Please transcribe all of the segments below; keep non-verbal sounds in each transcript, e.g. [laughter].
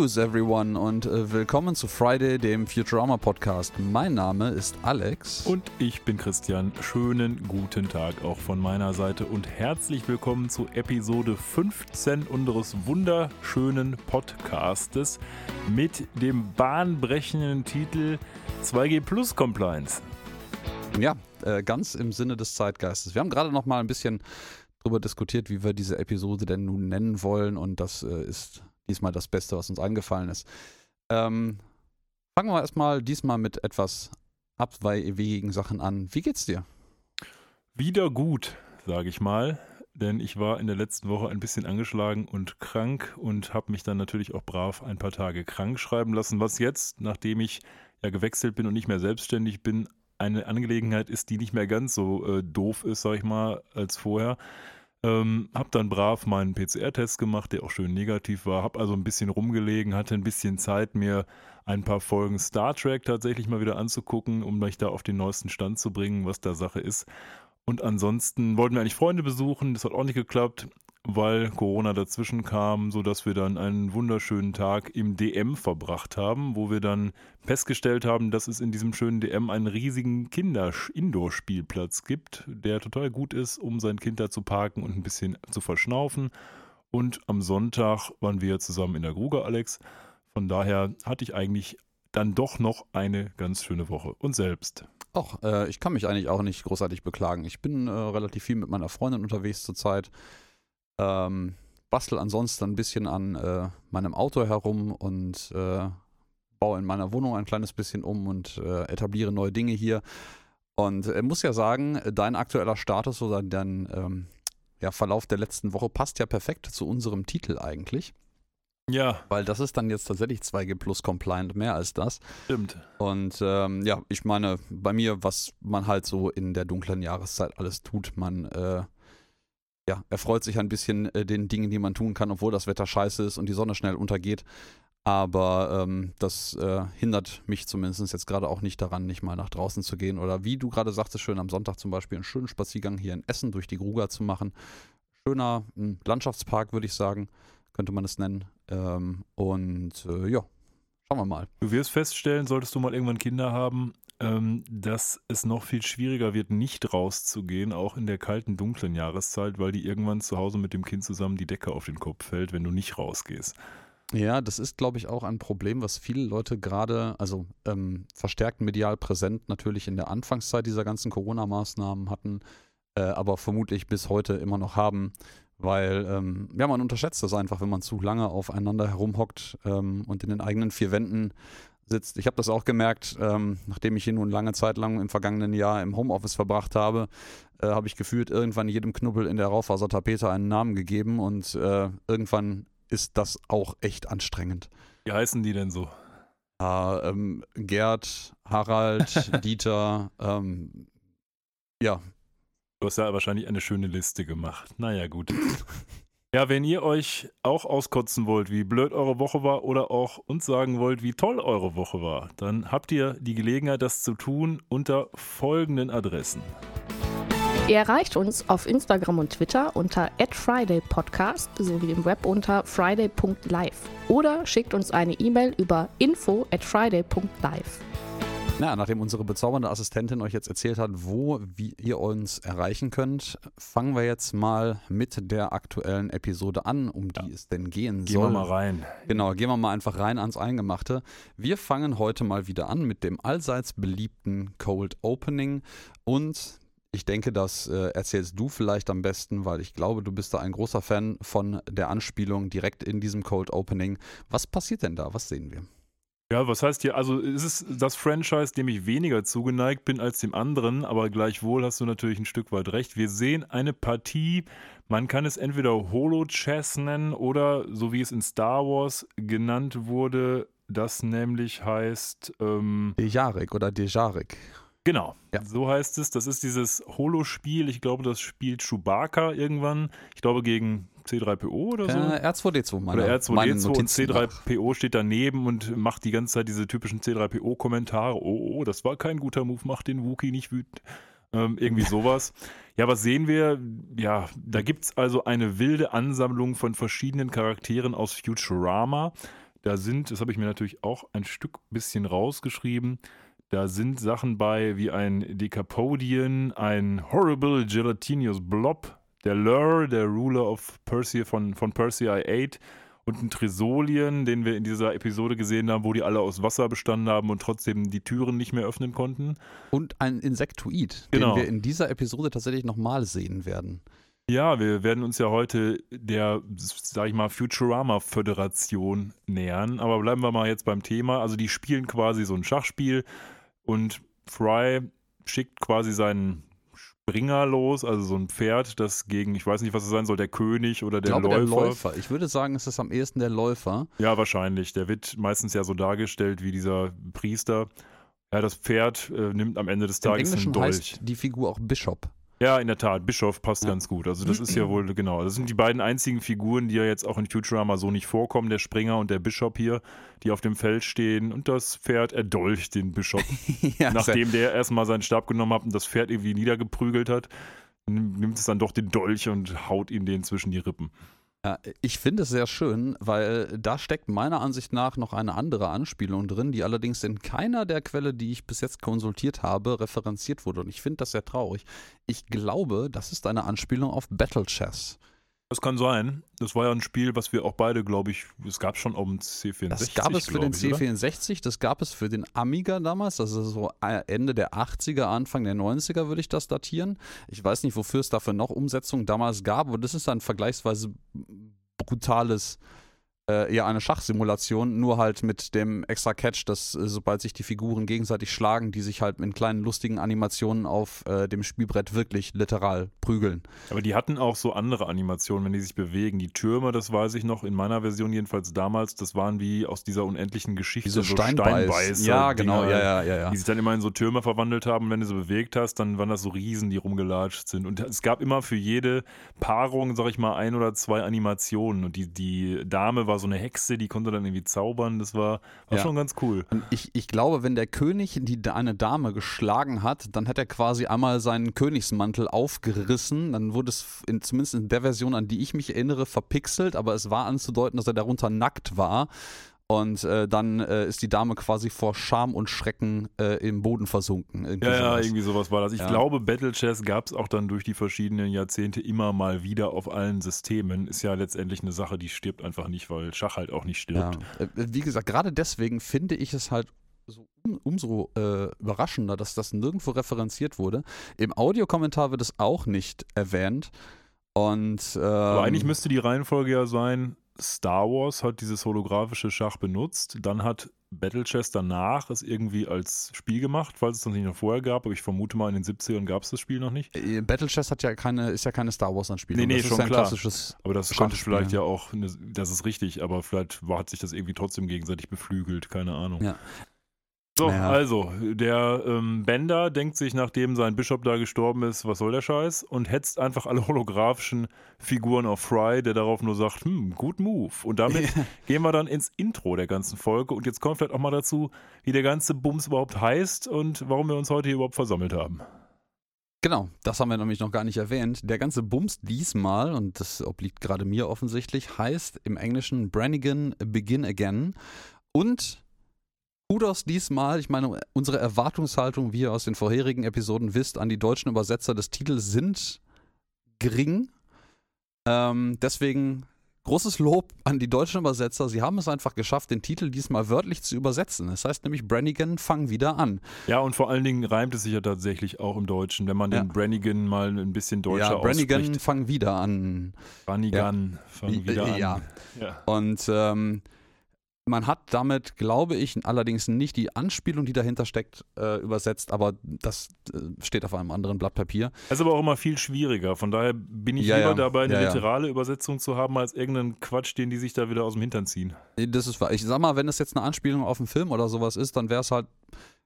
News, everyone, und äh, willkommen zu Friday, dem Futurama Podcast. Mein Name ist Alex. Und ich bin Christian. Schönen guten Tag auch von meiner Seite und herzlich willkommen zu Episode 15 unseres wunderschönen Podcastes mit dem bahnbrechenden Titel 2G Plus Compliance. Ja, äh, ganz im Sinne des Zeitgeistes. Wir haben gerade noch mal ein bisschen darüber diskutiert, wie wir diese Episode denn nun nennen wollen und das äh, ist diesmal das Beste, was uns eingefallen ist. Ähm, fangen wir erstmal diesmal mit etwas abwegigen Sachen an. Wie geht's dir? Wieder gut, sage ich mal. Denn ich war in der letzten Woche ein bisschen angeschlagen und krank und habe mich dann natürlich auch brav ein paar Tage krank schreiben lassen, was jetzt, nachdem ich ja gewechselt bin und nicht mehr selbstständig bin, eine Angelegenheit ist, die nicht mehr ganz so äh, doof ist, sag ich mal, als vorher. Ähm, hab dann brav meinen PCR-Test gemacht, der auch schön negativ war. Hab also ein bisschen rumgelegen, hatte ein bisschen Zeit, mir ein paar Folgen Star Trek tatsächlich mal wieder anzugucken, um mich da auf den neuesten Stand zu bringen, was da Sache ist. Und ansonsten wollten wir eigentlich Freunde besuchen, das hat auch nicht geklappt weil Corona dazwischen kam, sodass wir dann einen wunderschönen Tag im DM verbracht haben, wo wir dann festgestellt haben, dass es in diesem schönen DM einen riesigen Kinder-Indoor-Spielplatz gibt, der total gut ist, um sein Kind da zu parken und ein bisschen zu verschnaufen. Und am Sonntag waren wir zusammen in der Gruge, Alex. Von daher hatte ich eigentlich dann doch noch eine ganz schöne Woche. Und selbst. Ach, äh, ich kann mich eigentlich auch nicht großartig beklagen. Ich bin äh, relativ viel mit meiner Freundin unterwegs zurzeit. Ähm, bastel ansonsten ein bisschen an äh, meinem Auto herum und äh, baue in meiner Wohnung ein kleines bisschen um und äh, etabliere neue Dinge hier. Und äh, muss ja sagen, dein aktueller Status oder dein ähm, ja, Verlauf der letzten Woche passt ja perfekt zu unserem Titel eigentlich. Ja. Weil das ist dann jetzt tatsächlich 2G Plus Compliant mehr als das. Stimmt. Und ähm, ja, ich meine, bei mir, was man halt so in der dunklen Jahreszeit alles tut, man äh, ja, er freut sich ein bisschen äh, den Dingen, die man tun kann, obwohl das Wetter scheiße ist und die Sonne schnell untergeht. Aber ähm, das äh, hindert mich zumindest jetzt gerade auch nicht daran, nicht mal nach draußen zu gehen. Oder wie du gerade sagtest, schön am Sonntag zum Beispiel einen schönen Spaziergang hier in Essen durch die Gruga zu machen. Schöner hm, Landschaftspark, würde ich sagen, könnte man es nennen. Ähm, und äh, ja, schauen wir mal. Du wirst feststellen, solltest du mal irgendwann Kinder haben, ähm, dass es noch viel schwieriger wird, nicht rauszugehen, auch in der kalten, dunklen Jahreszeit, weil die irgendwann zu Hause mit dem Kind zusammen die Decke auf den Kopf fällt, wenn du nicht rausgehst. Ja, das ist, glaube ich, auch ein Problem, was viele Leute gerade, also ähm, verstärkt medial präsent natürlich in der Anfangszeit dieser ganzen Corona-Maßnahmen hatten, äh, aber vermutlich bis heute immer noch haben, weil ähm, ja, man unterschätzt das einfach, wenn man zu lange aufeinander herumhockt ähm, und in den eigenen vier Wänden sitzt. Ich habe das auch gemerkt, ähm, nachdem ich hier nun lange Zeit lang im vergangenen Jahr im Homeoffice verbracht habe, äh, habe ich gefühlt irgendwann jedem Knubbel in der Raufasertapete einen Namen gegeben und äh, irgendwann ist das auch echt anstrengend. Wie heißen die denn so? Äh, ähm, Gerd, Harald, [laughs] Dieter, ähm, ja. Du hast ja wahrscheinlich eine schöne Liste gemacht. Naja, gut. [laughs] Ja, wenn ihr euch auch auskotzen wollt, wie blöd eure Woche war oder auch uns sagen wollt, wie toll eure Woche war, dann habt ihr die Gelegenheit, das zu tun unter folgenden Adressen. Ihr erreicht uns auf Instagram und Twitter unter @fridaypodcast sowie im Web unter friday.live oder schickt uns eine E-Mail über info Ja, nachdem unsere bezaubernde Assistentin euch jetzt erzählt hat, wo wie ihr uns erreichen könnt, fangen wir jetzt mal mit der aktuellen Episode an, um die ja. es denn gehen gehen soll. Gehen wir mal rein. Genau, gehen wir mal einfach rein ans Eingemachte. Wir fangen heute mal wieder an mit dem allseits beliebten Cold Opening und ich denke, das äh, erzählst du vielleicht am besten, weil ich glaube, du bist da ein großer Fan von der Anspielung direkt in diesem Cold Opening. Was passiert denn da? Was sehen wir? Ja, was heißt hier, also ist es das Franchise, dem ich weniger zugeneigt bin als dem anderen, aber gleichwohl hast du natürlich ein Stück weit recht. Wir sehen eine Partie, man kann es entweder Holo-Chess nennen oder, so wie es in Star Wars genannt wurde, das nämlich heißt... Ähm, Dejarik oder Dejarik. Genau, ja. so heißt es. Das ist dieses Holo-Spiel. Ich glaube, das spielt Chewbacca irgendwann. Ich glaube, gegen C3PO oder so? Äh, R2D2, meine, Oder R2D2 und C3PO steht daneben und macht die ganze Zeit diese typischen C3PO-Kommentare. Oh, oh, das war kein guter Move, macht den Wookie nicht wütend. Ähm, irgendwie sowas. [laughs] Ja, was sehen wir? Ja, da gibt es also eine wilde Ansammlung von verschiedenen Charakteren aus Futurama. da sind, das habe ich mir natürlich auch ein Stück bisschen rausgeschrieben, da sind Sachen bei wie ein Decapodian, ein Horrible Gelatinous Blob, der Lure, der Ruler of Persia von, von Persia 8 und ein Tresolien, den wir in dieser Episode gesehen haben, wo die alle aus Wasser bestanden haben und trotzdem die Türen nicht mehr öffnen konnten. Und ein Insektoid, Genau. den wir in dieser Episode tatsächlich nochmal sehen werden. Ja, wir werden uns ja heute der, sag ich mal, Futurama-Föderation nähern. Aber bleiben wir mal jetzt beim Thema. Also die spielen quasi so ein Schachspiel und Fry schickt quasi seinen Springer los, also so ein Pferd, das gegen, ich weiß nicht, was es sein soll, der König oder Ich der glaube, Läufer. der Läufer. Ich würde sagen, es ist am ehesten der Läufer. Ja, wahrscheinlich. Der wird meistens ja so dargestellt wie dieser Priester. Ja, das Pferd äh, nimmt am Ende des Im Tages einen Englischen Dolch. heißt die Figur auch Bishop. Ja, in der Tat. Bischof passt Ja. ganz gut. Also das ist ja wohl, genau. Das sind die beiden einzigen Figuren, die ja jetzt auch in Futurama so nicht vorkommen. Der Springer und der Bischof hier, die auf dem Feld stehen. Und das Pferd erdolcht den Bischof. [laughs] ja, Nachdem der erstmal seinen Stab genommen hat und das Pferd irgendwie niedergeprügelt hat, nimm- nimmt es dann doch den Dolch und haut ihn den zwischen die Rippen. Ja, ich finde es sehr schön, weil da steckt meiner Ansicht nach noch eine andere Anspielung drin, die allerdings in keiner der Quelle, die ich bis jetzt konsultiert habe, referenziert wurde. Und ich finde das sehr traurig. Ich glaube, das ist eine Anspielung auf Battle Chess. Das kann sein. Das war ja ein Spiel, was wir auch beide, glaube ich, es gab schon auf dem C64. Das gab es für den ich, oder? C64, das gab es für den Amiga damals, das ist so äh, Ende der 80er, Anfang der 90er würde ich das datieren. Ich weiß nicht, wofür es dafür noch Umsetzungen damals gab, aber das ist ein vergleichsweise brutales, äh, eher eine Schachsimulation, nur halt mit dem extra Catch, dass äh, sobald sich die Figuren gegenseitig schlagen, die sich halt in kleinen lustigen Animationen auf äh, dem Spielbrett wirklich literal prügeln. Aber die hatten auch so andere Animationen, wenn die sich bewegen. Die Türme, das weiß ich noch, in meiner Version jedenfalls damals, das waren wie aus dieser unendlichen Geschichte. Diese so Steinbeiß. Steinbeißer Ja, genau, Dinger, ja, ja, ja, ja. Die sich dann immer in so Türme verwandelt haben. Wenn du sie bewegt hast, dann waren das so Riesen, die rumgelatscht sind. Und es gab immer für jede Paarung, sag ich mal, ein oder zwei Animationen. Und die, die Dame war so eine Hexe, die konnte dann irgendwie zaubern. Das war, war Ja. schon ganz cool. Und ich, ich glaube, wenn der König die, eine Dame geschlagen hat, dann hat er quasi einmal seinen Königsmantel aufgerissen. Dann wurde es in, zumindest in der Version, an die ich mich erinnere, verpixelt, aber es war anzudeuten, dass er darunter nackt war. Und äh, dann äh, ist die Dame quasi vor Scham und Schrecken äh, im Boden versunken. Irgendwie Ja, ja, sowas. irgendwie sowas war das. Ich Ja. glaube, Battle Chess gab es auch dann durch die verschiedenen Jahrzehnte immer mal wieder auf allen Systemen. Ist ja letztendlich eine Sache, die stirbt einfach nicht, weil Schach halt auch nicht Ja. stirbt. Äh, Wie gesagt, gerade deswegen finde ich es halt so um, umso äh, überraschender, dass das nirgendwo referenziert wurde. Im Audiokommentar wird es auch nicht erwähnt. Und ähm, eigentlich müsste die Reihenfolge ja sein, Star Wars hat dieses holographische Schach benutzt, dann hat Battle Chess danach es irgendwie als Spiel gemacht, falls es das nicht noch vorher gab, aber ich vermute mal in den 70ern gab es das Spiel noch nicht. Äh, Battle Chess hat ja keine, ist ja keine Star Wars Anspielung. Nee, nee, das schon ist ein klar. klassisches. Aber das Schachspiel. vielleicht ja auch, eine, das ist richtig, aber vielleicht hat sich das irgendwie trotzdem gegenseitig beflügelt, keine Ahnung. Ja. So, Naja. also, der ähm, Bender denkt sich, nachdem sein Bischof da gestorben ist, was soll der Scheiß? Und hetzt einfach alle holographischen Figuren auf Fry, der darauf nur sagt, hm, gut Move. Und damit gehen wir dann ins Intro der ganzen Folge. Und jetzt kommt vielleicht auch mal dazu, wie der ganze Bums überhaupt heißt und warum wir uns heute hier überhaupt versammelt haben. Genau, das haben wir nämlich noch gar nicht erwähnt. Der ganze Bums diesmal, und das obliegt gerade mir offensichtlich, heißt im Englischen Brannigan Begin Again. Und Kudos diesmal, ich meine, unsere Erwartungshaltung, wie ihr aus den vorherigen Episoden wisst, an die deutschen Übersetzer des Titels sind gering. Ähm, deswegen großes Lob an die deutschen Übersetzer. Sie haben es einfach geschafft, den Titel diesmal wörtlich zu übersetzen. Es heißt nämlich Brannigan, fang wieder an. Ja, und vor allen Dingen reimt es sich ja tatsächlich auch im Deutschen, wenn man Ja. den Brannigan mal ein bisschen deutscher ja, Brannigan, ausspricht. fang wieder an. Brannigan, fang Wie- wieder an. ja. ja. Und ähm, man hat damit, glaube ich, allerdings nicht die Anspielung, die dahinter steckt, äh, übersetzt, aber das äh, steht auf einem anderen Blatt Papier. Das ist aber auch immer viel schwieriger. Von daher bin ich Ja, lieber ja. dabei, eine Ja, literale Übersetzung zu haben, als irgendeinen Quatsch, den die sich da wieder aus dem Hintern ziehen. Das ist wahr. Ich sag mal, wenn es jetzt eine Anspielung auf einen Film oder sowas ist, dann wäre es halt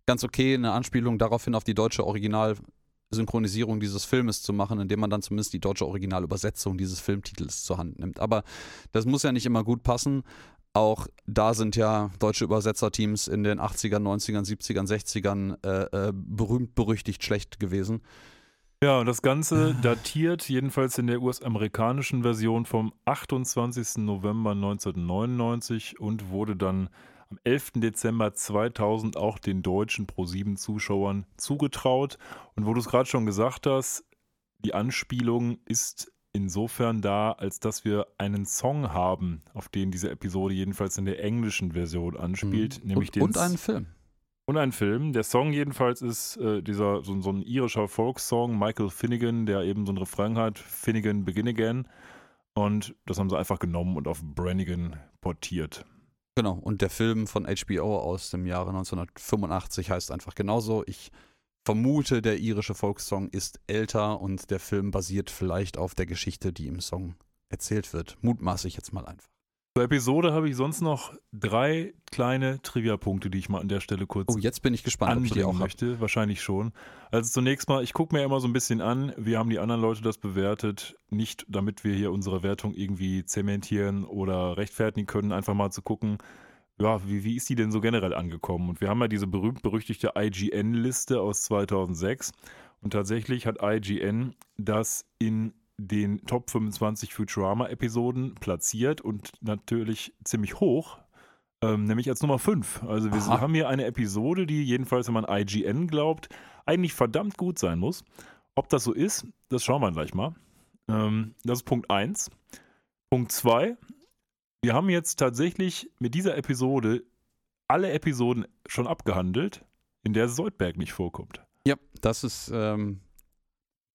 ganz okay, eine Anspielung daraufhin auf die deutsche Originalsynchronisierung dieses Filmes zu machen, indem man dann zumindest die deutsche Originalübersetzung dieses Filmtitels zur Hand nimmt. Aber das muss ja nicht immer gut passen. Auch da sind ja deutsche Übersetzerteams in den 80ern, 90ern, 70ern, 60ern äh, äh, berühmt berüchtigt schlecht gewesen. Ja, und das Ganze [sighs] datiert jedenfalls in der US-amerikanischen Version vom 28. November 1999 und wurde dann am 11. Dezember 2000 auch den deutschen Pro7-Zuschauern zugetraut. Und wo du es gerade schon gesagt hast, die Anspielung ist insofern da, als dass wir einen Song haben, auf den diese Episode jedenfalls in der englischen Version anspielt, Mhm. nämlich und, den und einen Film. und ein Film. Der Song jedenfalls ist äh, dieser so, so ein irischer Folksong, Michael Finnegan, der eben so ein Refrain hat, Finnegan Begin Again. Und das haben sie einfach genommen und auf Brannigan portiert. Genau, und der Film von HBO aus dem Jahre 1985 heißt einfach genauso. Ich vermute, der irische Folksong ist älter und der Film basiert vielleicht auf der Geschichte, die im Song erzählt wird. Mutmaße ich jetzt mal einfach. Zur Episode habe ich sonst noch drei kleine Trivia-Punkte, die ich mal an der Stelle kurz Oh, jetzt bin ich gespannt, ob ich die auch möchte. Wahrscheinlich schon. Also zunächst mal, ich gucke mir immer so ein bisschen an, wie haben die anderen Leute das bewertet. Nicht, damit wir hier unsere Wertung irgendwie zementieren oder rechtfertigen können, einfach mal zu gucken, ja, wie, wie ist die denn so generell angekommen? Und wir haben ja diese berühmt-berüchtigte IGN-Liste aus 2006. Und tatsächlich hat IGN das in den Top 25 Futurama-Episoden platziert und natürlich ziemlich hoch, ähm, nämlich als Nummer 5. Also wir Aha. haben hier eine Episode, die jedenfalls, wenn man IGN glaubt, eigentlich verdammt gut sein muss. Ob das so ist, das schauen wir gleich mal. Ähm, das ist Punkt 1. Punkt 2. Wir haben jetzt tatsächlich mit dieser Episode alle Episoden schon abgehandelt, in der Soldberg nicht vorkommt. Ja, das ist ähm,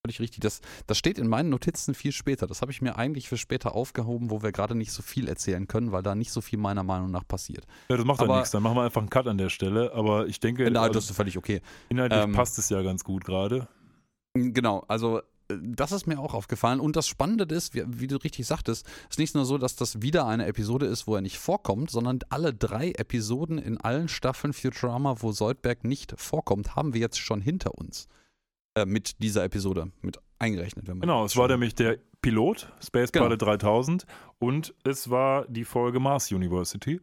völlig richtig. Das, das steht in meinen Notizen viel später. Das habe ich mir eigentlich für später aufgehoben, wo wir gerade nicht so viel erzählen können, weil da nicht so viel meiner Meinung nach passiert. Ja, das macht ja Aber- nichts. Dann machen wir einfach einen Cut an der Stelle. Aber ich denke, Na, also das ist völlig okay. inhaltlich ähm, passt es ja ganz gut gerade. Genau, also das ist mir auch aufgefallen. Und das Spannende ist, wie, wie du richtig sagtest, ist nicht nur so, dass das wieder eine Episode ist, wo er nicht vorkommt, sondern alle drei Episoden in allen Staffeln Futurama, wo Soldberg nicht vorkommt, haben wir jetzt schon hinter uns. Äh, mit dieser Episode, mit eingerechnet. Wenn man Genau, es war nämlich der Pilot, Space Genau. Pilot 3000 und es war die Folge Mars University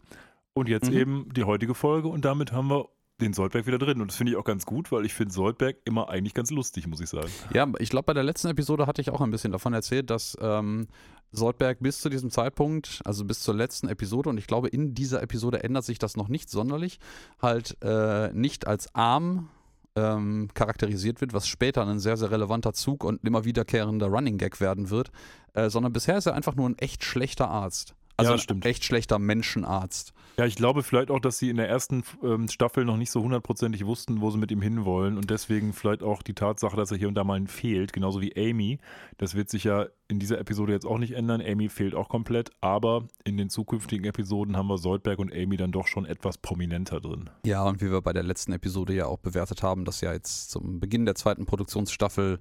und jetzt Mhm. eben die heutige Folge und damit haben wir den Soldberg wieder drin und das finde ich auch ganz gut, weil ich finde Soldberg immer eigentlich ganz lustig, muss ich sagen. Ja, ich glaube, bei der letzten Episode hatte ich auch ein bisschen davon erzählt, dass ähm, Soldberg bis zu diesem Zeitpunkt, also bis zur letzten Episode, und ich glaube, in dieser Episode ändert sich das noch nicht sonderlich, halt äh, nicht als arm ähm, charakterisiert wird, was später ein sehr, sehr relevanter Zug und immer wiederkehrender Running Gag werden wird, äh, sondern bisher ist er einfach nur ein echt schlechter Arzt. Also Ja, ein echt schlechter Menschenarzt. Ja, ich glaube vielleicht auch, dass sie in der ersten ähm, Staffel noch nicht so hundertprozentig wussten, wo sie mit ihm hinwollen und deswegen vielleicht auch die Tatsache, dass er hier und da mal fehlt, genauso wie Amy. Das wird sich ja in dieser Episode jetzt auch nicht ändern. Amy fehlt auch komplett, aber in den zukünftigen Episoden haben wir Soldberg und Amy dann doch schon etwas prominenter drin. Ja, und wie wir bei der letzten Episode ja auch bewertet haben, dass ja jetzt zum Beginn der zweiten Produktionsstaffel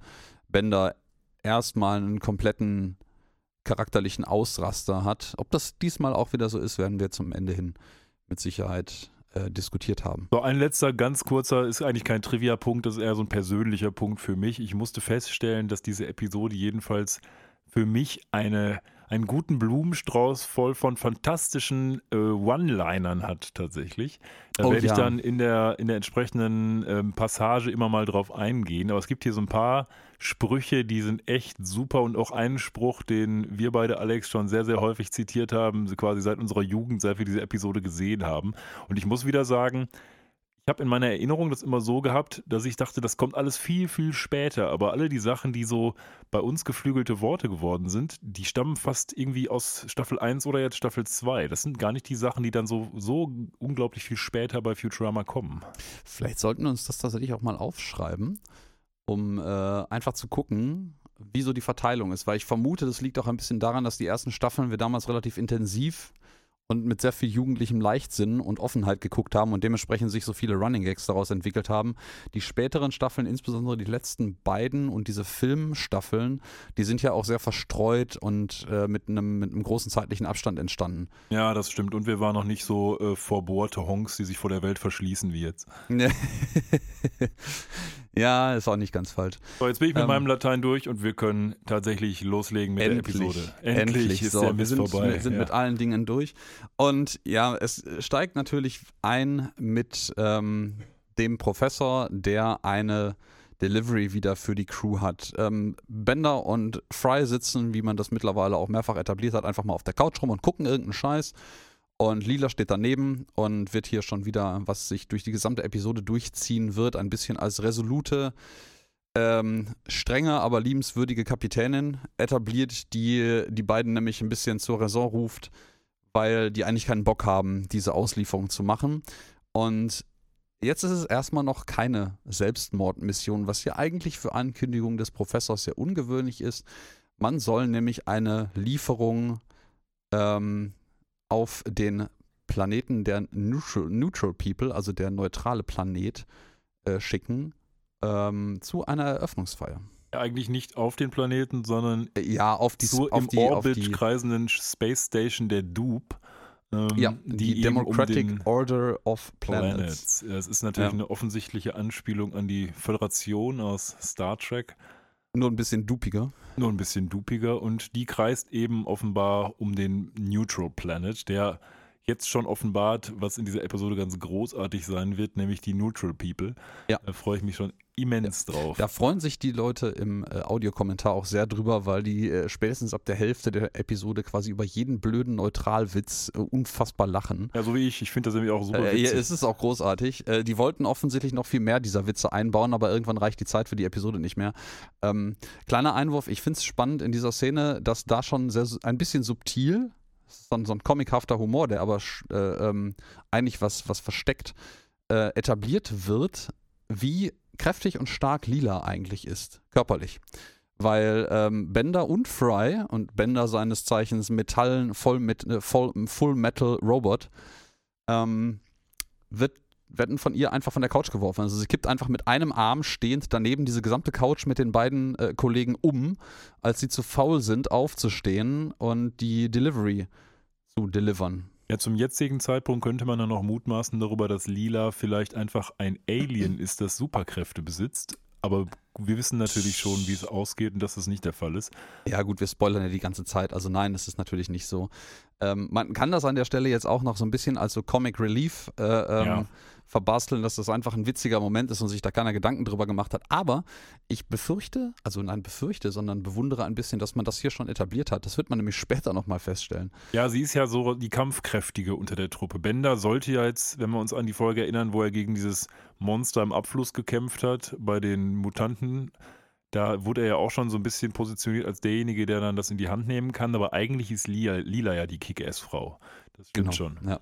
Bender erstmal einen kompletten charakterlichen Ausraster hat. Ob das diesmal auch wieder so ist, werden wir zum Ende hin mit Sicherheit äh, diskutiert haben. So, ein letzter ganz kurzer, ist eigentlich kein Trivia-Punkt, das ist eher so ein persönlicher Punkt für mich. Ich musste feststellen, dass diese Episode jedenfalls für mich eine, einen guten Blumenstrauß voll von fantastischen äh, One-Linern hat, tatsächlich. Da Oh, werde ich ja. dann in der, in der entsprechenden ähm, Passage immer mal drauf eingehen. Aber es gibt hier so ein paar Sprüche, die sind echt super und auch einen Spruch, den wir beide, Alex, schon sehr, sehr häufig zitiert haben, quasi seit unserer Jugend, seit wir diese Episode gesehen haben. Und ich muss wieder sagen, ich habe in meiner Erinnerung das immer so gehabt, dass ich dachte, das kommt alles viel, viel später. Aber alle die Sachen, die so bei uns geflügelte Worte geworden sind, die stammen fast irgendwie aus Staffel 1 oder jetzt Staffel 2. Das sind gar nicht die Sachen, die dann so, so unglaublich viel später bei Futurama kommen. Vielleicht sollten wir uns das tatsächlich auch mal aufschreiben, um äh, einfach zu gucken, wie so die Verteilung ist. Weil ich vermute, das liegt auch ein bisschen daran, dass die ersten Staffeln wir damals relativ intensiv und mit sehr viel jugendlichem Leichtsinn und Offenheit geguckt haben und dementsprechend sich so viele Running Gags daraus entwickelt haben. Die späteren Staffeln, insbesondere die letzten beiden und diese Filmstaffeln, die sind ja auch sehr verstreut und äh, mit, einem, mit einem großen zeitlichen Abstand entstanden. Ja, das stimmt. Und wir waren noch nicht so äh, verbohrte Honks, die sich vor der Welt verschließen wie jetzt. [laughs] [laughs] ja, ist auch nicht ganz falsch. So, jetzt bin ich mit Ähm, meinem Latein durch und wir können tatsächlich loslegen mit endlich, der Episode. Endlich, ist so. der wir Mist sind, vorbei. wir sind ja. mit allen Dingen durch. Und ja, es steigt natürlich ein mit ähm, dem Professor, der eine Delivery wieder für die Crew hat. Ähm, Bender und Fry sitzen, wie man das mittlerweile auch mehrfach etabliert hat, einfach mal auf der Couch rum und gucken irgendeinen Scheiß. Und Lila steht daneben und wird hier schon wieder, was sich durch die gesamte Episode durchziehen wird, ein bisschen als resolute, ähm, strenge, aber liebenswürdige Kapitänin etabliert, die die beiden nämlich ein bisschen zur Raison ruft, weil die eigentlich keinen Bock haben, diese Auslieferung zu machen. Und jetzt ist es erstmal noch keine Selbstmordmission, was ja eigentlich für Ankündigungen des Professors sehr ungewöhnlich ist. Man soll nämlich eine Lieferung ähm, auf den Planeten der Neutral, Neutral People, also der neutrale Planet, äh, schicken ähm, zu einer Eröffnungsfeier. Eigentlich nicht auf den Planeten, sondern Äh, Ja, auf die, zur auf im die, auf Orbit die kreisenden Space Station der Dupe. ähm, ja, die, um Democratic den Order of Planets. Planets. Ja, Es ist natürlich Ja. eine offensichtliche Anspielung an die Föderation aus Star Trek. Nur ein bisschen dupiger. Nur ein bisschen dupiger und die kreist eben offenbar um den Neutral Planet, der jetzt schon offenbart, was in dieser Episode ganz großartig sein wird, nämlich die Neutral People. Ja. Da freue ich mich schon immens drauf. Da freuen sich die Leute im äh, Audiokommentar auch sehr drüber, weil die äh, spätestens ab der Hälfte der Episode quasi über jeden blöden Neutralwitz äh, unfassbar lachen. Ja, so wie ich. Ich finde das nämlich auch super Äh, ja, witzig. es ist auch großartig. Äh, die wollten offensichtlich noch viel mehr dieser Witze einbauen, aber irgendwann reicht die Zeit für die Episode nicht mehr. Ähm, kleiner Einwurf, ich finde es spannend in dieser Szene, dass da schon sehr, ein bisschen subtil, so, ein- so ein comichafter Humor, der aber äh, ähm, eigentlich was, was versteckt, äh, etabliert wird, wie kräftig und stark Lila eigentlich ist, körperlich. Weil ähm, Bender und Fry und Bender seines Zeichens Metallen, voll mit, äh, voll, Full Metal Robot, ähm, wird, werden von ihr einfach von der Couch geworfen. Also sie kippt einfach mit einem Arm stehend daneben diese gesamte Couch mit den beiden äh, Kollegen um, als sie zu faul sind, aufzustehen und die Delivery zu delivern. Ja, zum jetzigen Zeitpunkt könnte man dann noch mutmaßen darüber, dass Lila vielleicht einfach ein Alien ist, das Superkräfte besitzt. Aber wir wissen natürlich schon, wie es ausgeht und dass das nicht der Fall ist. Ja, gut, wir spoilern ja die ganze Zeit. Also nein, das ist natürlich nicht so. Ähm, man kann das an der Stelle jetzt auch noch so ein bisschen als so Comic Relief äh, ähm, Ja. verbasteln, dass das einfach ein witziger Moment ist und sich da keiner Gedanken drüber gemacht hat. Aber ich befürchte, also nein, befürchte, sondern bewundere ein bisschen, dass man das hier schon etabliert hat. Das wird man nämlich später nochmal feststellen. Ja, sie ist ja so die Kampfkräftige unter der Truppe. Bender sollte ja jetzt, wenn wir uns an die Folge erinnern, wo er gegen dieses Monster im Abfluss gekämpft hat, bei den Mutanten, da wurde er ja auch schon so ein bisschen positioniert als derjenige, der dann das in die Hand nehmen kann. Aber eigentlich ist Lila, Lila ja die Kick-Ass-Frau. Das stimmt schon. Ja.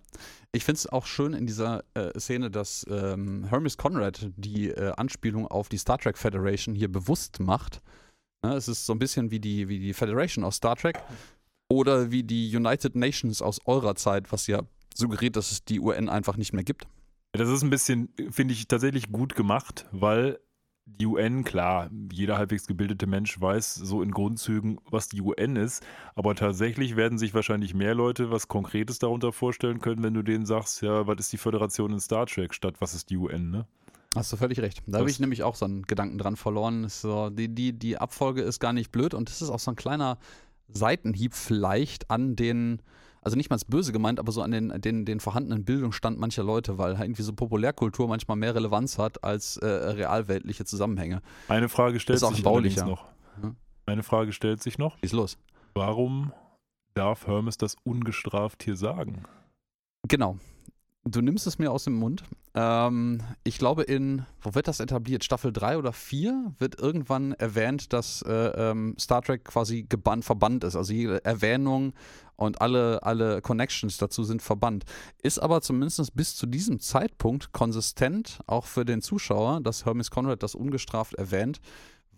Ich finde es auch schön in dieser äh, Szene, dass ähm, Hermes Conrad die äh, Anspielung auf die Star Trek Federation hier bewusst macht. Ne, es ist so ein bisschen wie die, wie die Federation aus Star Trek oder wie die United Nations aus eurer Zeit, was ja suggeriert, dass es die UN einfach nicht mehr gibt. Das ist ein bisschen, finde ich, tatsächlich gut gemacht, weil die UN, klar, jeder halbwegs gebildete Mensch weiß so in Grundzügen, was die UN ist, aber tatsächlich werden sich wahrscheinlich mehr Leute was Konkretes darunter vorstellen können, wenn du denen sagst, ja, was ist die Föderation in Star Trek statt was ist die UN, ne? Hast du völlig recht. Da habe ich nämlich auch so einen Gedanken dran verloren. So, die, die, die Abfolge ist gar nicht blöd und das ist auch so ein kleiner Seitenhieb vielleicht an den, also nicht mal als böse gemeint, aber so an den, den, den vorhandenen Bildungsstand mancher Leute, weil halt irgendwie so Populärkultur manchmal mehr Relevanz hat als äh, realweltliche Zusammenhänge. Eine Frage stellt Ist auch sich baulicher. noch. Ja. Eine Frage stellt sich noch. Wie ist los? Warum darf Hermes das ungestraft hier sagen? Genau. Du nimmst es mir aus dem Mund. Ähm, ich glaube, in, wo wird das etabliert? Staffel 3 oder 4 wird irgendwann erwähnt, dass äh, ähm, Star Trek quasi gebannt, verbannt ist. Also jede Erwähnung und alle, alle Connections dazu sind verbannt. Ist aber zumindest bis zu diesem Zeitpunkt konsistent, auch für den Zuschauer, dass Hermes Conrad das ungestraft erwähnt,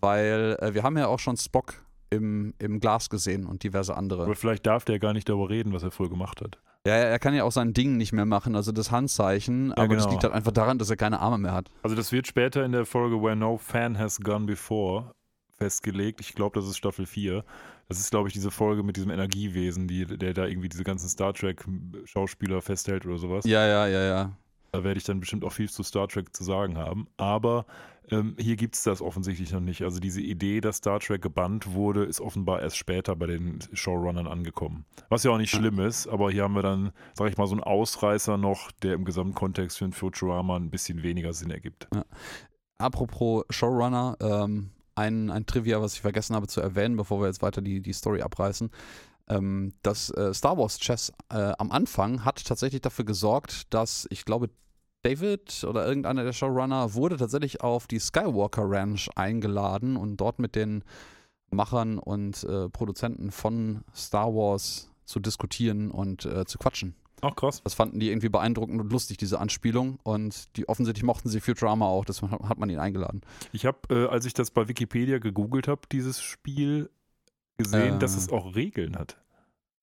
weil äh, wir haben ja auch schon Spock im, im Glas gesehen und diverse andere. Aber vielleicht darf der gar nicht darüber reden, was er vorher gemacht hat. Ja, er kann ja auch sein Ding nicht mehr machen, also das Handzeichen, aber das genau. liegt halt einfach daran, dass er keine Arme mehr hat. Also das wird später in der Folge Where No Fan Has Gone Before festgelegt. Ich glaube, das ist Staffel 4. Das ist, glaube ich, diese Folge mit diesem Energiewesen, die, der da irgendwie diese ganzen Star Trek-Schauspieler festhält oder sowas. Ja, ja, ja, ja. Da werde ich dann bestimmt auch viel zu Star Trek zu sagen haben. Aber ähm, hier gibt es das offensichtlich noch nicht. Also diese Idee, dass Star Trek gebannt wurde, ist offenbar erst später bei den Showrunnern angekommen. Was ja auch nicht Ja. schlimm ist, aber hier haben wir dann, sag ich mal, so einen Ausreißer noch, der im Gesamtkontext für ein Futurama ein bisschen weniger Sinn ergibt. apropos Showrunner, ähm, ein, ein Trivia, was ich vergessen habe zu erwähnen, bevor wir jetzt weiter die, die Story abreißen. Ähm, das äh, Star Wars Chess äh, am Anfang hat tatsächlich dafür gesorgt, dass ich glaube, David oder irgendeiner der Showrunner wurde tatsächlich auf die Skywalker Ranch eingeladen und dort mit den Machern und äh, Produzenten von Star Wars zu diskutieren und äh, zu quatschen. Ach krass. Das fanden die irgendwie beeindruckend und lustig, diese Anspielung. Und die offensichtlich mochten sie Futurama auch, deswegen hat man ihn eingeladen. Ich habe, äh, als ich das bei Wikipedia gegoogelt habe, dieses Spiel gesehen, Äh. dass es auch Regeln hat.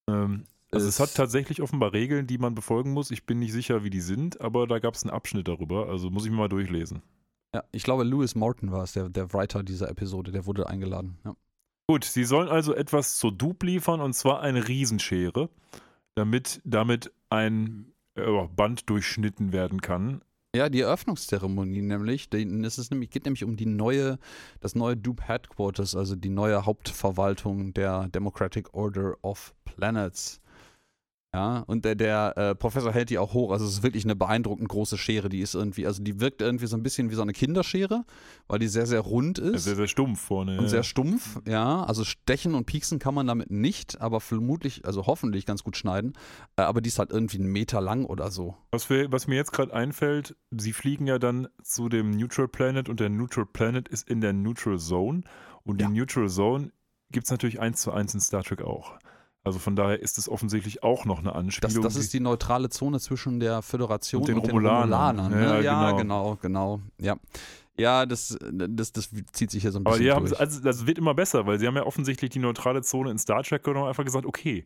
Ähm, also es, Es- hat tatsächlich offenbar Regeln, die man befolgen muss. Ich bin nicht sicher, wie die sind, aber da gab es einen Abschnitt darüber. Also muss ich mir mal durchlesen. Ja, ich glaube, Lewis Morton war es, der, der Writer dieser Episode, der wurde eingeladen. Ja. Gut, sie sollen also etwas zur Dupe liefern und zwar eine Riesenschere, damit damit ein äh, Band durchschnitten werden kann. Ja, die Eröffnungszeremonie nämlich, es ist nämlich, geht nämlich um die neue, das neue Dupe Headquarters, also die neue Hauptverwaltung der Democratic Order of Planets. Ja, und der, der äh, Professor hält die auch hoch. Also es ist wirklich eine beeindruckend große Schere. Die ist irgendwie, also die wirkt irgendwie so ein bisschen wie so eine Kinderschere, weil die sehr, sehr rund ist. Sehr, sehr stumpf vorne. und ja. sehr stumpf, ja. Also stechen und pieksen kann man damit nicht, aber vermutlich, also hoffentlich ganz gut schneiden. Äh, aber die ist halt irgendwie einen Meter lang oder so. Was, wir, was mir jetzt gerade einfällt, sie fliegen ja dann zu dem Neutral Planet und der Neutral Planet ist in der Neutral Zone. Und Ja. die Neutral Zone gibt es natürlich eins zu eins in Star Trek auch. Also von daher ist es offensichtlich auch noch eine Das, Anspielung. das ist die neutrale Zone zwischen der Föderation Und und den den, Romulanern. Romulanern. ne? Ja, Ja, genau. genau, genau. Ja, ja das, das, das zieht sich hier so ein aber bisschen haben, durch. also das wird immer besser, weil sie haben ja offensichtlich die neutrale Zone in Star Trek und haben einfach gesagt, okay,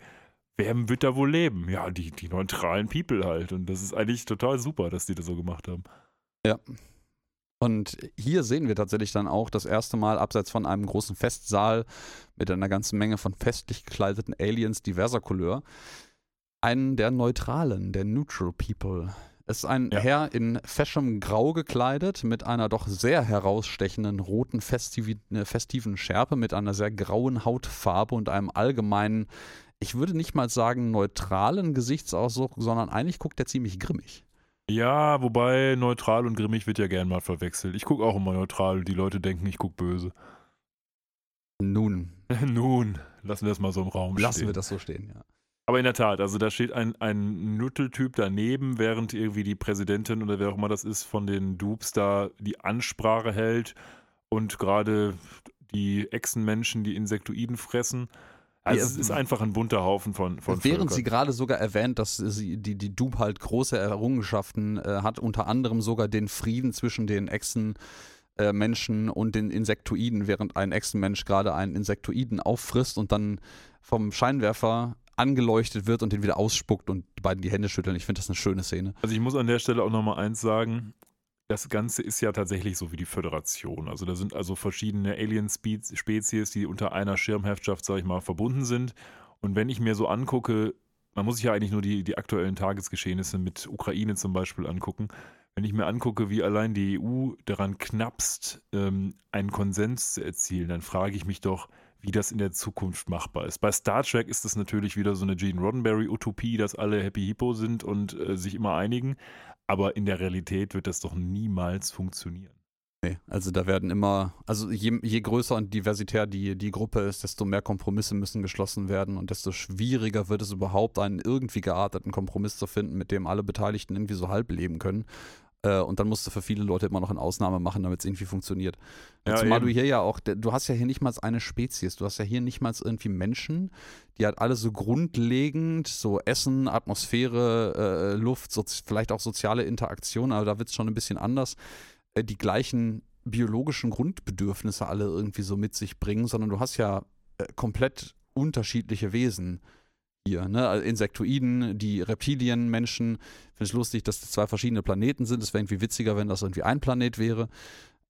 wer wird da wohl leben? Ja, die, die neutralen People halt. Und das ist eigentlich total super, dass die das so gemacht haben. Und hier sehen wir tatsächlich dann auch das erste Mal, abseits von einem großen Festsaal mit einer ganzen Menge von festlich gekleideten Aliens diverser Couleur, einen der Neutralen, der Neutral People. Es ist ein Ja. Herr in feschem Grau gekleidet, mit einer doch sehr herausstechenden roten festivi äh, festiven Schärpe, mit einer sehr grauen Hautfarbe und einem allgemeinen, ich würde nicht mal sagen neutralen Gesichtsausdruck, sondern eigentlich guckt er ziemlich grimmig. Ja, wobei neutral und grimmig wird ja gern mal verwechselt. Ich gucke auch immer neutral und die Leute denken, ich gucke böse. Nun, [laughs] Nun, lassen wir das mal so im Raum lassen stehen. wir das so stehen, ja. Aber in der Tat, also da steht ein, ein Nutteltyp daneben, während irgendwie die Präsidentin oder wer auch immer das ist von den Dupes da die Ansprache hält und gerade die Echsenmenschen die Insektoiden fressen. Also es ist einfach ein bunter Haufen von, von Während Völkern. sie gerade sogar erwähnt, dass sie, die, die Dupe halt große Errungenschaften äh, hat, unter anderem sogar den Frieden zwischen den Echsenmenschen äh, Menschen und den Insektoiden, während ein Echsenmensch gerade einen Insektoiden auffrisst und dann vom Scheinwerfer angeleuchtet wird und den wieder ausspuckt und die beiden die Hände schütteln. Ich finde das eine schöne Szene. Also ich muss an der Stelle auch nochmal eins sagen. Das Ganze ist ja tatsächlich so wie die Föderation. Also da sind also verschiedene Alien-Spezies, die unter einer Schirmherrschaft, sage ich mal, verbunden sind. Und wenn ich mir so angucke, man muss sich ja eigentlich nur die, die aktuellen Tagesgeschehnisse mit Ukraine zum Beispiel angucken. Wenn ich mir angucke, wie allein die EU daran knappst, ähm, einen Konsens zu erzielen, dann frage ich mich doch, wie das in der Zukunft machbar ist. Bei Star Trek ist das natürlich wieder so eine Gene Roddenberry-Utopie, dass alle Happy Hippo sind und äh, sich immer einigen. Aber in der Realität wird das doch niemals funktionieren. Nee, also da werden immer, also je, je größer und diversitär die, die Gruppe ist, desto mehr Kompromisse müssen geschlossen werden und desto schwieriger wird es überhaupt, einen irgendwie gearteten Kompromiss zu finden, mit dem alle Beteiligten irgendwie so halb leben können. Äh, und dann musst du für viele Leute immer noch eine Ausnahme machen, damit es irgendwie funktioniert. Ja, Zumal eben. du hier ja auch, du hast ja hier nicht mal eine Spezies, du hast ja hier nicht mal irgendwie Menschen, die halt alle so grundlegend, so Essen, Atmosphäre, äh, Luft, so, vielleicht auch soziale Interaktion, aber da wird es schon ein bisschen anders, äh, die gleichen biologischen Grundbedürfnisse alle irgendwie so mit sich bringen, sondern du hast ja äh, komplett unterschiedliche Wesen hier, ne? Also Insektoiden, die Reptilien, Menschen. Finde ich lustig, dass das zwei verschiedene Planeten sind. Es wäre irgendwie witziger, wenn das irgendwie ein Planet wäre.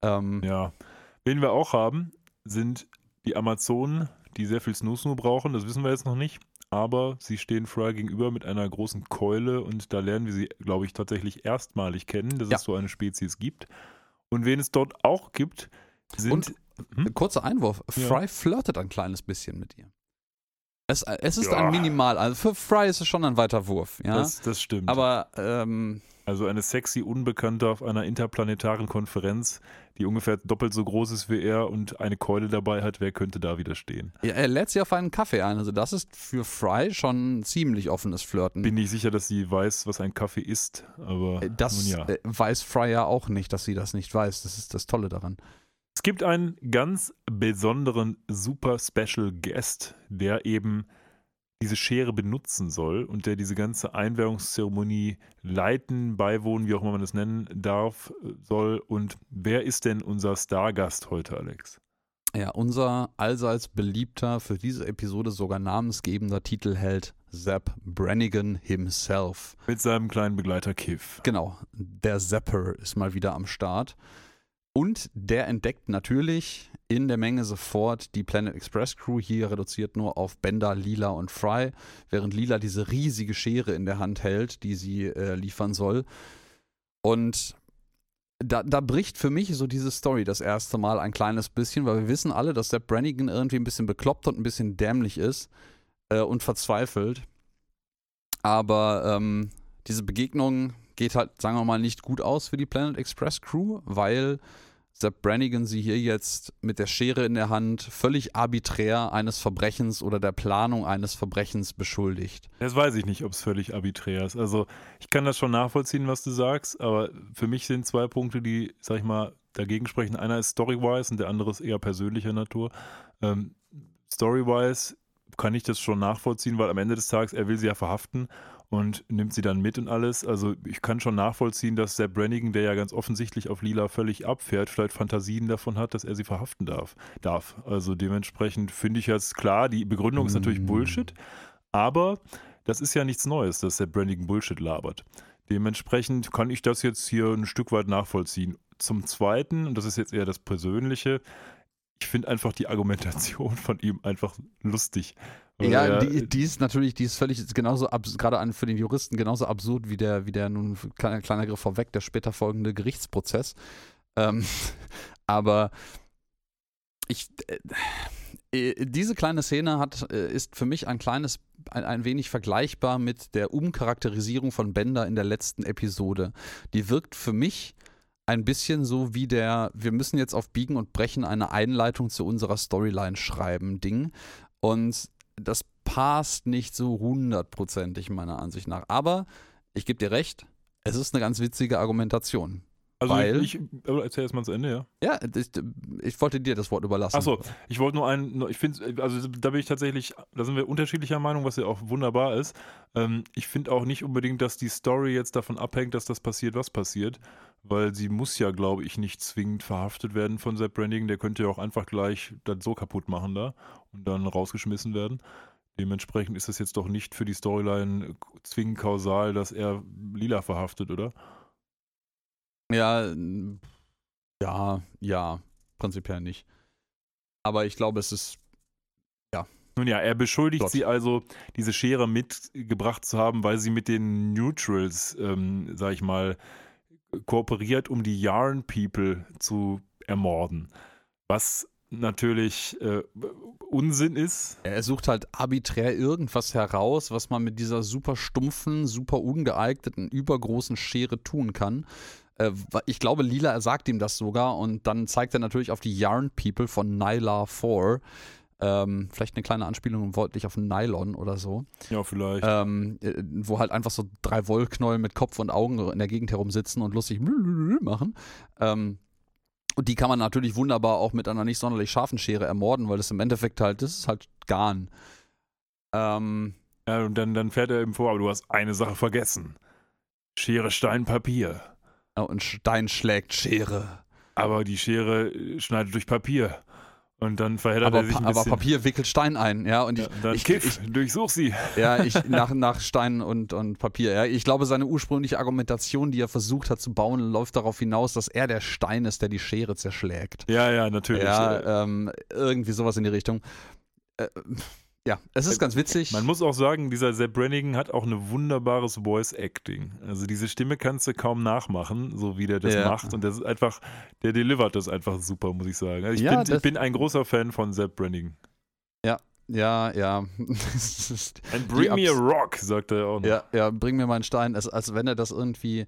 Ähm, Ja. Wen wir auch haben, sind die Amazonen, die sehr viel Snoo-Snoo brauchen. Das wissen wir jetzt noch nicht. Aber sie stehen Fry gegenüber mit einer großen Keule und da lernen wir sie, glaube ich, tatsächlich erstmalig kennen, dass Ja. es so eine Spezies gibt. Und wen es dort auch gibt, sind. Und- Hm? Kurzer Einwurf. Ja. Fry flirtet ein kleines bisschen mit ihr. Es, es ist Ja. ein Minimal, also für Fry ist es schon ein weiter Wurf, ja. das, das stimmt. Aber ähm, Also eine sexy Unbekannte auf einer interplanetaren Konferenz, die ungefähr doppelt so groß ist wie er und eine Keule dabei hat. Wer könnte da widerstehen? Ja, er lädt sie auf einen Kaffee ein. Also das ist für Fry schon ein ziemlich offenes Flirten. Bin nicht sicher, dass sie weiß, was ein Kaffee ist, aber das ja. äh, weiß Fry ja auch nicht, dass sie das nicht weiß. Das ist das Tolle daran. Es gibt einen ganz besonderen Super Special Guest, der eben diese Schere benutzen soll und der diese ganze Einweihungszeremonie leiten, beiwohnen, wie auch immer man das nennen darf, äh, soll. Und wer ist denn unser Stargast heute, Alex? Ja, unser allseits beliebter, für diese Episode sogar namensgebender Titelheld Zap Brannigan himself. Mit seinem kleinen Begleiter Kiff. Genau, der Zapper ist mal wieder am Start. Und der entdeckt natürlich in der Menge sofort die Planet Express Crew, hier reduziert nur auf Bender, Lila und Fry, während Lila diese riesige Schere in der Hand hält, die sie äh, liefern soll. Und da, da bricht für mich so diese Story das erste Mal ein kleines bisschen, weil wir wissen alle, dass der Brannigan irgendwie ein bisschen bekloppt und ein bisschen dämlich ist äh, und verzweifelt. Aber ähm, diese Begegnung geht halt, sagen wir mal, nicht gut aus für die Planet Express Crew, weil Sepp Brannigan sie hier jetzt mit der Schere in der Hand völlig arbiträr eines Verbrechens oder der Planung eines Verbrechens beschuldigt. Das weiß ich nicht, ob es völlig arbiträr ist. Also ich kann das schon nachvollziehen, was du sagst, aber für mich sind zwei Punkte, die, sag ich mal, dagegen sprechen. Einer ist Story-wise und der andere ist eher persönlicher Natur. Ähm, Story-wise kann ich das schon nachvollziehen, weil am Ende des Tages, er will sie ja verhaften und nimmt sie dann mit und alles. Also ich kann schon nachvollziehen, dass der Brannigan, der ja ganz offensichtlich auf Lila völlig abfährt, vielleicht Fantasien davon hat, dass er sie verhaften darf. darf. Also dementsprechend finde ich jetzt klar, die Begründung ist natürlich Mm. Bullshit, aber das ist ja nichts Neues, dass der Brannigan Bullshit labert. Dementsprechend kann ich das jetzt hier ein Stück weit nachvollziehen. Zum Zweiten, und das ist jetzt eher das Persönliche, ich finde einfach die Argumentation von ihm einfach lustig. Ja, die, die ist natürlich, die ist völlig genauso gerade an für den Juristen genauso absurd wie der, wie der nun kleiner, kleiner Griff vorweg, der später folgende Gerichtsprozess. Ähm, [laughs] aber ich äh, äh, diese kleine Szene hat, äh, ist für mich ein kleines, ein, ein wenig vergleichbar mit der Umcharakterisierung von Bender in der letzten Episode. Die wirkt für mich ein bisschen so wie der, wir müssen jetzt auf Biegen und Brechen eine Einleitung zu unserer Storyline schreiben, Ding. Und das passt nicht so hundertprozentig meiner Ansicht nach. Aber ich gebe dir recht, es ist eine ganz witzige Argumentation. Also weil- ich, aber erzähl erst mal zu Ende, ja. Ja, ich, ich wollte dir das Wort überlassen. Achso, ich wollte nur einen, ich finde, also da bin ich tatsächlich, da sind wir unterschiedlicher Meinung, was ja auch wunderbar ist. Ähm, ich finde auch nicht unbedingt, dass die Story jetzt davon abhängt, dass das passiert, was passiert, weil sie muss ja, glaube ich, nicht zwingend verhaftet werden von Sepp Brannigan. Der könnte ja auch einfach gleich das so kaputt machen da und dann rausgeschmissen werden. Dementsprechend ist das jetzt doch nicht für die Storyline zwingend kausal, dass er Lila verhaftet, oder? Ja, ja, ja, prinzipiell nicht. Aber ich glaube, es ist, Nun ja, er beschuldigt Gott. sie also, diese Schere mitgebracht zu haben, weil sie mit den Neutrals, ähm, sag ich mal, kooperiert, um die Yarn People zu ermorden. Was natürlich äh, Unsinn ist. er sucht halt arbiträr irgendwas heraus, was man mit dieser super stumpfen, super ungeeigneten, übergroßen Schere tun kann. Äh, ich glaube, Lila er sagt ihm das sogar und dann zeigt er natürlich auf die Yarn People von Nyla 4. Ähm, vielleicht eine kleine Anspielung wortlich auf Nylon oder so. Ja, vielleicht. ähm, äh, wo halt einfach so drei Wollknäuel mit Kopf und Augen in der Gegend herumsitzen und lustig machen. Ähm, und die kann man natürlich wunderbar auch mit einer nicht sonderlich scharfen Schere ermorden, weil das im Endeffekt halt, das ist halt Garn. Ähm, ja, und dann, dann fährt er ihm vor, aber du hast eine Sache vergessen. Schere, Stein, Papier. Ja, und Stein schlägt Schere. Aber die Schere äh, schneidet durch Papier. Und dann verheddert Aber, er sich ein aber. Papier wickelt Stein ein, ja. Und Ja, ich, und dann ich, Kiff, durchsuch sie. [laughs] Ja, ich [laughs] nach, nach Stein und, und Papier. Ja. Ich glaube, seine ursprüngliche Argumentation, die er versucht hat zu bauen, läuft darauf hinaus, dass er der Stein ist, der die Schere zerschlägt. Ja, ja, natürlich. Äh, Ja, ähm, irgendwie sowas in die Richtung. Äh, ja, es ist ganz witzig. Man muss auch sagen, dieser Sepp Brannigan hat auch ein wunderbares Voice-Acting. Also diese Stimme kannst du kaum nachmachen, so wie der das Ja. macht. Und das ist einfach, der delivert das einfach super, muss ich sagen. Also ich, Ja, bin, ich bin ein großer Fan von Sepp Brannigan. ja, ja. [laughs] And bring me a rock, sagt er auch noch. Ja, ja, bring mir meinen Stein, als, als wenn er das irgendwie.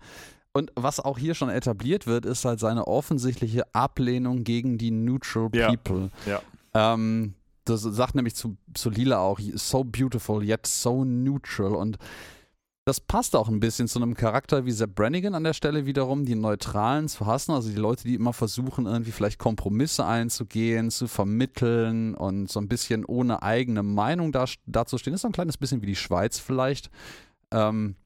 Und was auch hier schon etabliert wird, ist halt seine offensichtliche Ablehnung gegen die Neutral Ja. People. Ja. Ähm, das sagt nämlich zu, zu Lila auch, so beautiful, yet so neutral. Und das passt auch ein bisschen zu einem Charakter wie Sepp Brannigan an der Stelle wiederum, die Neutralen zu hassen, also die Leute, die immer versuchen, irgendwie vielleicht Kompromisse einzugehen, zu vermitteln und so ein bisschen ohne eigene Meinung da, dazustehen. Ist so ein kleines bisschen wie die Schweiz vielleicht. Ähm,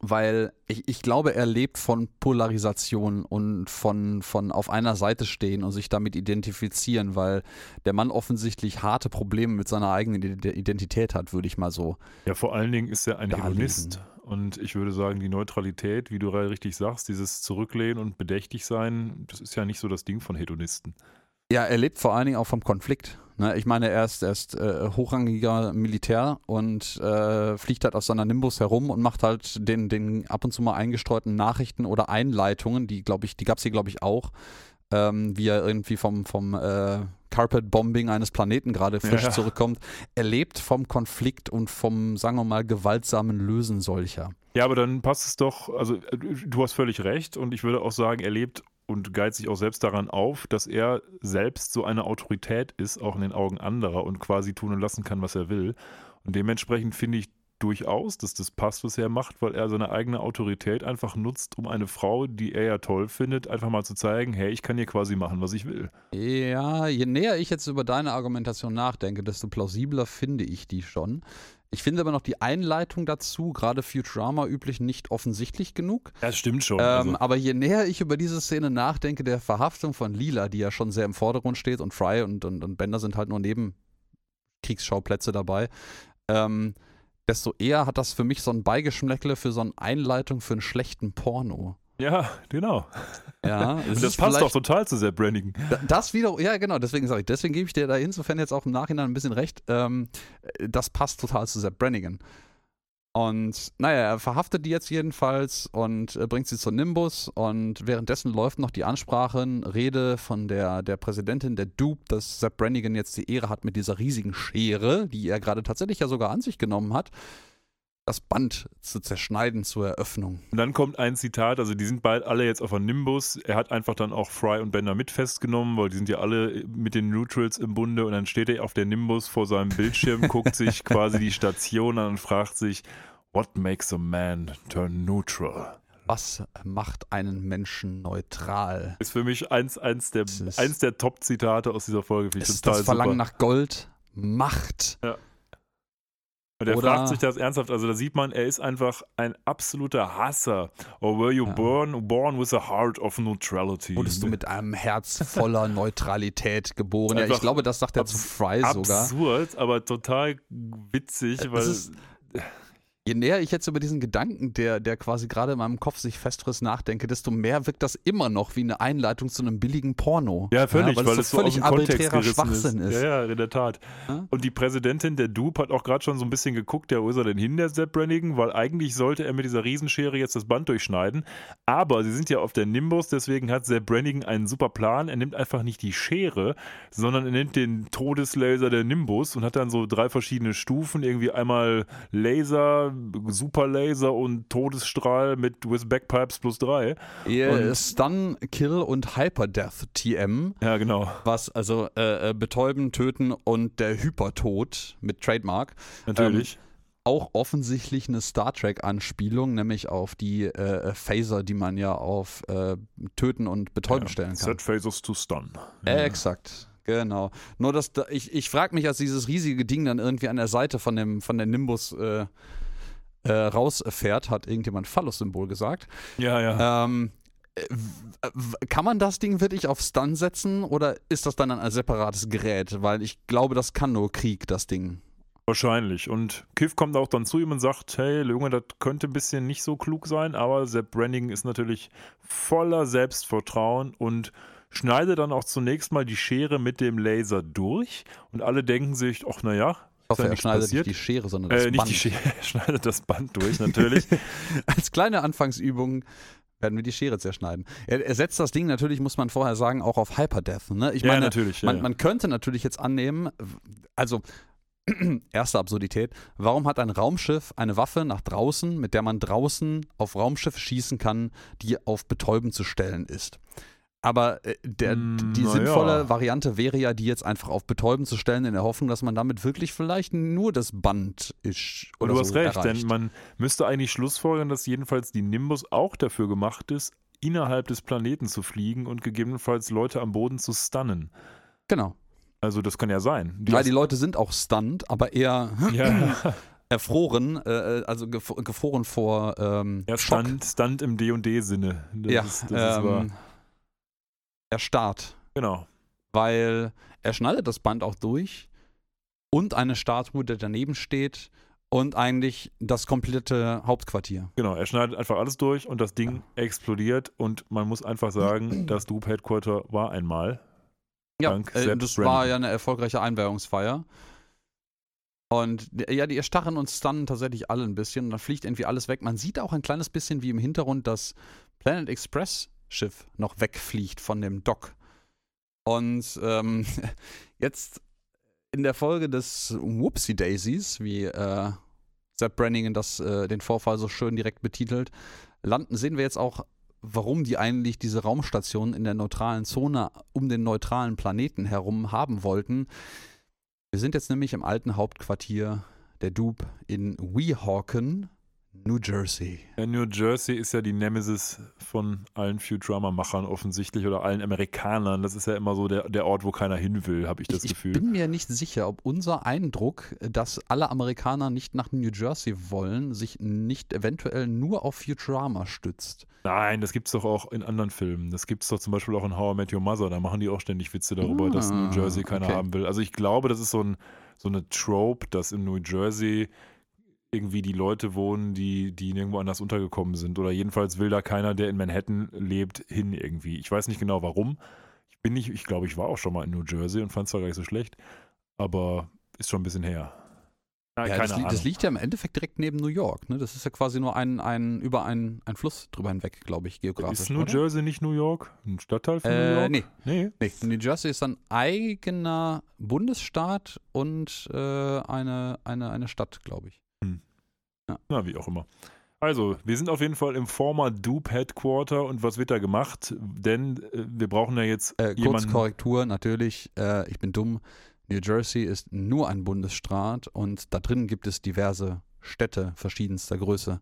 weil ich, ich glaube, er lebt von Polarisation und von, von auf einer Seite stehen und sich damit identifizieren, weil der Mann offensichtlich harte Probleme mit seiner eigenen Ide- Identität hat, würde ich mal so. Ja, vor allen Dingen ist er ein Darlegen. Hedonist. Und ich würde sagen, die Neutralität, wie du richtig sagst, dieses Zurücklehnen und bedächtig sein, das ist ja nicht so das Ding von Hedonisten. Ja, er lebt vor allen Dingen auch vom Konflikt. Ne? Ich meine, er ist, er ist äh, hochrangiger Militär und äh, fliegt halt auf seiner Nimbus herum und macht halt den, den ab und zu mal eingestreuten Nachrichten oder Einleitungen, die glaube ich, die gab es hier glaube ich auch, ähm, wie er irgendwie vom, vom äh, Carpet-Bombing eines Planeten gerade frisch Ja. zurückkommt. Er lebt vom Konflikt und vom, sagen wir mal, gewaltsamen Lösen solcher. Ja, aber dann passt es doch, also äh, du hast völlig recht und ich würde auch sagen, er lebt und geizt sich auch selbst daran auf, dass er selbst so eine Autorität ist, auch in den Augen anderer und quasi tun und lassen kann, was er will. Und dementsprechend finde ich durchaus, dass das passt, was er macht, weil er seine eigene Autorität einfach nutzt, um eine Frau, die er ja toll findet, einfach mal zu zeigen, hey, ich kann hier quasi machen, was ich will. Ja, je näher ich jetzt über deine Argumentation nachdenke, desto plausibler finde ich die schon. Ich finde aber noch die Einleitung dazu, gerade Futurama üblich, nicht offensichtlich genug. Das stimmt schon. Ähm, also, aber je näher ich über diese Szene nachdenke, der Verhaftung von Lila, die ja schon sehr im Vordergrund steht, und Fry und, und, und Bender sind halt nur neben Kriegsschauplätze dabei, ähm, desto eher hat das für mich so ein Beigeschmäckle für so eine Einleitung für einen schlechten Porno. Ja, genau. Ja, [laughs] das passt doch total zu Sepp Brannigan. Da- Das wieder, ja genau, deswegen sage ich, deswegen gebe ich dir da insofern jetzt auch im Nachhinein ein bisschen recht. Ähm, das passt total zu Sepp Brannigan. Und naja, er verhaftet die jetzt jedenfalls und äh, bringt sie zur Nimbus und währenddessen läuft noch die Ansprache, Rede von der, der Präsidentin der Dupe, dass Sepp Brannigan jetzt die Ehre hat mit dieser riesigen Schere, die er gerade tatsächlich ja sogar an sich genommen hat, das Band zu zerschneiden zur Eröffnung. Und dann kommt ein Zitat, also die sind bald alle jetzt auf einem Nimbus. Er hat einfach dann auch Fry und Bender mit festgenommen, weil die sind ja alle mit den Neutrals im Bunde und dann steht er auf der Nimbus vor seinem Bildschirm, [laughs] guckt sich quasi die Station an und fragt sich, what makes a man turn neutral? Was macht einen Menschen neutral? Ist für mich eins, eins der, eins der Top-Zitate aus dieser Folge. Ist das Verlangen super. nach Gold, Macht. Und er Oder- fragt sich das ernsthaft. Also da sieht man, er ist einfach ein absoluter Hasser. Or were you Ja. born, born with a heart of neutrality? Wurdest du mit einem Herz voller [laughs] Neutralität geboren? Ja, ich glaube, das sagt er zu Fry sogar. Absurd, aber total witzig, Es weil ist- Je näher ich jetzt über diesen Gedanken, der, der quasi gerade in meinem Kopf sich festfrisst, nachdenke, desto mehr wirkt das immer noch wie eine Einleitung zu einem billigen Porno. ja völlig, weil, weil, es so völlig arbiträrer Schwachsinn ist. Ja, ja, in der Tat. Ja? Und die Präsidentin der Dupe hat auch gerade schon so ein bisschen geguckt, ja, wo ist er denn hin, der Sepp Brannigan? Weil eigentlich sollte er mit dieser Riesenschere jetzt das Band durchschneiden. Aber sie sind ja auf der Nimbus, deswegen hat Sepp Brannigan einen super Plan. Er nimmt einfach nicht die Schere, sondern er nimmt den Todeslaser der Nimbus und hat dann so drei verschiedene Stufen. Irgendwie einmal Laser, Superlaser und Todesstrahl mit with Backpipes plus drei. Ihr Und- Stun, Kill und Hyperdeath TM, Ja, genau. was also äh, äh, betäuben, töten und der Hypertod mit Trademark. Natürlich. auch offensichtlich eine Star Trek-Anspielung, nämlich auf die äh, Phaser, die man ja auf äh, Töten und Betäuben stellen kann. Set phasers to stun. Äh, Exakt. Genau. Nur dass da, ich, ich frage mich, als dieses riesige Ding dann irgendwie an der Seite von dem von der Nimbus äh, äh, rausfährt, hat irgendjemand Phallus-Symbol gesagt. Ja, ja. Ähm, äh, kann man das Ding wirklich auf Stun setzen oder ist das dann ein separates Gerät? Weil ich glaube, das kann nur Krieg, das Ding. Wahrscheinlich. Und Kiff kommt auch dann zu ihm und sagt, hey, Junge, das könnte ein bisschen nicht so klug sein, aber Sepp Brannigan ist natürlich voller Selbstvertrauen und schneidet dann auch zunächst mal die Schere mit dem Laser durch und alle denken sich, ach naja, Ich hoffe, er schneidet passiert. nicht die Schere, sondern das äh, nicht Band. die Schere, er [laughs] schneidet das Band durch natürlich. [laughs] Als kleine Anfangsübung werden wir die Schere zerschneiden. Er, er setzt das Ding natürlich, muss man vorher sagen, auch auf Hyperdeath. Ne? Ich ja, meine, natürlich. Ja, man, ja. man könnte natürlich jetzt annehmen, also [clears throat] erste Absurdität. Warum hat ein Raumschiff eine Waffe nach draußen, mit der man draußen auf Raumschiffe schießen kann, die auf Betäuben zu stellen ist? Aber äh, der, Mm, die na sinnvolle ja. Variante wäre ja, die jetzt einfach auf Betäuben zu stellen, in der Hoffnung, dass man damit wirklich vielleicht nur das Band ist. Und Oder du hast so recht, erreicht. denn man müsste eigentlich schlussfolgern, dass jedenfalls die Nimbus auch dafür gemacht ist, innerhalb des Planeten zu fliegen und gegebenenfalls Leute am Boden zu stunnen. Genau. Also das kann ja sein. Ja, die Leute sind auch stunned, aber eher [laughs] ja, [laughs] erfroren, äh, also gef gefroren vor ähm, ja. Stunt, Stunt im D&D-Sinne. Ja, ist, das ist wahr. ähm, erstarrt, Genau. weil er schneidet das Band auch durch und eine Statue, die daneben steht und eigentlich das komplette Hauptquartier. Genau, er schneidet einfach alles durch und das Ding explodiert und man muss einfach sagen, [clears throat] das Dupe Headquarter war einmal. Ja, Dank äh, das Brannigan. war ja eine erfolgreiche Einweihungsfeier. Und ja, die erstarren und stunnen tatsächlich alle ein bisschen. Dann fliegt irgendwie alles weg. Man sieht auch ein kleines bisschen wie im Hintergrund das Planet Express Schiff noch wegfliegt von dem Dock. Und ähm, [laughs] jetzt in der Folge des Whoopsie Daisies, wie äh, Sepp Brannigan das, äh, den Vorfall so schön direkt betitelt, landen, sehen wir jetzt auch, warum die eigentlich diese Raumstation in der neutralen Zone um den neutralen Planeten herum haben wollten. Wir sind jetzt nämlich im alten Hauptquartier der Dupe in Weehawken, New Jersey. Ja, New Jersey ist ja die Nemesis von allen Futurama-Machern offensichtlich oder allen Amerikanern. Das ist ja immer so der, der Ort, wo keiner hin will, habe ich das ich, ich Gefühl. bin mir nicht sicher, ob unser Eindruck, dass alle Amerikaner nicht nach New Jersey wollen, sich nicht eventuell nur auf Futurama stützt. Nein, das gibt's doch auch in anderen Filmen. Das gibt's doch zum Beispiel auch in How I Met Your Mother. Da machen die auch ständig Witze darüber, dass New Ah, Jersey keiner okay. haben will. Also ich glaube, das ist so, ein, so eine Trope, dass in New Jersey irgendwie die Leute wohnen, die, die nirgendwo anders untergekommen sind. Oder jedenfalls will da keiner, der in Manhattan lebt, hin irgendwie. Ich weiß nicht genau warum. Ich bin nicht, ich glaube, ich war auch schon mal in New Jersey und fand es da gar nicht so schlecht. Aber ist schon ein bisschen her. Na, Ja, das, das liegt ja im Endeffekt direkt neben New York. Ne? Das ist ja quasi nur ein, ein, über einen, ein Fluss drüber hinweg, glaube ich, geografisch. ist New oder? Jersey nicht New York? Ein Stadtteil von New Äh, York? nee, Nee. nee. New Jersey ist ein eigener Bundesstaat und äh, eine, eine, eine Stadt, glaube ich. Na, wie auch immer. Also, wir sind auf jeden Fall im former Dupe Headquarter und was wird da gemacht? Denn äh, wir brauchen ja jetzt Äh, kurz. Korrektur, natürlich, äh, ich bin dumm. New Jersey ist nur ein Bundesstaat und da drin gibt es diverse Städte verschiedenster Größe.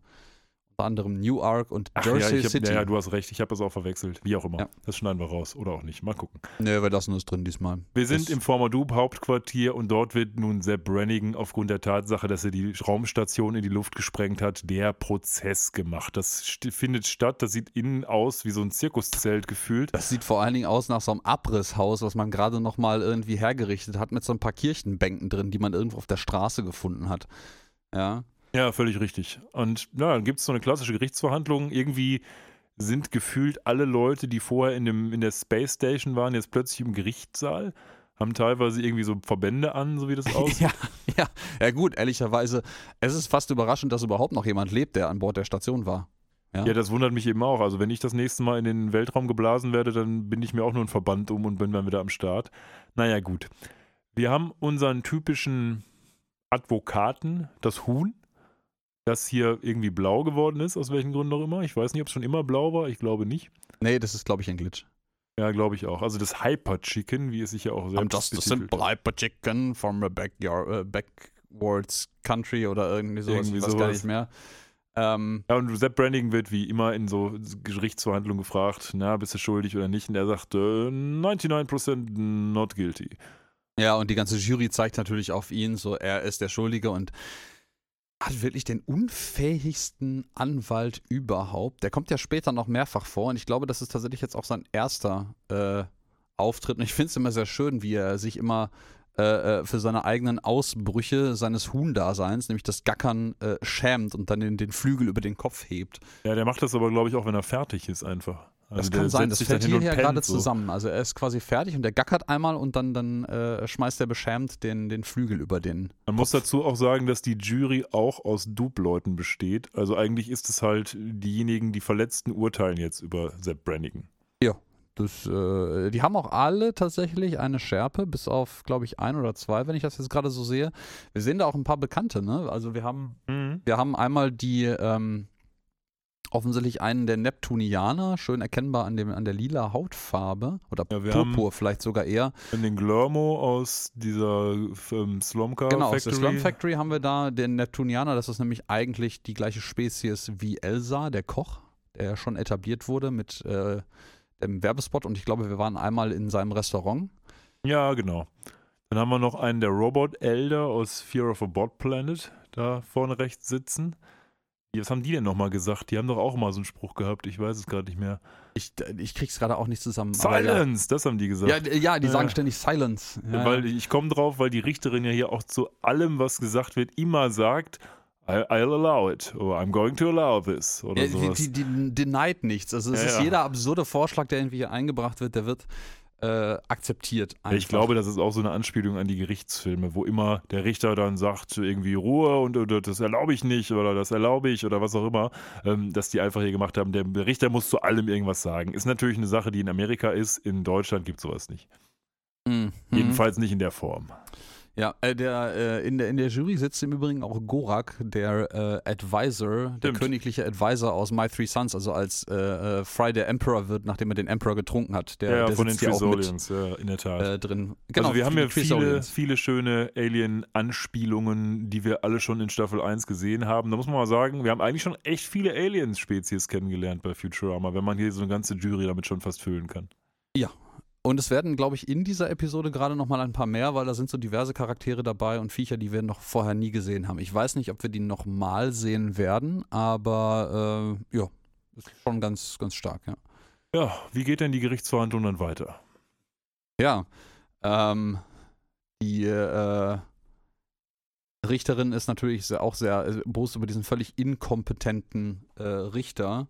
Unter anderem Newark und Jersey ja, ich hab, City. ja, ja, du hast recht, ich habe das auch verwechselt. Wie auch immer. Ja. Das schneiden wir raus oder auch nicht. Mal gucken. Nee, wir lassen es drin diesmal. Wir sind Das- im Former Dupe Hauptquartier und dort wird nun Sepp Brannigan aufgrund der Tatsache, dass er die Raumstation in die Luft gesprengt hat, der Prozess gemacht. Das st- findet statt. Das sieht innen aus wie so ein Zirkuszelt gefühlt. Das sieht vor allen Dingen aus nach so einem Abrisshaus, was man gerade noch mal irgendwie hergerichtet hat, mit so ein paar Kirchenbänken drin, die man irgendwo auf der Straße gefunden hat. Ja. Ja, völlig richtig. Und ja, dann gibt es so eine klassische Gerichtsverhandlung. Irgendwie sind gefühlt alle Leute, die vorher in, dem, in der Space Station waren, jetzt plötzlich im Gerichtssaal, haben teilweise irgendwie so Verbände an, so wie das [laughs] aussieht. ja, ja, ja, gut, ehrlicherweise, es ist fast überraschend, dass überhaupt noch jemand lebt, der an Bord der Station war. Ja. Ja, das wundert mich eben auch. Also wenn ich das nächste Mal in den Weltraum geblasen werde, dann bin ich mir auch nur ein Verband um und bin dann wieder am Start. Naja, gut. Wir haben unseren typischen Advokaten, das Huhn, das hier irgendwie blau geworden ist, aus welchen Gründen auch immer. Ich weiß nicht, ob es schon immer blau war. Ich glaube nicht. Nee, das ist, glaube ich, ein Glitch. Ja, glaube ich auch. Also das Hyper Chicken, wie es sich ja auch selbst I'm just a betitelt. simple hyper chicken from a backyard, äh, backwards country oder irgendwie sowas. Irgendwie ich weiß gar sowas. nicht mehr. Ähm, Ja, und Sepp Brannigan wird wie immer in so Gerichtsverhandlungen gefragt, na, bist du schuldig oder nicht? Und er sagt, äh, 99% not guilty. ja, und die ganze Jury zeigt natürlich auf ihn, so er ist der Schuldige und hat wirklich den unfähigsten Anwalt überhaupt. Der kommt ja später noch mehrfach vor und ich glaube, das ist tatsächlich jetzt auch sein erster äh, Auftritt. Und ich finde es immer sehr schön, wie er sich immer äh, äh, für seine eigenen Ausbrüche seines Huhndaseins, nämlich das Gackern, äh, schämt und dann den, den Flügel über den Kopf hebt. Ja, der macht das aber, glaube ich, auch wenn er fertig ist einfach. Also Das kann sein, das fällt hierher pennt gerade so. zusammen. Also er ist quasi fertig und der gackert einmal und dann, dann äh, schmeißt er beschämt den, den Flügel über den. Man muss dazu auch sagen, dass die Jury auch aus Dupe-Leuten besteht. Also eigentlich ist es halt diejenigen, die Verletzten urteilen jetzt über Sepp Brannigan. das, äh, die haben auch alle tatsächlich eine Schärpe, bis auf, glaube ich, ein oder zwei, wenn ich das jetzt gerade so sehe. Wir sehen da auch ein paar Bekannte, ne? Also wir haben, Mhm. wir haben einmal die, ähm, offensichtlich einen der Neptunianer, schön erkennbar an, dem, an der lila Hautfarbe oder Ja, Purpur vielleicht sogar eher. Und den Glormo aus dieser ähm, Slomka Genau, aus Factory. der Slum Factory haben wir da den Neptunianer, das ist nämlich eigentlich die gleiche Spezies wie Elsa, der Koch, der schon etabliert wurde mit äh, dem Werbespot und ich glaube, wir waren einmal in seinem Restaurant. Ja, genau. Dann haben wir noch einen der Robot Elder aus Fear of a Bot Planet da vorne rechts sitzen. Die- Was haben die denn nochmal gesagt? Die haben doch auch mal so einen Spruch gehabt. Ich weiß es gerade nicht mehr. Ich, ich krieg's gerade auch nicht zusammen. Silence, das haben die gesagt. Ja, ja, ja die sagen Ja. ständig Silence. Ja, weil ja. ich komme drauf, weil die Richterin ja hier auch zu allem, was gesagt wird, immer sagt, I'll allow it oder I'm going to allow this oder Ja, die, sowas. die, die denied nichts. Also es Ja, ist ja. jeder absurde Vorschlag, der irgendwie hier eingebracht wird, der wird äh, akzeptiert. Einfach. Ich glaube, das ist auch so eine Anspielung an die Gerichtsfilme, wo immer der Richter dann sagt, irgendwie Ruhe und, oder das erlaube ich nicht oder das erlaube ich oder was auch immer, ähm, dass die einfach hier gemacht haben. Der Richter muss zu allem irgendwas sagen. Ist natürlich eine Sache, die in Amerika ist. In Deutschland gibt es sowas nicht. Mhm. Jedenfalls nicht in der Form. Ja, äh, der, äh, in, der, in der Jury sitzt im Übrigen auch Gorak, der äh, Advisor, der Stimmt. königliche Advisor aus My Three Sons, also als äh, äh, Fry der Emperor wird, nachdem er den Emperor getrunken hat. Der, ja, der von den Trisolians, ja, in der Tat. drin. Genau, also wir haben ja viele, viele schöne Alien-Anspielungen, die wir alle schon in Staffel 1 gesehen haben. Da muss man mal sagen, wir haben eigentlich schon echt viele Alien-Spezies kennengelernt bei Futurama, wenn man hier so eine ganze Jury damit schon fast füllen kann. Und es werden, glaube ich, in dieser Episode gerade noch mal ein paar mehr, weil da sind so diverse Charaktere dabei und Viecher, die wir noch vorher nie gesehen haben. Ich weiß nicht, ob wir die noch mal sehen werden, aber äh, ja, ist schon ganz, ganz stark, ja. Ja, wie geht denn die Gerichtsverhandlung dann weiter? Ja, ähm, die äh, Richterin ist natürlich auch sehr äh, bewusst über diesen völlig inkompetenten äh, Richter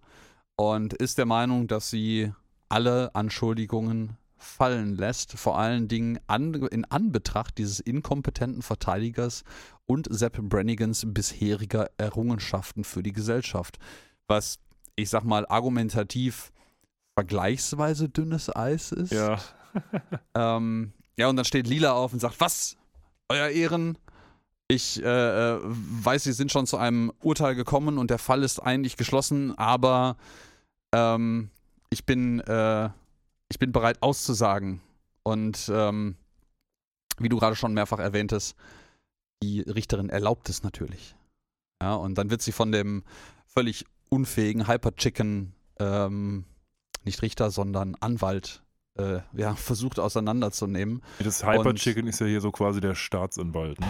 und ist der Meinung, dass sie alle Anschuldigungen fallen lässt, vor allen Dingen an, in Anbetracht dieses inkompetenten Verteidigers und Sepp Brannigans bisheriger Errungenschaften für die Gesellschaft. Was, ich sag mal, argumentativ vergleichsweise dünnes Eis ist. Ja, [laughs] Ähm, ja, und dann steht Lila auf und sagt, was? Euer Ehren? Ich äh, äh, weiß, Sie sind schon zu einem Urteil gekommen und der Fall ist eigentlich geschlossen, aber ähm, ich bin, äh, ich bin bereit auszusagen. Und ähm, wie du gerade schon mehrfach erwähntest, die Richterin erlaubt es natürlich. Ja, und dann wird sie von dem völlig unfähigen Hyper-Chicken, ähm, nicht Richter, sondern Anwalt, äh, ja, [laughs] versucht auseinanderzunehmen. das Hyper Und- Chicken ist ja hier so quasi der Staatsanwalt. Ne?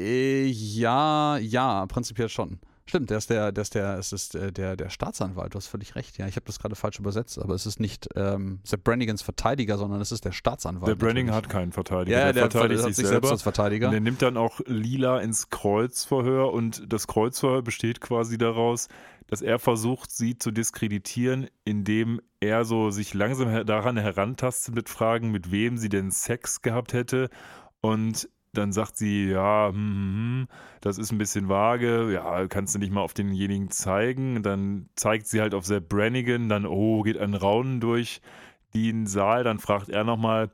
Äh, ja, ja, prinzipiell schon. Stimmt, der ist der, der ist der, es ist äh, der, der Staatsanwalt, du hast völlig recht. Ja, ich habe das gerade falsch übersetzt, aber es ist nicht ähm, Sepp Brannigans Verteidiger, sondern es ist der Staatsanwalt. Der Branning hat keinen Verteidiger. ja, der, der, verteidigt hat sich selber. als Verteidiger. Und er nimmt dann auch Lila ins Kreuzverhör und das Kreuzverhör besteht quasi daraus, dass er versucht, sie zu diskreditieren, indem er so sich langsam daran herantastet mit Fragen, mit wem sie denn Sex gehabt hätte. Und dann sagt sie, ja, hm, hm, hm, das ist ein bisschen vage, ja, kannst du nicht mal auf denjenigen zeigen. Dann zeigt sie halt auf Sepp Brannigan, dann, oh, geht ein Raunen durch den Saal, dann fragt er nochmal,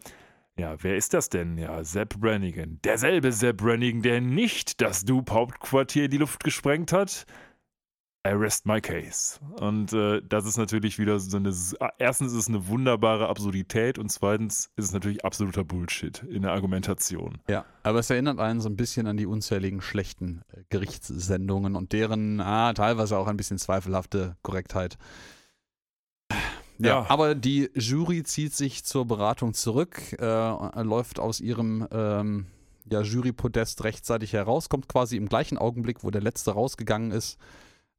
ja, wer ist das denn? Ja, Sepp Brannigan. Derselbe Sepp Brannigan, der nicht das Dupe-Hauptquartier in die Luft gesprengt hat. I rest my case. Und äh, das ist natürlich wieder so eine. Erstens ist es eine wunderbare Absurdität und zweitens ist es natürlich absoluter Bullshit in der Argumentation. Ja, aber es erinnert einen so ein bisschen an die unzähligen schlechten äh, Gerichtssendungen und deren ah, teilweise auch ein bisschen zweifelhafte Korrektheit. Ja, Ja. aber die Jury zieht sich zur Beratung zurück, äh, läuft aus ihrem ähm, ja, Jurypodest rechtzeitig heraus, kommt quasi im gleichen Augenblick, wo der letzte rausgegangen ist,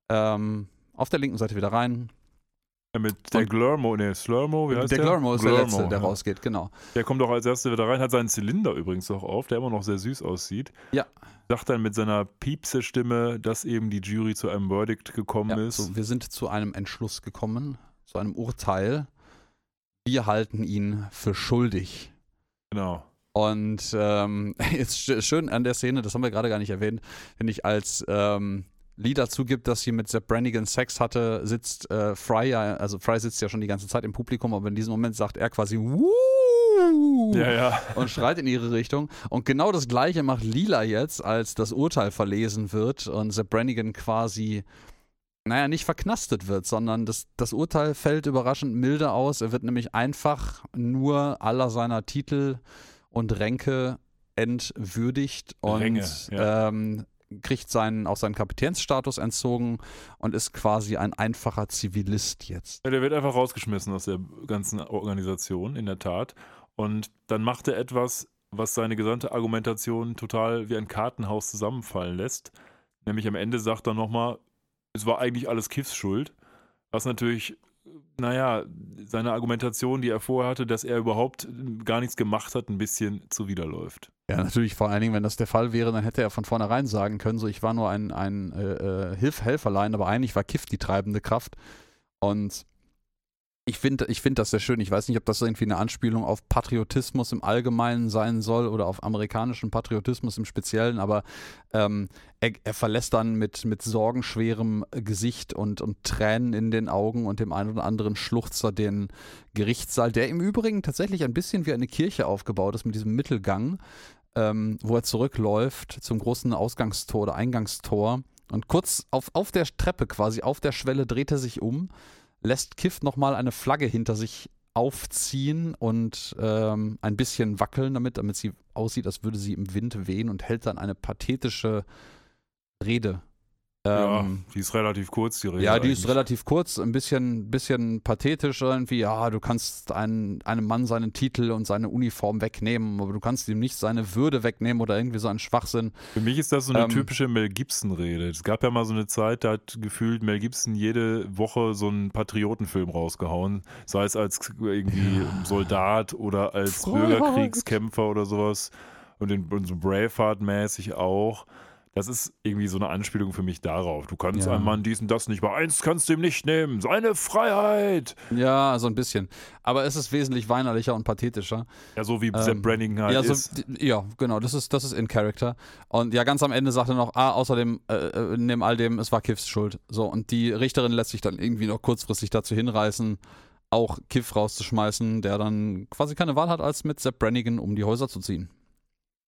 ähm, auf der linken Seite wieder rein. Ja, mit der Glurmo, ne, Slurmo, wie heißt der der? Glurmo ist der Glurmo, letzte, der ja. rausgeht, genau. Der kommt auch als erster wieder rein, hat seinen Zylinder übrigens auch auf, der immer noch sehr süß aussieht. Ja. Sagt dann mit seiner Piepse-Stimme, dass eben die Jury zu einem Verdict gekommen Ja, ist. so, wir sind zu einem Entschluss gekommen, zu einem Urteil. Wir halten ihn für schuldig. Genau. Und ähm, [laughs] jetzt sch- schön an der Szene, das haben wir gerade gar nicht erwähnt, finde ich, als ähm, Lee dazu gibt, dass sie mit Sepp Brannigan Sex hatte, sitzt äh, Fry ja, also Fry sitzt ja schon die ganze Zeit im Publikum, aber in diesem Moment sagt er quasi Wuh! Ja, ja. und schreit in ihre Richtung. Und genau das gleiche macht Lila jetzt, als das Urteil verlesen wird und Sepp Brannigan quasi naja, nicht verknastet wird, sondern das, das Urteil fällt überraschend milde aus. Er wird nämlich einfach nur aller seiner Titel und Ränke entwürdigt und Ränge, ja. ähm, kriegt seinen, auch seinen Kapitänsstatus entzogen und ist quasi ein einfacher Zivilist jetzt. Ja, der wird einfach rausgeschmissen aus der ganzen Organisation, in der Tat. Und dann macht er etwas, was seine gesamte Argumentation total wie ein Kartenhaus zusammenfallen lässt. Nämlich am Ende sagt er nochmal, es war eigentlich alles Kiffs Schuld. Was natürlich, naja, seine Argumentation, die er vorher hatte, dass er überhaupt gar nichts gemacht hat, ein bisschen zuwiderläuft. Ja, natürlich, vor allen Dingen, wenn das der Fall wäre, dann hätte er von vornherein sagen können, so ich war nur ein, ein äh, äh Hilf Helferlein, aber eigentlich war Kiff die treibende Kraft. Und ich finde ich find das sehr schön. Ich weiß nicht, ob das irgendwie eine Anspielung auf Patriotismus im Allgemeinen sein soll oder auf amerikanischen Patriotismus im Speziellen, aber ähm, er, er, verlässt dann mit, mit sorgenschwerem Gesicht und, und Tränen in den Augen und dem einen oder anderen Schluchzer den Gerichtssaal, der im Übrigen tatsächlich ein bisschen wie eine Kirche aufgebaut ist mit diesem Mittelgang, ähm, wo er zurückläuft zum großen Ausgangstor oder Eingangstor. Und kurz auf, auf der Treppe quasi, auf der Schwelle dreht er sich um lässt Kiff nochmal eine Flagge hinter sich aufziehen und ähm, ein bisschen wackeln damit, damit sie aussieht, als würde sie im Wind wehen und hält dann eine pathetische Rede ja, ähm, die ist relativ kurz, die Rede. Ja, die eigentlich. ist relativ kurz, ein bisschen, bisschen pathetisch irgendwie. Ja, du kannst einen, einem Mann seinen Titel und seine Uniform wegnehmen, aber du kannst ihm nicht seine Würde wegnehmen oder irgendwie so einen Schwachsinn. Für mich ist das so eine ähm, typische Mel Gibson-Rede. Es gab ja mal so eine Zeit, da hat gefühlt Mel Gibson jede Woche so einen Patriotenfilm rausgehauen. Sei es als irgendwie ja. Soldat oder als. Bürgerkriegskämpfer oder sowas. Und, in, und so Braveheart-mäßig auch. Das ist irgendwie so eine Anspielung für mich darauf. Du kannst ja. einem Mann diesen das nicht mal eins kannst du ihm nicht nehmen. Seine Freiheit. Ja, so ein bisschen. Aber es ist wesentlich weinerlicher und pathetischer. Ja, so wie ähm, Brannigan halt ja, so, ist. Ja, genau. Das ist, das ist in Character. Und ja, ganz am Ende sagt er noch, ah, außerdem, äh, äh neben all dem, es war Kiffs Schuld. So, und die Richterin lässt sich dann irgendwie noch kurzfristig dazu hinreißen, auch Kiff rauszuschmeißen, der dann quasi keine Wahl hat, als mit Sepp Brannigan um die Häuser zu ziehen.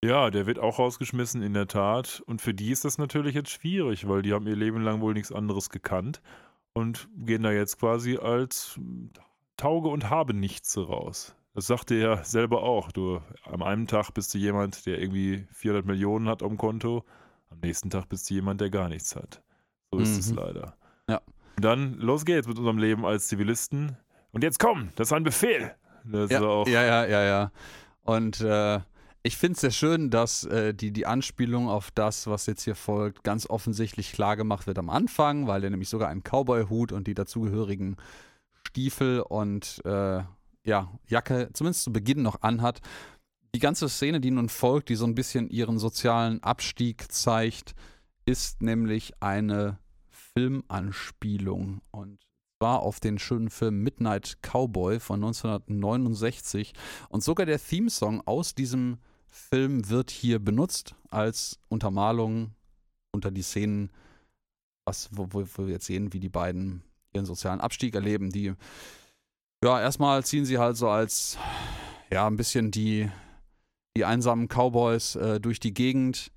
Ja, der wird auch rausgeschmissen, in der Tat. Und für die ist das natürlich jetzt schwierig, weil die haben ihr Leben lang wohl nichts anderes gekannt und gehen da jetzt quasi als Tauge und habe nichts raus. Das sagte er selber auch. Du, am einen Tag bist du jemand, der irgendwie 400 Millionen hat am Konto. Am nächsten Tag bist du jemand, der gar nichts hat. So ist mhm. es leider. Ja. Und dann los geht's mit unserem Leben als Zivilisten. Und jetzt komm, das ist ein Befehl. Das ja, auch ja, ja, ja, ja. Und äh, ich finde es sehr schön, dass äh, die, die Anspielung auf das, was jetzt hier folgt, ganz offensichtlich klar gemacht wird am Anfang, weil er nämlich sogar einen Cowboy-Hut und die dazugehörigen Stiefel und äh, ja, Jacke zumindest zu Beginn noch anhat. Die ganze Szene, die nun folgt, die so ein bisschen ihren sozialen Abstieg zeigt, ist nämlich eine Filmanspielung und zwar auf den schönen Film Midnight Cowboy von 1969 und sogar der Themesong aus diesem Film wird hier benutzt als Untermalung unter die Szenen, was, wo, wo wir jetzt sehen, wie die beiden ihren sozialen Abstieg erleben. Die, ja, erstmal ziehen sie halt so als, ja, ein bisschen die, die einsamen Cowboys äh, durch die Gegend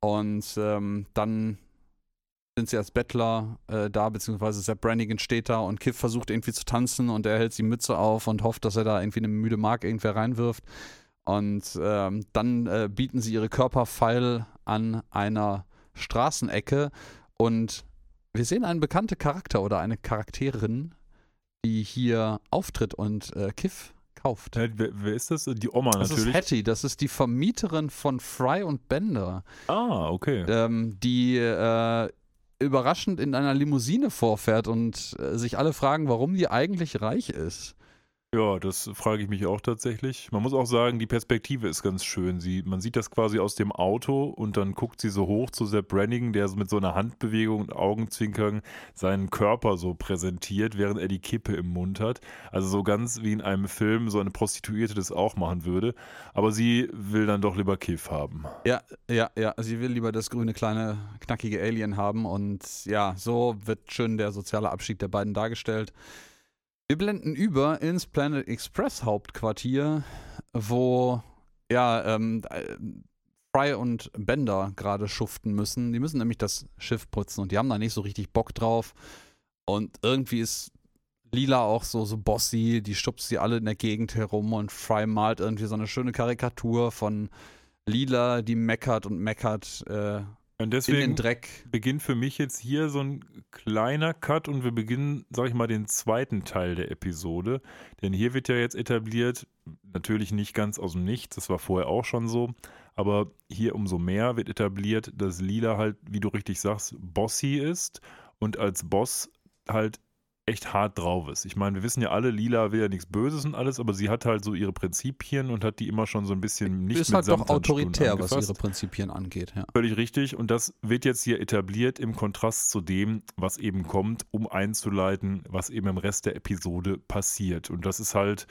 und ähm, dann sind sie als Bettler äh, da, beziehungsweise Sepp Brannigan steht da und Kiff versucht irgendwie zu tanzen und er hält die Mütze auf und hofft, dass er da irgendwie eine müde Mark irgendwer reinwirft. Und ähm, dann äh, bieten sie ihre Körper feil an einer Straßenecke und wir sehen einen bekannten Charakter oder eine Charakterin, die hier auftritt und äh, Kiff kauft. Wer, wer, ist das? Die Oma das natürlich. Das ist Hattie, das ist die Vermieterin von Fry und Bender. Ah, okay. Ähm, die äh, überraschend in einer Limousine vorfährt und äh, sich alle fragen, warum die eigentlich reich ist. Ja, das frage ich mich auch tatsächlich. Man muss auch sagen, die Perspektive ist ganz schön. Sie, man sieht das quasi aus dem Auto und dann guckt sie so hoch zu Sepp Brannigan, der so mit so einer Handbewegung und Augenzwinkern seinen Körper so präsentiert, während er die Kippe im Mund hat. Also so ganz wie in einem Film so eine Prostituierte das auch machen würde. Aber sie will dann doch lieber Kiff haben. Ja, ja, ja. Sie will lieber das grüne, kleine, knackige Alien haben und ja, so wird schön der soziale Abschied der beiden dargestellt. Wir blenden über ins Planet Express Hauptquartier, wo ja ähm, äh, Fry und Bender gerade schuften müssen. Die müssen nämlich das Schiff putzen und die haben da nicht so richtig Bock drauf. Und irgendwie ist Lila auch so, so bossy, die stupst sie alle in der Gegend herum und Fry malt irgendwie so eine schöne Karikatur von Lila, die meckert und meckert. Äh, und deswegen beginnt für mich jetzt hier so ein kleiner Cut und wir beginnen, sag ich mal, den zweiten Teil der Episode. Denn hier wird ja jetzt etabliert, natürlich nicht ganz aus dem Nichts, das war vorher auch schon so, aber hier umso mehr wird etabliert, dass Lila halt, wie du richtig sagst, bossy ist und als Boss halt echt hart drauf ist. Ich meine, wir wissen ja alle, Lila will ja nichts Böses und alles, aber sie hat halt so ihre Prinzipien und hat die immer schon so ein bisschen nicht ist mit halt doch autoritär, was ihre Prinzipien angeht. Ja. Völlig richtig. Und das wird jetzt hier etabliert im Kontrast zu dem, was eben kommt, um einzuleiten, was eben im Rest der Episode passiert. Und das ist halt,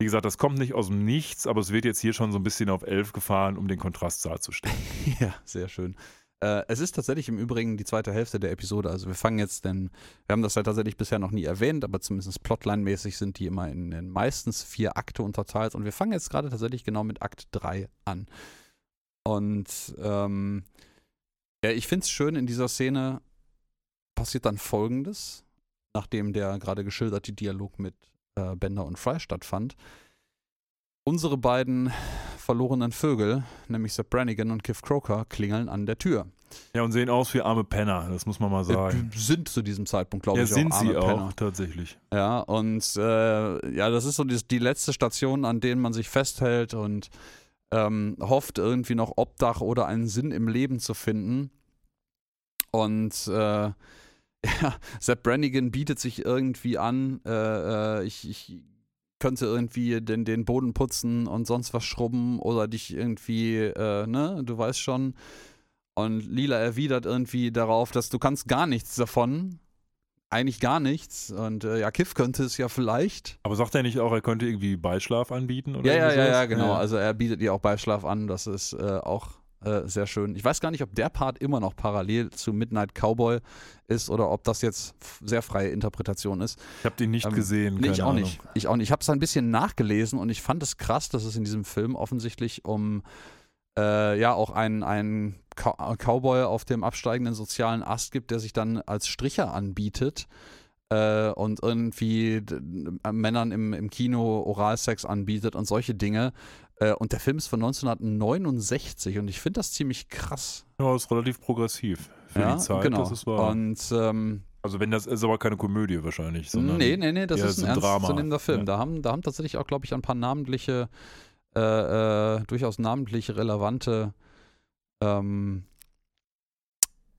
wie gesagt, das kommt nicht aus dem Nichts, aber es wird jetzt hier schon so ein bisschen auf elf gefahren, um den Kontrast darzustellen. [laughs] ja, sehr schön. Äh, es ist tatsächlich im Übrigen die zweite Hälfte der Episode. Also wir fangen jetzt, denn wir haben das ja tatsächlich bisher noch nie erwähnt, aber zumindest plotline-mäßig sind die immer in, in, meistens vier Akte unterteilt. Und wir fangen jetzt gerade tatsächlich genau mit Akt 3 an. Und ähm, ja, ich finde es schön, in dieser Szene passiert dann folgendes, nachdem der gerade geschilderte Dialog mit äh, Bender und Fry stattfand. Unsere beiden verlorenen Vögel, nämlich Sir Brannigan und Kiff Croker, klingeln an der Tür. Ja, und sehen aus wie arme Penner, das muss man mal sagen. Äh, sind zu diesem Zeitpunkt, glaube ja, ich, sind auch arme sie Penner. auch, tatsächlich. Ja, und äh, ja, das ist so die, die, letzte Station, an denen man sich festhält und ähm, hofft, irgendwie noch Obdach oder einen Sinn im Leben zu finden. Und äh, [laughs] ja, Sepp Brannigan bietet sich irgendwie an, äh, äh ich, könnte irgendwie den, den Boden putzen und sonst was schrubben oder dich irgendwie, äh, ne, du weißt schon. Und Lila erwidert irgendwie darauf, dass du kannst gar nichts davon. Eigentlich gar nichts. Und äh, ja, Kiff könnte es ja vielleicht. Aber sagt er nicht auch, er könnte irgendwie Beischlaf anbieten? Oder ja, ja, ja, ja, genau. Ja. Also er bietet ihr auch Beischlaf an. Das ist äh, auch äh, sehr schön. Ich weiß gar nicht, ob der Part immer noch parallel zu Midnight Cowboy ist oder ob das jetzt sehr freie Interpretation ist. Ich habe den nicht ähm, gesehen. Nee, ich auch Ahnung. nicht. Ich auch nicht. Ich habe es ein bisschen nachgelesen und ich fand es krass, dass es in diesem Film offensichtlich um äh, ja auch einen, einen Cowboy auf dem absteigenden sozialen Ast gibt, der sich dann als Stricher anbietet äh, und irgendwie Männern im, im Kino Oralsex anbietet und solche Dinge. Äh, und der Film ist von 1969 und ich finde das ziemlich krass. Ja, ist relativ progressiv für ja, die Zeit. Genau. Das ist wahr. Und ähm, also wenn das ist aber keine Komödie wahrscheinlich, sondern nee, nee, nee, das ist ein, ein ernstzunehmender Film. Ja. Da haben, da haben tatsächlich auch, glaube ich, ein paar namentliche, äh, äh, durchaus namentlich relevante ähm,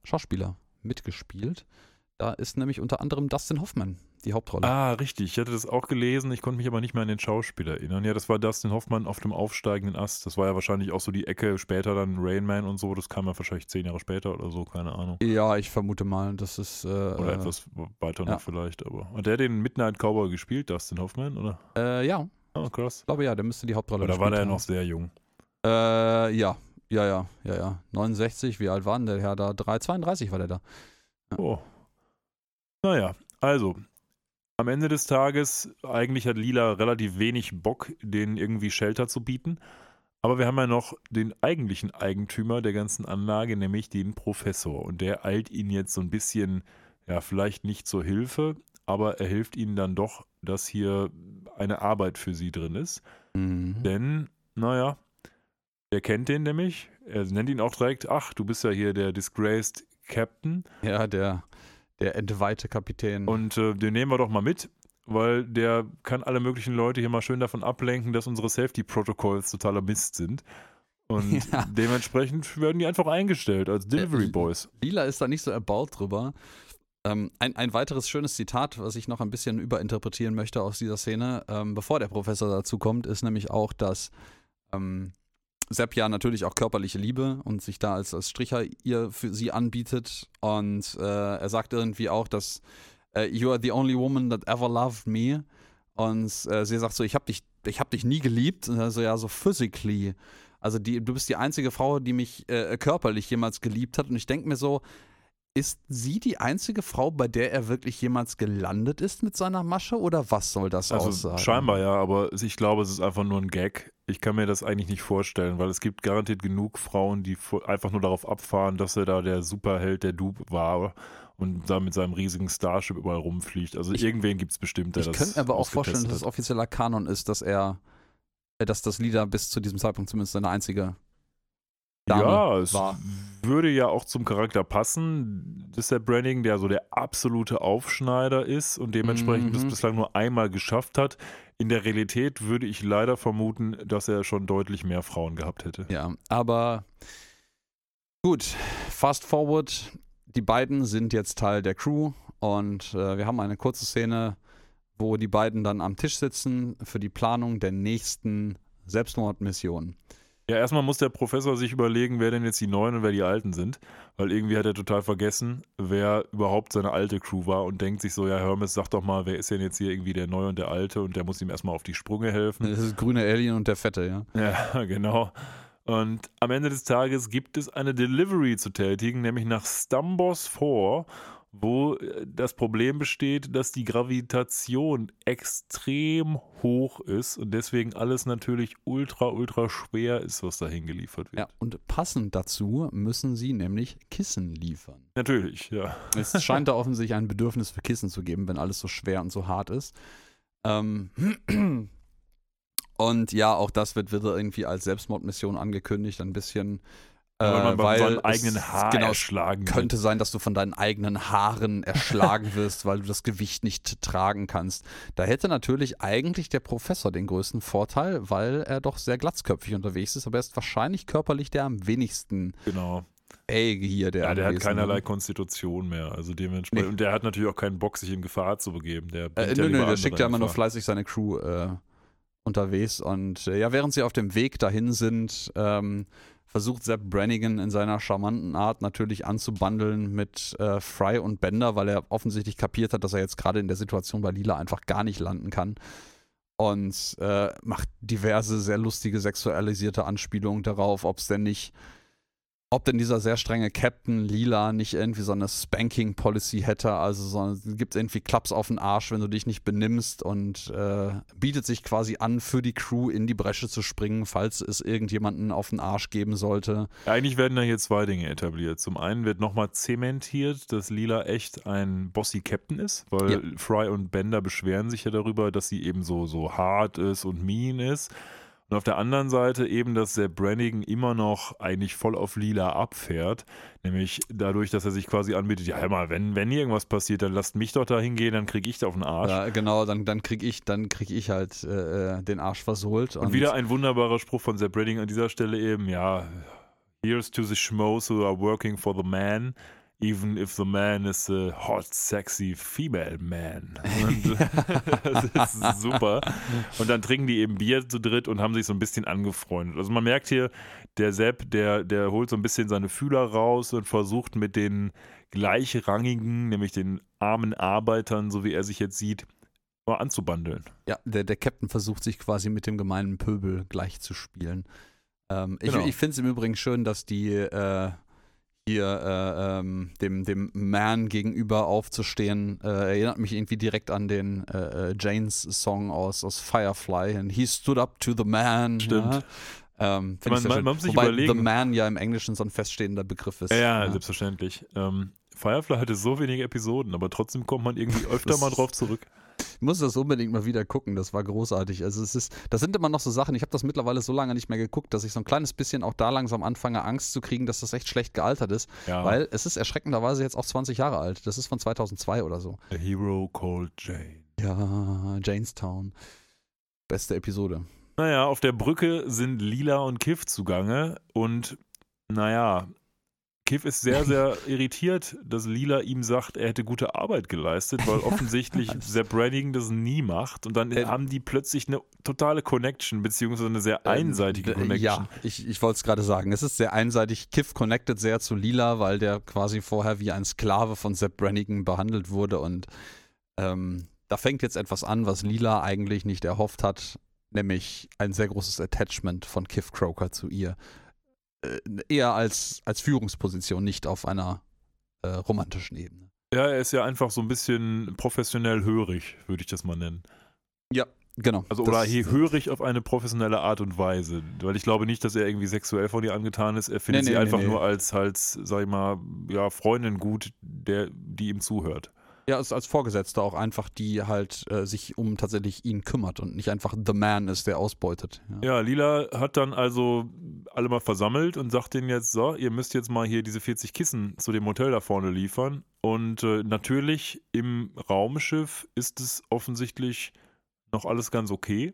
Schauspieler mitgespielt. Da ist nämlich unter anderem Dustin Hoffman die Hauptrolle. Ah, richtig. Ich hatte das auch gelesen. Ich konnte mich aber nicht mehr an den Schauspieler erinnern. Ja, das war Dustin Hoffman auf dem aufsteigenden Ast. Das war ja wahrscheinlich auch so die Ecke später dann Rain Man und so. Das kam ja wahrscheinlich zehn Jahre später oder so, keine Ahnung. Ja, ich vermute mal, das ist. Äh, oder etwas weiter noch ja. vielleicht. Aber hat der den Midnight Cowboy gespielt, Dustin Hoffman, oder? Äh, ja. Oh, krass. Ich glaube ja, der müsste die Hauptrolle Oder war der haben. noch sehr jung? Äh, ja. Ja, ja, ja, ja. 69, wie alt war denn der Herr da? 3, 32 war der da. Ja. Oh, naja, also, am Ende des Tages, eigentlich hat Lila relativ wenig Bock, denen irgendwie Shelter zu bieten. Aber wir haben ja noch den eigentlichen Eigentümer der ganzen Anlage, nämlich den Professor. Und der eilt ihnen jetzt so ein bisschen, ja, vielleicht nicht zur Hilfe, aber er hilft ihnen dann doch, dass hier eine Arbeit für sie drin ist. Mhm. Denn, naja, er kennt den nämlich. Er nennt ihn auch direkt, ach, du bist ja hier der Disgraced Captain. Ja, der der entweihte Kapitän. Und äh, den nehmen wir doch mal mit, weil der kann alle möglichen Leute hier mal schön davon ablenken, dass unsere Safety-Protocolls totaler Mist sind. Und [laughs] ja. dementsprechend werden die einfach eingestellt als Delivery Boys. Lila ist da nicht so erbaut drüber. Ähm, ein, ein weiteres schönes Zitat, was ich noch ein bisschen überinterpretieren möchte aus dieser Szene, ähm, bevor der Professor dazu kommt, ist nämlich auch, dass ähm, Sepp ja natürlich auch körperliche Liebe und sich da als, als Stricher ihr für sie anbietet. Und äh, er sagt irgendwie auch, dass äh, You are the only woman that ever loved me. Und äh, sie sagt so, ich habe dich, ich hab dich nie geliebt. Und er so, ja, so physically. Also die, du bist die einzige Frau, die mich äh, körperlich jemals geliebt hat. Und ich denke mir so, ist sie die einzige Frau, bei der er wirklich jemals gelandet ist mit seiner Masche oder was soll das also aussagen? Scheinbar ja, aber ich glaube, es ist einfach nur ein Gag. Ich kann mir das eigentlich nicht vorstellen, weil es gibt garantiert genug Frauen, die einfach nur darauf abfahren, dass er da der Superheld der Dupe war und da mit seinem riesigen Starship überall rumfliegt. Also Ich- irgendwen gibt es bestimmt, der Ich das könnte mir aber auch vorstellen, dass es offizieller Kanon ist, dass er, äh, dass das Lieder bis zu diesem Zeitpunkt zumindest seine einzige Dame ja, es war. würde ja auch zum Charakter passen, dass der Brannigan, der so der absolute Aufschneider ist und dementsprechend das Mhm. bislang nur einmal geschafft hat. In der Realität würde ich leider vermuten, dass er schon deutlich mehr Frauen gehabt hätte. Ja, aber gut, fast forward. Die beiden sind jetzt Teil der Crew und äh, wir haben eine kurze Szene, wo die beiden dann am Tisch sitzen für die Planung der nächsten Selbstmordmission. Ja, erstmal muss der Professor sich überlegen, wer denn jetzt die Neuen und wer die Alten sind, weil irgendwie hat er total vergessen, wer überhaupt seine alte Crew war und denkt sich so, ja, Hermes, sag doch mal, wer ist denn jetzt hier irgendwie der Neue und der Alte und der muss ihm erstmal auf die Sprünge helfen. Das ist grüne Alien und der Fette, ja. Ja, [laughs] genau. Und am Ende des Tages gibt es eine Delivery zu tätigen, nämlich nach Stambos 4, wo äh, das Problem besteht, dass die Gravitation extrem hoch ist und deswegen alles natürlich ultra, ultra schwer ist, was dahin geliefert wird. Ja, und passend dazu müssen sie nämlich Kissen liefern. Natürlich, ja. Es scheint da [laughs] offensichtlich ein Bedürfnis für Kissen zu geben, wenn alles so schwer und so hart ist. Ähm [clears throat] und ja, auch das wird wieder irgendwie als Selbstmordmission angekündigt, ein bisschen. Äh, weil man weil seinem eigenen Haar genau, erschlagen könnte sein, dass du von deinen eigenen Haaren erschlagen [laughs] wirst, weil du das Gewicht nicht tragen kannst. Da hätte natürlich eigentlich der Professor den größten Vorteil, weil er doch sehr glatzköpfig unterwegs ist, aber er ist wahrscheinlich körperlich der am wenigsten wird. Genau. fähige hier. Der Ja, der hat keinerlei Konstitution mehr. Also dementsprechend. Nee. Und der hat natürlich auch keinen Bock, sich in Gefahr zu begeben. Der Äh, nö, nö, der schickt ja immer nur fleißig seine Crew äh, unterwegs. Und äh, ja, während sie auf dem Weg dahin sind, ähm, versucht Sepp Brannigan in seiner charmanten Art natürlich anzubandeln mit äh, Fry und Bender, weil er offensichtlich kapiert hat, dass er jetzt gerade in der Situation bei Lila einfach gar nicht landen kann. Und äh, macht diverse sehr lustige sexualisierte Anspielungen darauf, ob es denn nicht ob denn dieser sehr strenge Captain Lila nicht irgendwie so eine Spanking-Policy hätte, also so, gibt es irgendwie Klaps auf den Arsch, wenn du dich nicht benimmst und äh, bietet sich quasi an, für die Crew in die Bresche zu springen, falls es irgendjemanden auf den Arsch geben sollte. Eigentlich werden da hier zwei Dinge etabliert. Zum einen wird nochmal zementiert, dass Lila echt ein bossy Captain ist, weil Ja. Fry und Bender beschweren sich ja darüber, dass sie eben so, so hart ist und mean ist. Und auf der anderen Seite eben, dass der Brannigan immer noch eigentlich voll auf Lila abfährt. Nämlich dadurch, dass er sich quasi anbietet, ja, hör mal, wenn, wenn irgendwas passiert, dann lasst mich doch da hingehen, dann krieg ich da auf den Arsch. Ja, genau, dann, dann krieg ich, dann krieg ich halt äh, den Arsch versohlt. Und wieder ein wunderbarer Spruch von Sepp Brannigan an dieser Stelle eben, ja, here's to the schmoes who are working for the man, even if the man is a hot, sexy female man. [laughs] Das ist super. Und dann trinken die eben Bier zu dritt und haben sich so ein bisschen angefreundet. Also man merkt hier, der Sepp, der, der holt so ein bisschen seine Fühler raus und versucht mit den gleichrangigen, nämlich den armen Arbeitern, so wie er sich jetzt sieht, mal anzubandeln. Ja, der, der Captain versucht sich quasi mit dem gemeinen Pöbel gleichzuspielen. Ähm, ich Genau. ich finde es im Übrigen schön, dass die äh, hier äh, ähm, dem, dem Man gegenüber aufzustehen, äh, erinnert mich irgendwie direkt an den äh, äh, Janes Song aus, aus Firefly. And he stood up to the man. Stimmt. Ja. Ähm, Man- man- man muss sich Wobei überlegen- The Man ja im Englischen so ein feststehender Begriff ist. Ja, ja, selbstverständlich. Ähm, Firefly hatte so wenige Episoden, aber trotzdem kommt man irgendwie [laughs] öfter mal drauf zurück. Ich muss das unbedingt mal wieder gucken, das war großartig. Also es ist, das sind immer noch so Sachen, ich habe das mittlerweile so lange nicht mehr geguckt, dass ich so ein kleines bisschen auch da langsam anfange, Angst zu kriegen, dass das echt schlecht gealtert ist. Ja. Weil es ist erschreckenderweise jetzt auch 20 Jahre alt. Das ist von 2002 oder so. A Hero Called Jane. Ja, Janestown. Beste Episode. Naja, auf der Brücke sind Lila und Kiff zugange und naja, Kiff ist sehr, sehr irritiert, dass Lila ihm sagt, er hätte gute Arbeit geleistet, weil [laughs] offensichtlich Sepp Brannigan das nie macht. Und dann Äh, haben die plötzlich eine totale Connection, beziehungsweise eine sehr einseitige Ähm, Connection. Ja, ich, ich wollte es gerade sagen. Es ist sehr einseitig. Kiff connected sehr zu Lila, weil der quasi vorher wie ein Sklave von Sepp Brannigan behandelt wurde. Und ähm, da fängt jetzt etwas an, was Lila eigentlich nicht erhofft hat, nämlich ein sehr großes Attachment von Kiff Croker zu ihr. Äh, eher als, als Führungsposition, nicht auf einer äh, romantischen Ebene. Ja, er ist ja einfach so ein bisschen professionell hörig, würde ich das mal nennen. Genau. Also das- oder hier hörig auf eine professionelle Art und Weise. Weil ich glaube nicht, dass er irgendwie sexuell von ihr angetan ist. Er findet Nee, sie nee, einfach nee. nur als, als, sag ich mal, ja, Freundin gut, der, die ihm zuhört. Ja, als, als Vorgesetzter auch einfach, die halt äh, sich um tatsächlich ihn kümmert und nicht einfach the man ist, der ausbeutet. Ja. Ja, Lila hat dann also alle mal versammelt und sagt denen jetzt, so, ihr müsst jetzt mal hier diese 40 Kissen zu dem Hotel da vorne liefern. Und äh, natürlich im Raumschiff ist es offensichtlich noch alles ganz okay.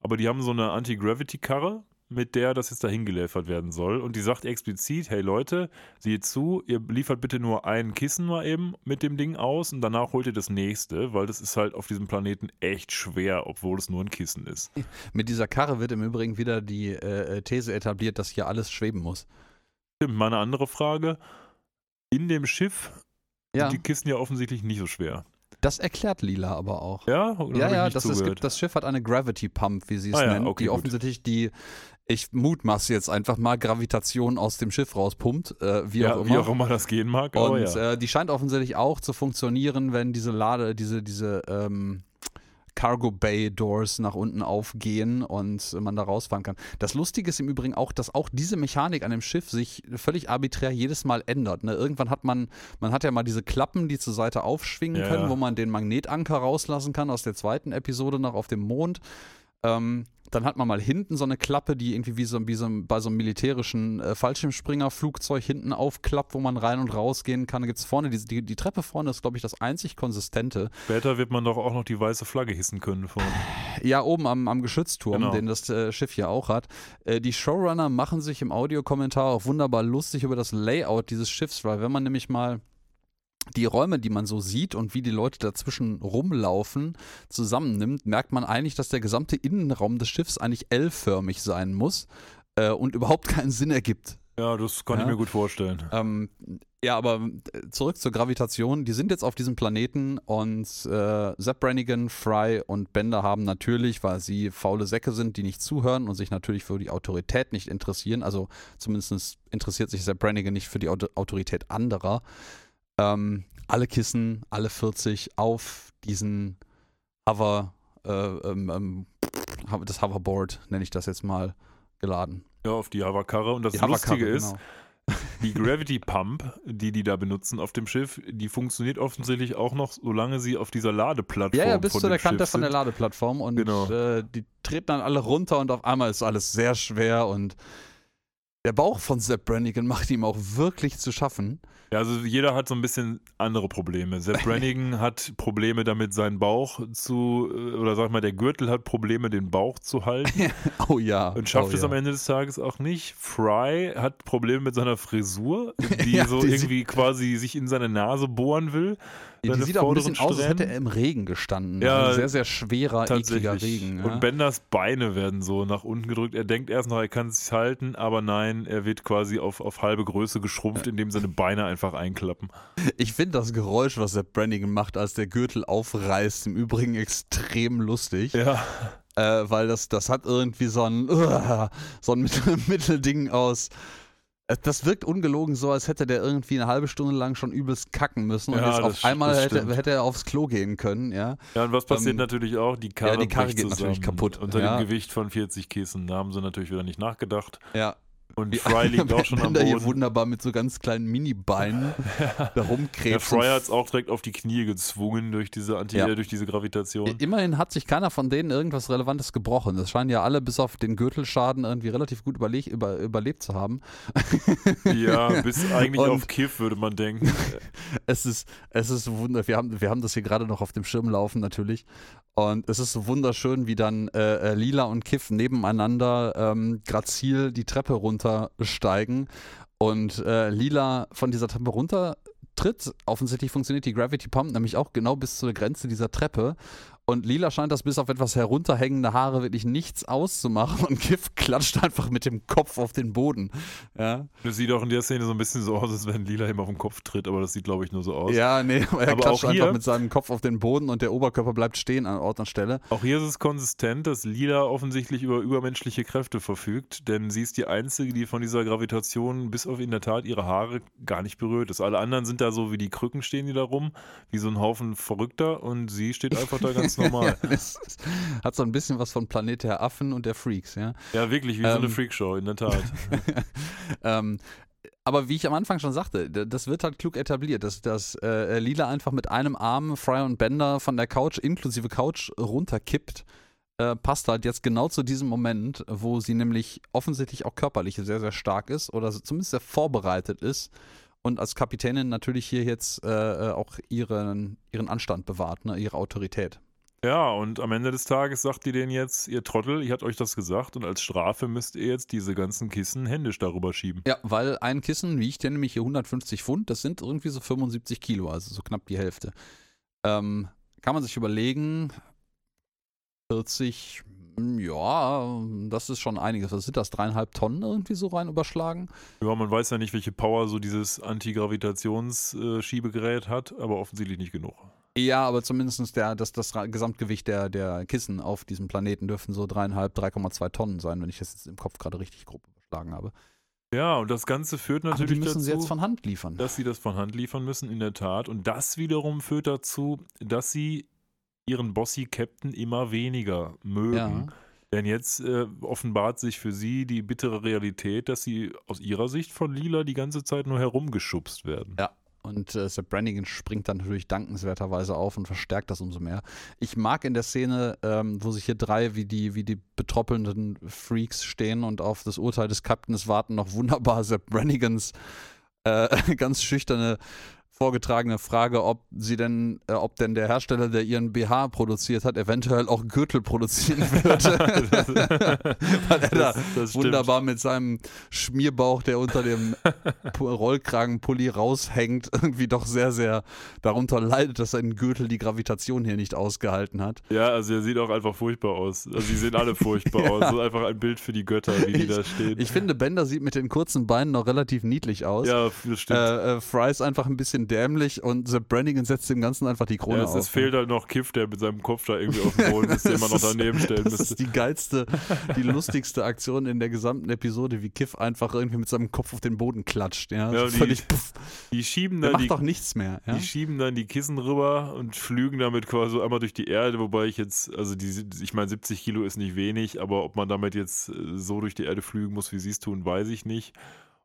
Aber die haben so eine Anti-Gravity-Karre, mit der das jetzt dahin geliefert werden soll. Und die sagt explizit, hey Leute, seht zu, ihr liefert bitte nur ein Kissen mal eben mit dem Ding aus und danach holt ihr das nächste, weil das ist halt auf diesem Planeten echt schwer, obwohl es nur ein Kissen ist. Mit dieser Karre wird im Übrigen wieder die äh, These etabliert, dass hier alles schweben muss. Stimmt, mal eine andere Frage. In dem Schiff Ja, sind die Kisten ja offensichtlich nicht so schwer. das erklärt Lila aber auch. Ja? Ja, ja, das, gibt, das Schiff hat eine Gravity Pump, wie sie es Ah ja, nennen, okay, die gut. offensichtlich die, ich mutmaße jetzt einfach mal, Gravitation aus dem Schiff rauspumpt, äh, wie ja, auch immer. wie auch immer das gehen mag. Und ja. äh, die scheint offensichtlich auch zu funktionieren, wenn diese Lade, diese, diese ähm, Cargo Bay Doors nach unten aufgehen und man da rausfahren kann. Das Lustige ist im Übrigen auch, dass auch diese Mechanik an dem Schiff sich völlig arbiträr jedes Mal ändert. Ne? Irgendwann hat man, man hat ja mal diese Klappen, die zur Seite aufschwingen Ja, können, wo man den Magnetanker rauslassen kann aus der zweiten Episode noch auf dem Mond. Ähm, dann hat man mal hinten so eine Klappe, die irgendwie wie so, wie so bei so einem militärischen äh, Fallschirmspringer-Flugzeug hinten aufklappt, wo man rein und rausgehen kann. Da gibt es vorne, die, die, die Treppe vorne ist, glaube ich, das einzig konsistente. Später wird man doch auch noch die weiße Flagge hissen können. Von, Ja, oben am, am Geschützturm, Genau. den das äh, Schiff hier auch hat. Äh, die Showrunner machen sich im Audiokommentar auch wunderbar lustig über das Layout dieses Schiffs, weil wenn man nämlich mal die Räume, die man so sieht und wie die Leute dazwischen rumlaufen, zusammennimmt, merkt man eigentlich, dass der gesamte Innenraum des Schiffs eigentlich L-förmig sein muss äh, und überhaupt keinen Sinn ergibt. ja, das kann Ja. ich mir gut vorstellen. Ähm, ja, aber äh, zurück zur Gravitation. Die sind jetzt auf diesem Planeten und äh, Sepp Brannigan, Fry und Bender haben natürlich, weil sie faule Säcke sind, die nicht zuhören und sich natürlich für die Autorität nicht interessieren, also zumindest interessiert sich Sepp Brannigan nicht für die Auto Autorität anderer, ähm, alle Kissen, alle 40 auf diesen Hover, äh, ähm, ähm, das Hoverboard, nenne ich das jetzt mal, geladen. Ja, auf die Havakarre. Und das Die Lustige Hoverkarre, ist, genau. die Gravity Pump, die die da benutzen auf dem Schiff, die funktioniert offensichtlich auch noch, solange sie auf dieser Ladeplattform Ja, ja, bis zu der Kante von der sind. Ladeplattform und Genau. äh, die treten dann alle runter und auf einmal ist alles sehr schwer und der Bauch von Sepp Brannigan macht ihm auch wirklich zu schaffen. Ja, also jeder hat so ein bisschen andere Probleme. Sepp [laughs] Brannigan hat Probleme damit, seinen Bauch zu, äh, oder sag mal, der Gürtel hat Probleme, den Bauch zu halten [laughs] Oh ja. und schafft oh, es ja. am Ende des Tages auch nicht. Fry hat Probleme mit seiner Frisur, [laughs] die Ja, so die irgendwie quasi sich in seine Nase bohren will. Ja, die sieht auch ein bisschen aus, als hätte er im Regen gestanden. Ja, also sehr, sehr schwerer, ekliger. Regen. Ja? Und Benders Beine werden so nach unten gedrückt. Er denkt erst noch, er kann es sich halten, aber nein, er wird quasi auf, auf halbe Größe geschrumpft, indem seine Beine einfach einklappen. Ich finde das Geräusch, was Sepp Brannigan macht, als der Gürtel aufreißt, im Übrigen extrem lustig. Ja, äh, weil das, das hat irgendwie so ein, [laughs] so ein Mittel, Mittelding aus. Äh, Das wirkt ungelogen so, als hätte der irgendwie eine halbe Stunde lang schon übelst kacken müssen und Ja, jetzt auf einmal hätte, hätte er aufs Klo gehen können, ja. ja und was passiert Ähm, natürlich auch? Die Karre, ja, die Karre geht natürlich zusammen kaputt, Unter ja. dem Gewicht von 40 Kissen. Da haben sie natürlich wieder nicht nachgedacht. Ja. Und Fry liegt auch schon am Bender hier Boden. wunderbar mit so ganz kleinen Mini-Beinen [laughs] da Der rumkrebst. Fry hat es auch direkt auf die Knie gezwungen durch diese, Anti Ja. äh, durch diese Gravitation. Immerhin hat sich keiner von denen irgendwas Relevantes gebrochen. Das scheinen ja alle bis auf den Gürtelschaden irgendwie relativ gut überle über überlebt zu haben. [laughs] Ja, [laughs] bis eigentlich Und- auf Kiff, würde man denken. Es ist, es ist wunder. Wir haben, wir haben das hier gerade noch auf dem Schirm laufen natürlich. Und es ist so wunderschön, wie dann äh, äh, Lila und Kiff nebeneinander ähm, grazil die Treppe runtersteigen. und äh, Lila von dieser Treppe runtertritt. Offensichtlich funktioniert die Gravity Pump nämlich auch genau bis zur Grenze dieser Treppe. Und Lila scheint das bis auf etwas herunterhängende Haare wirklich nichts auszumachen. Und Kiff klatscht einfach mit dem Kopf auf den Boden. Ja, Das sieht auch in der Szene so ein bisschen so aus, als wenn Lila ihm auf den Kopf tritt, aber das sieht, glaube ich, nur so aus. ja nee, er Aber klatscht hier- einfach mit seinem Kopf auf den Boden und der Oberkörper bleibt stehen an Ort und Stelle. Auch hier ist es konsistent, dass Lila offensichtlich über übermenschliche Kräfte verfügt, denn sie ist die Einzige, die von dieser Gravitation bis auf in der Tat ihre Haare gar nicht berührt ist. Alle anderen sind da so wie die Krücken stehen die da rum, wie so ein Haufen Verrückter und sie steht [laughs] einfach da ganz normal. [laughs] Ja, hat so ein bisschen was von Planet der Affen und der Freaks, ja. Ja, wirklich, wie so eine Ähm. Freakshow, in der Tat. [laughs] ähm, aber wie ich am Anfang schon sagte, das wird halt klug etabliert, dass, dass äh, Lila einfach mit einem Arm Fry und Bender von der Couch inklusive Couch runterkippt. Äh, passt halt jetzt genau zu diesem Moment, wo sie nämlich offensichtlich auch körperlich sehr, sehr stark ist oder zumindest sehr vorbereitet ist und als Kapitänin natürlich hier jetzt äh, äh, auch ihren, ihren Anstand bewahrt, ne, ihre Autorität. Ja, und am Ende des Tages sagt die denen jetzt, ihr Trottel, ich hatte euch das gesagt und als Strafe müsst ihr jetzt diese ganzen Kissen händisch darüber schieben. Ja, weil ein Kissen wiegt ja nämlich hier 150 Pfund, das sind irgendwie so 75 Kilo, also so knapp die Hälfte. Ähm, kann man sich überlegen, 40, hm, ja, das ist schon einiges. Was sind das, dreieinhalb Tonnen irgendwie so rein überschlagen? Ja, man weiß ja nicht, welche Power so dieses Antigravitationsschiebegerät hat, aber offensichtlich nicht genug. Ja, aber zumindest der, das, das Gesamtgewicht der, der Kissen auf diesem Planeten dürften so dreieinhalb, 3,2 Tonnen sein, wenn ich das jetzt im Kopf gerade richtig grob überschlagen habe. Ja, und das Ganze führt Aber die natürlich müssen dazu, sie jetzt von Hand liefern. dass sie das von Hand liefern müssen, in der Tat. Und das wiederum führt dazu, dass sie ihren Bossy-Captain immer weniger mögen. Ja. Denn jetzt äh, offenbart sich für sie die bittere Realität, dass sie aus ihrer Sicht von Lila die ganze Zeit nur herumgeschubst werden. Ja. Und äh, Sepp Brannigan springt dann natürlich dankenswerterweise auf und verstärkt das umso mehr. Ich mag in der Szene, ähm, wo sich hier drei wie die, wie die betroppelnden Freaks stehen und auf das Urteil des Captains warten, noch wunderbar Sepp Brannigans äh, [laughs] ganz schüchterne vorgetragene Frage, ob sie denn, äh, ob denn der Hersteller, der ihren BH produziert hat, eventuell auch Gürtel produzieren [laughs] würde. Weil er da wunderbar mit seinem Schmierbauch, der unter dem [laughs] Pu- Rollkragenpulli raushängt, irgendwie doch sehr, sehr darunter leidet, dass sein Gürtel die Gravitation hier nicht ausgehalten hat. Ja, also er sieht auch einfach furchtbar aus. Also sie sehen alle furchtbar [laughs] Ja. aus. Das ist einfach ein Bild für die Götter, wie die da stehen. Ich finde, Bender sieht mit den kurzen Beinen noch relativ niedlich aus. ja, das stimmt. Äh, äh, Fry ist einfach ein bisschen dämlich und Sepp Brannigan setzt dem Ganzen einfach die Krone ja, es, auf. es fehlt halt noch Kiff, der mit seinem Kopf da irgendwie auf dem Boden ist, den man noch Das daneben stellen Das müsste. ist die geilste, die lustigste Aktion in der gesamten Episode, wie Kiff einfach irgendwie mit seinem Kopf auf den Boden klatscht. Ja, Ja, so die- völlig, pff, Die schieben der dann macht die, doch nichts mehr. Ja? die schieben dann die Kissen rüber und flügen damit quasi einmal durch die Erde, wobei ich jetzt, also die, ich meine 70 Kilo ist nicht wenig, aber ob man damit jetzt äh, so durch die Erde flügen muss, wie sie es tun, weiß ich nicht.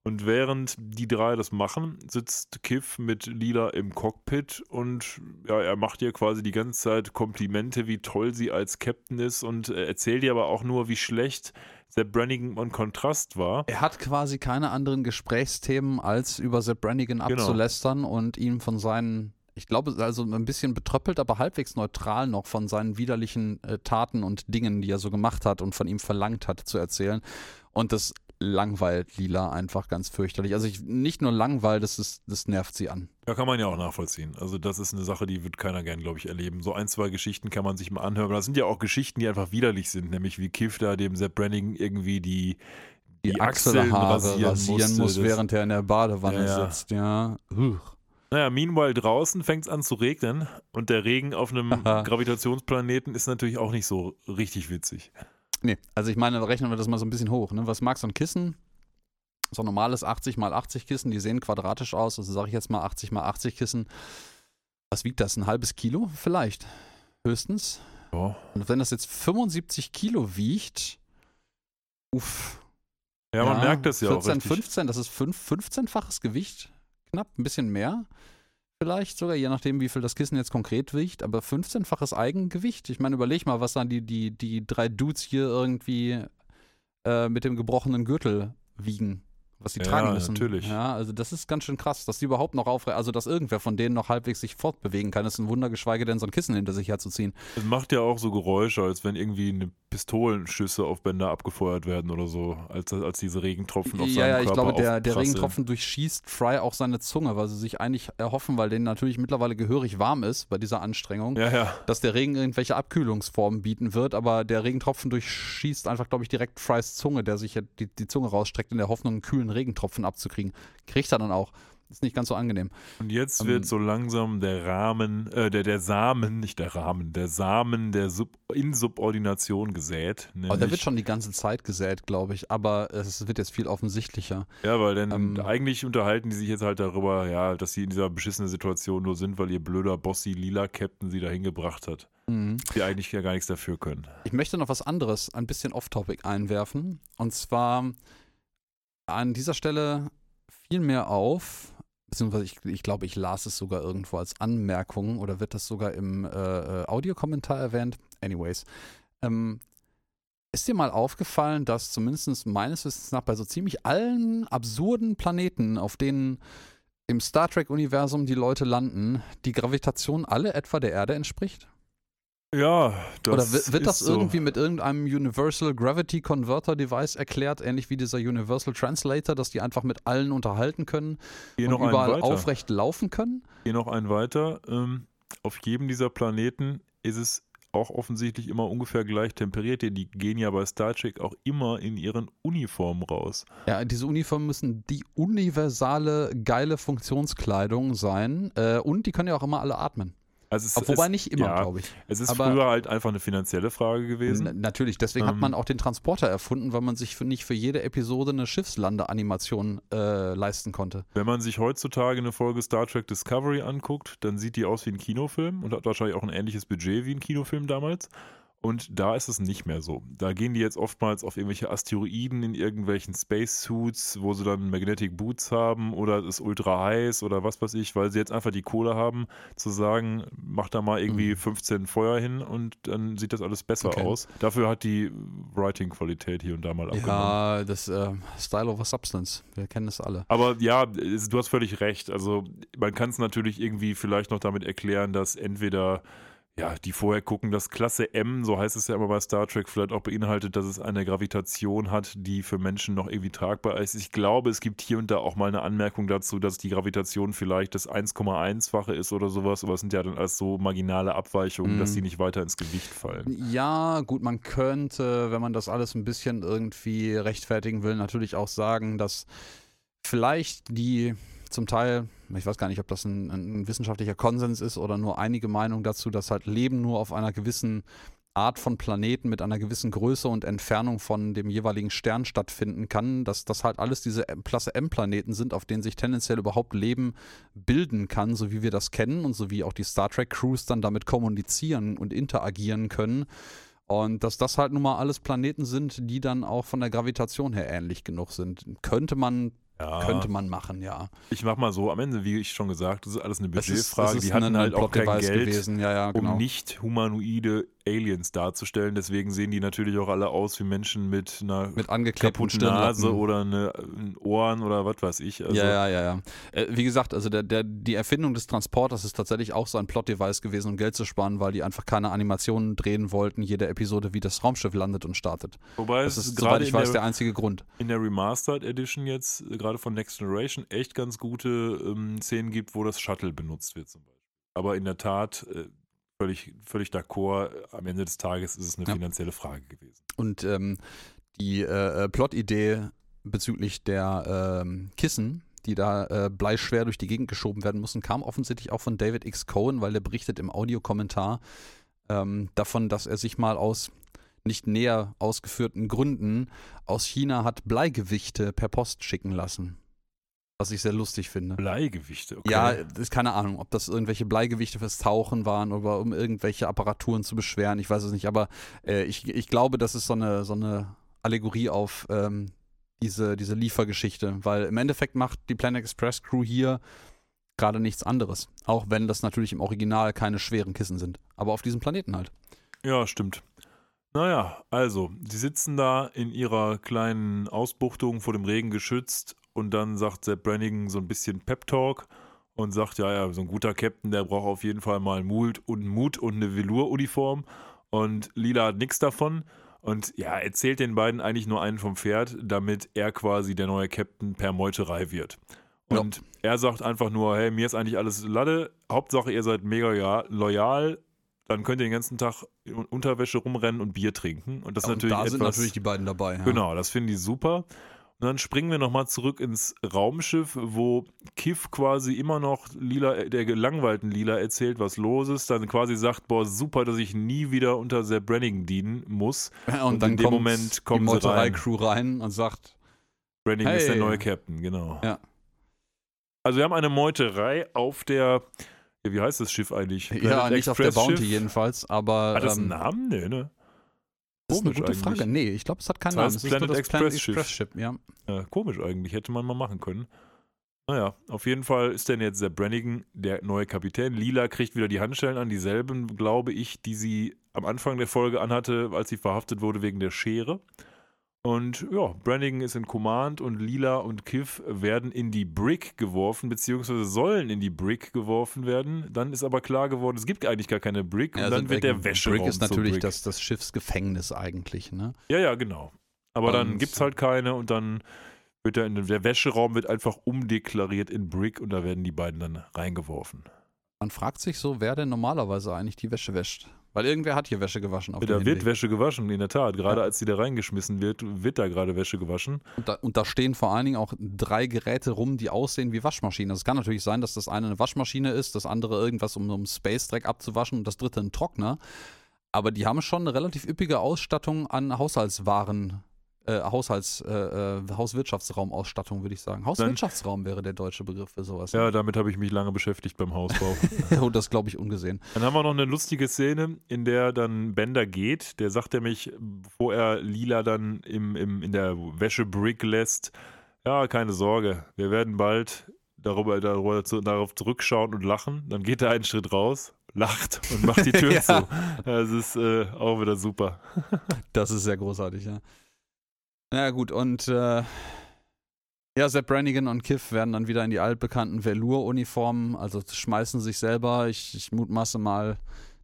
Und während die drei das machen, sitzt Kiff mit Lila im Cockpit und ja, er macht ihr quasi die ganze Zeit Komplimente, wie toll sie als Captain ist und äh, erzählt ihr aber auch nur, wie schlecht Sepp Brannigan on Kontrast war. Er hat quasi keine anderen Gesprächsthemen, als über Sepp Brannigan Genau. abzulästern und ihn von seinen, ich glaube, also ein bisschen betröppelt, aber halbwegs neutral noch von seinen widerlichen äh, Taten und Dingen, die er so gemacht hat und von ihm verlangt hat, zu erzählen. Und das langweilt Lila einfach ganz fürchterlich. Also ich, nicht nur langweilt, das, ist, das nervt sie an. Ja, kann man ja auch nachvollziehen. Also das ist eine Sache, die wird keiner gern, glaube ich, erleben. So ein, zwei Geschichten kann man sich mal anhören. Aber das sind ja auch Geschichten, die einfach widerlich sind, nämlich wie Kiff da dem Sepp Brannigan irgendwie die, Die, Achselhaare rasieren, musste. muss, während er in der Badewanne Ja, ja. sitzt. Ja. Uch. Naja, meanwhile draußen fängt es an zu regnen und der Regen auf einem. Gravitationsplaneten ist natürlich auch nicht so richtig witzig. Nee, also ich meine, rechnen wir das mal so ein bisschen hoch. Ne? Was mag so ein Kissen? So ein normales 80 mal 80 Kissen, die sehen quadratisch aus. Also sage ich jetzt mal 80 mal 80 Kissen. Was wiegt das? Ein halbes Kilo? Vielleicht. Höchstens. Ja, Und wenn das jetzt 75 Kilo wiegt, uff. ja man merkt das ja 14, auch richtig. 15, das ist fünf- 15-faches Gewicht. Knapp, ein bisschen mehr. Vielleicht sogar, je nachdem, wie viel das Kissen jetzt konkret wiegt, aber 15-faches Eigengewicht. Ich meine, überleg mal, was dann die, die, die drei Dudes hier irgendwie äh, mit dem gebrochenen Gürtel wiegen. Was die Ja, tragen müssen. natürlich. Ja, also das ist ganz schön krass, dass die überhaupt noch aufrecht, also dass irgendwer von denen noch halbwegs sich fortbewegen kann, ist ein Wunder, geschweige denn so ein Kissen hinter sich herzuziehen. Es macht ja auch so Geräusche, als wenn irgendwie Pistolenschüsse auf Bänder abgefeuert werden oder so, als, als diese Regentropfen auf Ja, seinem ja, ich Körper glaube, der, der. Regentropfen durchschießt Fry auch seine Zunge, weil sie sich eigentlich erhoffen, weil denen natürlich mittlerweile gehörig warm ist bei dieser Anstrengung, Ja, ja. dass der Regen irgendwelche Abkühlungsformen bieten wird, aber der Regentropfen durchschießt einfach, glaube ich, direkt Frys Zunge, der sich die, die Zunge rausstreckt in der Hoffnung, einen kühlen Regentropfen abzukriegen. Kriegt er dann auch. Ist nicht ganz so angenehm. Und jetzt Ähm, wird so langsam der Rahmen, äh, der, der Samen, nicht der Rahmen, der Samen der Sub Insubordination gesät. Aber der nämlich- wird schon die ganze Zeit gesät, glaube ich, aber es wird jetzt viel offensichtlicher. Ja, weil denn Ähm, eigentlich unterhalten die sich jetzt halt darüber, ja, dass sie in dieser beschissenen Situation nur sind, weil ihr blöder Bossy lila Captain sie dahin gebracht hat. Mhm. Die eigentlich ja gar nichts dafür können. Ich möchte noch was anderes, ein bisschen off-topic einwerfen. Und zwar an dieser Stelle fiel mir auf, beziehungsweise ich, ich glaube, ich las es sogar irgendwo als Anmerkung oder wird das sogar im äh, äh, Audiokommentar erwähnt. Anyways. Ähm, ist dir mal aufgefallen, dass zumindest meines Wissens nach bei so ziemlich allen absurden Planeten, auf denen im Star Trek-Universum die Leute landen, die Gravitation alle etwa der Erde entspricht? Ja, das Oder wird, wird das ist so. irgendwie mit irgendeinem Universal Gravity Converter Device erklärt, ähnlich wie dieser Universal Translator, dass die einfach mit allen unterhalten können Geh und überall aufrecht laufen können? Geh noch einen weiter. Ähm, auf jedem dieser Planeten ist es auch offensichtlich immer ungefähr gleich temperiert. Die die gehen ja bei Star Trek auch immer in ihren Uniformen raus. Ja, diese Uniformen müssen die universale geile Funktionskleidung sein äh, und die können ja auch immer alle atmen. Also es, Ob, wobei es, nicht immer, ja, glaube ich. Es ist Aber- früher halt einfach eine finanzielle Frage gewesen. Natürlich, deswegen hat Ähm. man auch den Transporter erfunden, weil man sich für nicht für jede Episode eine Schiffslandeanimation äh, leisten konnte. Wenn man sich heutzutage eine Folge Star Trek Discovery anguckt, dann sieht die aus wie ein Kinofilm und hat wahrscheinlich auch ein ähnliches Budget wie ein Kinofilm damals. Und da ist es nicht mehr so. Da gehen die jetzt oftmals auf irgendwelche Asteroiden in irgendwelchen Spacesuits, wo sie dann Magnetic Boots haben oder es ist ultra heiß oder was weiß ich, weil sie jetzt einfach die Kohle haben, zu sagen, mach da mal irgendwie Mhm. 15 Feuer hin und dann sieht das alles besser Okay. aus. Dafür hat die Writing-Qualität hier und da mal abgenommen. Ja, das äh, Style over Substance. Wir kennen das alle. Aber ja, du hast völlig recht. Also man kann es natürlich irgendwie vielleicht noch damit erklären, dass entweder ja, die vorher gucken, dass Klasse M, so heißt es ja immer bei Star Trek, vielleicht auch beinhaltet, dass es eine Gravitation hat, die für Menschen noch irgendwie tragbar ist. Ich glaube, es gibt hier und da auch mal eine Anmerkung dazu, dass die Gravitation vielleicht das 1,1-fache ist oder sowas, aber es sind ja dann alles so marginale Abweichungen, Mhm. dass die nicht weiter ins Gewicht fallen. Ja, gut, man könnte, wenn man das alles ein bisschen irgendwie rechtfertigen will, natürlich auch sagen, dass vielleicht die zum Teil, ich weiß gar nicht, ob das ein, ein wissenschaftlicher Konsens ist oder nur einige Meinungen dazu, dass halt Leben nur auf einer gewissen Art von Planeten mit einer gewissen Größe und Entfernung von dem jeweiligen Stern stattfinden kann, dass das halt alles diese Klasse M-Planeten sind, auf denen sich tendenziell überhaupt Leben bilden kann, so wie wir das kennen und so wie auch die Star Trek-Crews dann damit kommunizieren und interagieren können. Und dass das halt nun mal alles Planeten sind, die dann auch von der Gravitation her ähnlich genug sind. Könnte man, Ja. könnte man machen, ja. Ich mach mal so, am Ende, wie ich schon gesagt, das ist alles eine Budgetfrage. ist die hatten halt auch kein Geld. gewesen, ja, ja, genau. um nicht humanoide Aliens darzustellen. Deswegen sehen die natürlich auch alle aus wie Menschen mit einer Mit kaputten Nase oder eine, Ohren oder was weiß ich. Also, ja, ja, ja, ja. Äh, wie gesagt, also der, der, die Erfindung des Transporters ist tatsächlich auch so ein Plot-Device gewesen, um Geld zu sparen, weil die einfach keine Animationen drehen wollten, jede Episode, wie das Raumschiff landet und startet. Wobei Das es ist, soweit gerade ich weiß, der der, einzige Grund. in der Remastered Edition jetzt, äh, gerade von Next Generation, echt ganz gute ähm, Szenen gibt, wo das Shuttle benutzt wird zum Beispiel. Aber in der Tat, äh, völlig, völlig d'accord, am Ende des Tages ist es eine Ja. finanzielle Frage gewesen. Und ähm, die äh, äh, Plot-Idee bezüglich der ähm, Kissen, die da äh, bleischwer durch die Gegend geschoben werden mussten, kam offensichtlich auch von David X. Cohen, weil der berichtet im Audiokommentar ähm, davon, dass er sich mal aus nicht näher ausgeführten Gründen aus China hat Bleigewichte per Post schicken lassen. Was ich sehr lustig finde. Bleigewichte, okay. Ja, ist keine Ahnung, ob das irgendwelche Bleigewichte fürs Tauchen waren oder um irgendwelche Apparaturen zu beschweren, ich weiß es nicht, aber äh, ich, ich glaube, das ist so eine, so eine Allegorie auf ähm, diese, diese Liefergeschichte, weil im Endeffekt macht die Planet Express Crew hier gerade nichts anderes, auch wenn das natürlich im Original keine schweren Kissen sind, aber auf diesem Planeten halt. Ja, stimmt. Naja, also, sie sitzen da in ihrer kleinen Ausbuchtung vor dem Regen geschützt und dann sagt Sepp Brannigan so ein bisschen Pep-Talk und sagt, ja, ja, so ein guter Captain, der braucht auf jeden Fall mal Mut und Mut und eine Velour-Uniform und Lila hat nichts davon und ja, erzählt den beiden eigentlich nur einen vom Pferd, damit er quasi der neue Captain per Meuterei wird. Und ja. er sagt einfach nur, hey, mir ist eigentlich alles Lade, Hauptsache ihr seid mega loyal, dann könnt ihr den ganzen Tag in Unterwäsche rumrennen und Bier trinken. Und das ja, natürlich da etwas, sind natürlich die beiden dabei. Ja. Genau, das finden die super. Und dann springen wir nochmal zurück ins Raumschiff, wo Kiff quasi immer noch Lila, der gelangweilten Lila erzählt, was los ist. Dann quasi sagt, boah, super, dass ich nie wieder unter Sepp Brannigan dienen muss. Ja, und, und, dann in dem Moment kommt die rein. Crew rein und sagt, Brannigan hey. ist der neue Captain, genau. Ja. Also wir haben eine Meuterei auf der, wie heißt das Schiff eigentlich? Ja, nicht auf der Bounty jedenfalls, aber. Hat das einen ähm, Namen? Nee, ne? Das ist eine gute eigentlich. Frage. Nee, ich glaube, es hat keinen das heißt Namen. Planet ist Express, Express Ship. Ja. ja. Komisch eigentlich, hätte man mal machen können. Naja, auf jeden Fall ist denn jetzt der Brannigan der neue Kapitän. Lila kriegt wieder die Handschellen an, dieselben, glaube ich, die sie am Anfang der Folge anhatte, als sie verhaftet wurde wegen der Schere. Und ja, Brannigan ist in Command und Lila und Kiff werden in die Brick geworfen, beziehungsweise sollen in die Brick geworfen werden. Dann ist aber klar geworden, es gibt eigentlich gar keine Brick und ja, also dann wird der Wäscheraum Brick ist natürlich Brick. Das, das Schiffsgefängnis eigentlich, ne? Ja, ja, genau. Aber und dann gibt es halt keine und dann wird der, der Wäscheraum wird einfach umdeklariert in Brick und da werden die beiden dann reingeworfen. Man fragt sich so, wer denn normalerweise eigentlich die Wäsche wäscht. Weil irgendwer hat hier Wäsche gewaschen. Auf da wird Wäsche gewaschen, in der Tat. Gerade ja. als sie da reingeschmissen wird, wird da gerade Wäsche gewaschen. Und da, und da, stehen vor allen Dingen auch drei Geräte rum, die aussehen wie Waschmaschinen. Also es kann natürlich sein, dass das eine eine Waschmaschine ist, das andere irgendwas, um, um Space-Dreck abzuwaschen und das dritte ein Trockner. Aber die haben schon eine relativ üppige Ausstattung an Haushaltswaren äh, Haushalts, äh, äh, Hauswirtschaftsraumausstattung, würde ich sagen. Hauswirtschaftsraum wäre der deutsche Begriff für sowas. Ja, ne? damit habe ich mich lange beschäftigt beim Hausbau. [laughs] Und das glaube ich ungesehen. Dann haben wir noch eine lustige Szene, in der dann Bender geht. Der sagt nämlich, bevor er Lila dann im, im, in der Wäschebrick lässt, ja, keine Sorge, wir werden bald darüber, darüber darauf zurückschauen und lachen. Dann geht er einen Schritt raus, lacht und macht die [laughs] Tür ja. zu. Das ist äh, auch wieder super. das ist sehr großartig, ja. Ja, gut, und äh, ja, Sepp Brannigan und Kiff werden dann wieder in die altbekannten Velour-Uniformen, also schmeißen sich selber. Ich, ich mutmaße mal,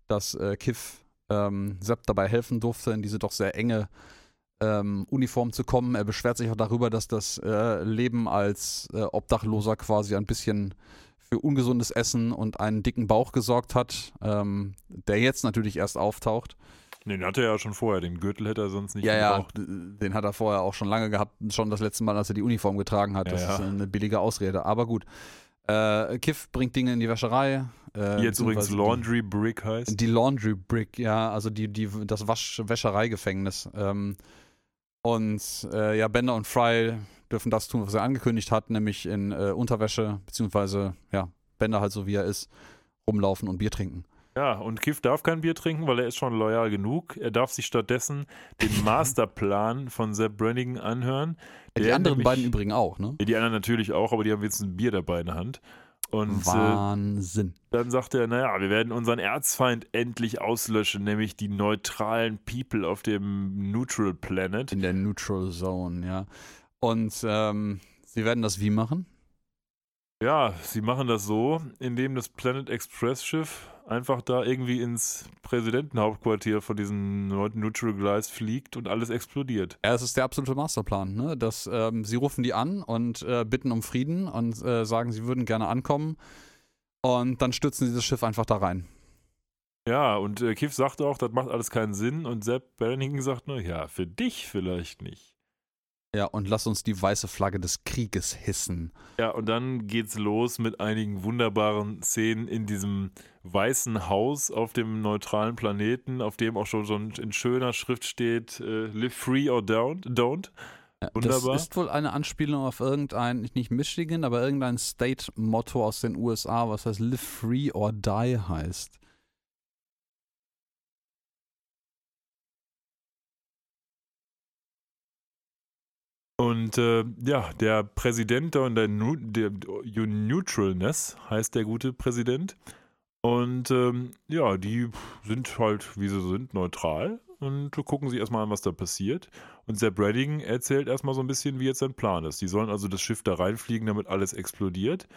dass äh, Kiff ähm, Sepp dabei helfen durfte, in diese doch sehr enge ähm, Uniform zu kommen. Er beschwert sich auch darüber, dass das äh, Leben als äh, Obdachloser quasi ein bisschen für ungesundes Essen und einen dicken Bauch gesorgt hat, ähm, der jetzt natürlich erst auftaucht. Den hatte er ja schon vorher, den Gürtel hätte er sonst nicht ja, gebraucht. Ja, den hat er vorher auch schon lange gehabt, schon das letzte Mal, als er die Uniform getragen hat. Das ja, ja. ist eine billige Ausrede, aber gut. Äh, Kiff bringt Dinge in die Wäscherei. Äh, die jetzt übrigens Laundry Brick heißt. Die Laundry Brick, ja, also die, die, das Wasch Wäschereigefängnis. Ähm, und äh, ja, Bender und Fry dürfen das tun, was er angekündigt hat, nämlich in äh, Unterwäsche, beziehungsweise, ja, Bender halt so wie er ist, rumlaufen und Bier trinken. Ja, und Kiff darf kein Bier trinken, weil er ist schon loyal genug. Er darf sich stattdessen den [laughs] Masterplan von Sepp Brannigan anhören. Ja, die anderen nämlich, beiden übrigens auch, ne? Die anderen natürlich auch, aber die haben jetzt ein Bier dabei in der Hand. Und, Wahnsinn. Äh, dann sagt er, naja, wir werden unseren Erzfeind endlich auslöschen, nämlich die neutralen People auf dem Neutral Planet. In der Neutral Zone, ja. Und ähm, sie werden das wie machen? Ja, sie machen das so, indem das Planet Express Schiff einfach da irgendwie ins Präsidentenhauptquartier von diesen Neutral Glides fliegt und alles explodiert. Ja, es ist der absolute Masterplan. Ne? Das, ähm, sie rufen die an und äh, bitten um Frieden und äh, sagen, sie würden gerne ankommen. Und dann stürzen sie das Schiff einfach da rein. Ja, und äh, Kiff sagt auch, das macht alles keinen Sinn. Und Sepp Benningen sagt nur, ja, für dich vielleicht nicht. Ja, und lass uns die weiße Flagge des Krieges hissen. Ja, und dann geht's los mit einigen wunderbaren Szenen in diesem weißen Haus auf dem neutralen Planeten, auf dem auch schon so in schöner Schrift steht: äh, Live free or don't. don't. Wunderbar. Das ist wohl eine Anspielung auf irgendein, nicht Michigan, aber irgendein State-Motto aus den USA, was heißt Live free or die heißt. Und äh, ja, der Präsident der, der, der Neutralness heißt der gute Präsident. Und ähm, ja, die sind halt, wie sie sind, neutral. und gucken sich erstmal an, was da passiert. Und Sepp Redding erzählt erstmal so ein bisschen, wie jetzt sein Plan ist. Die sollen also das Schiff da reinfliegen, damit alles explodiert.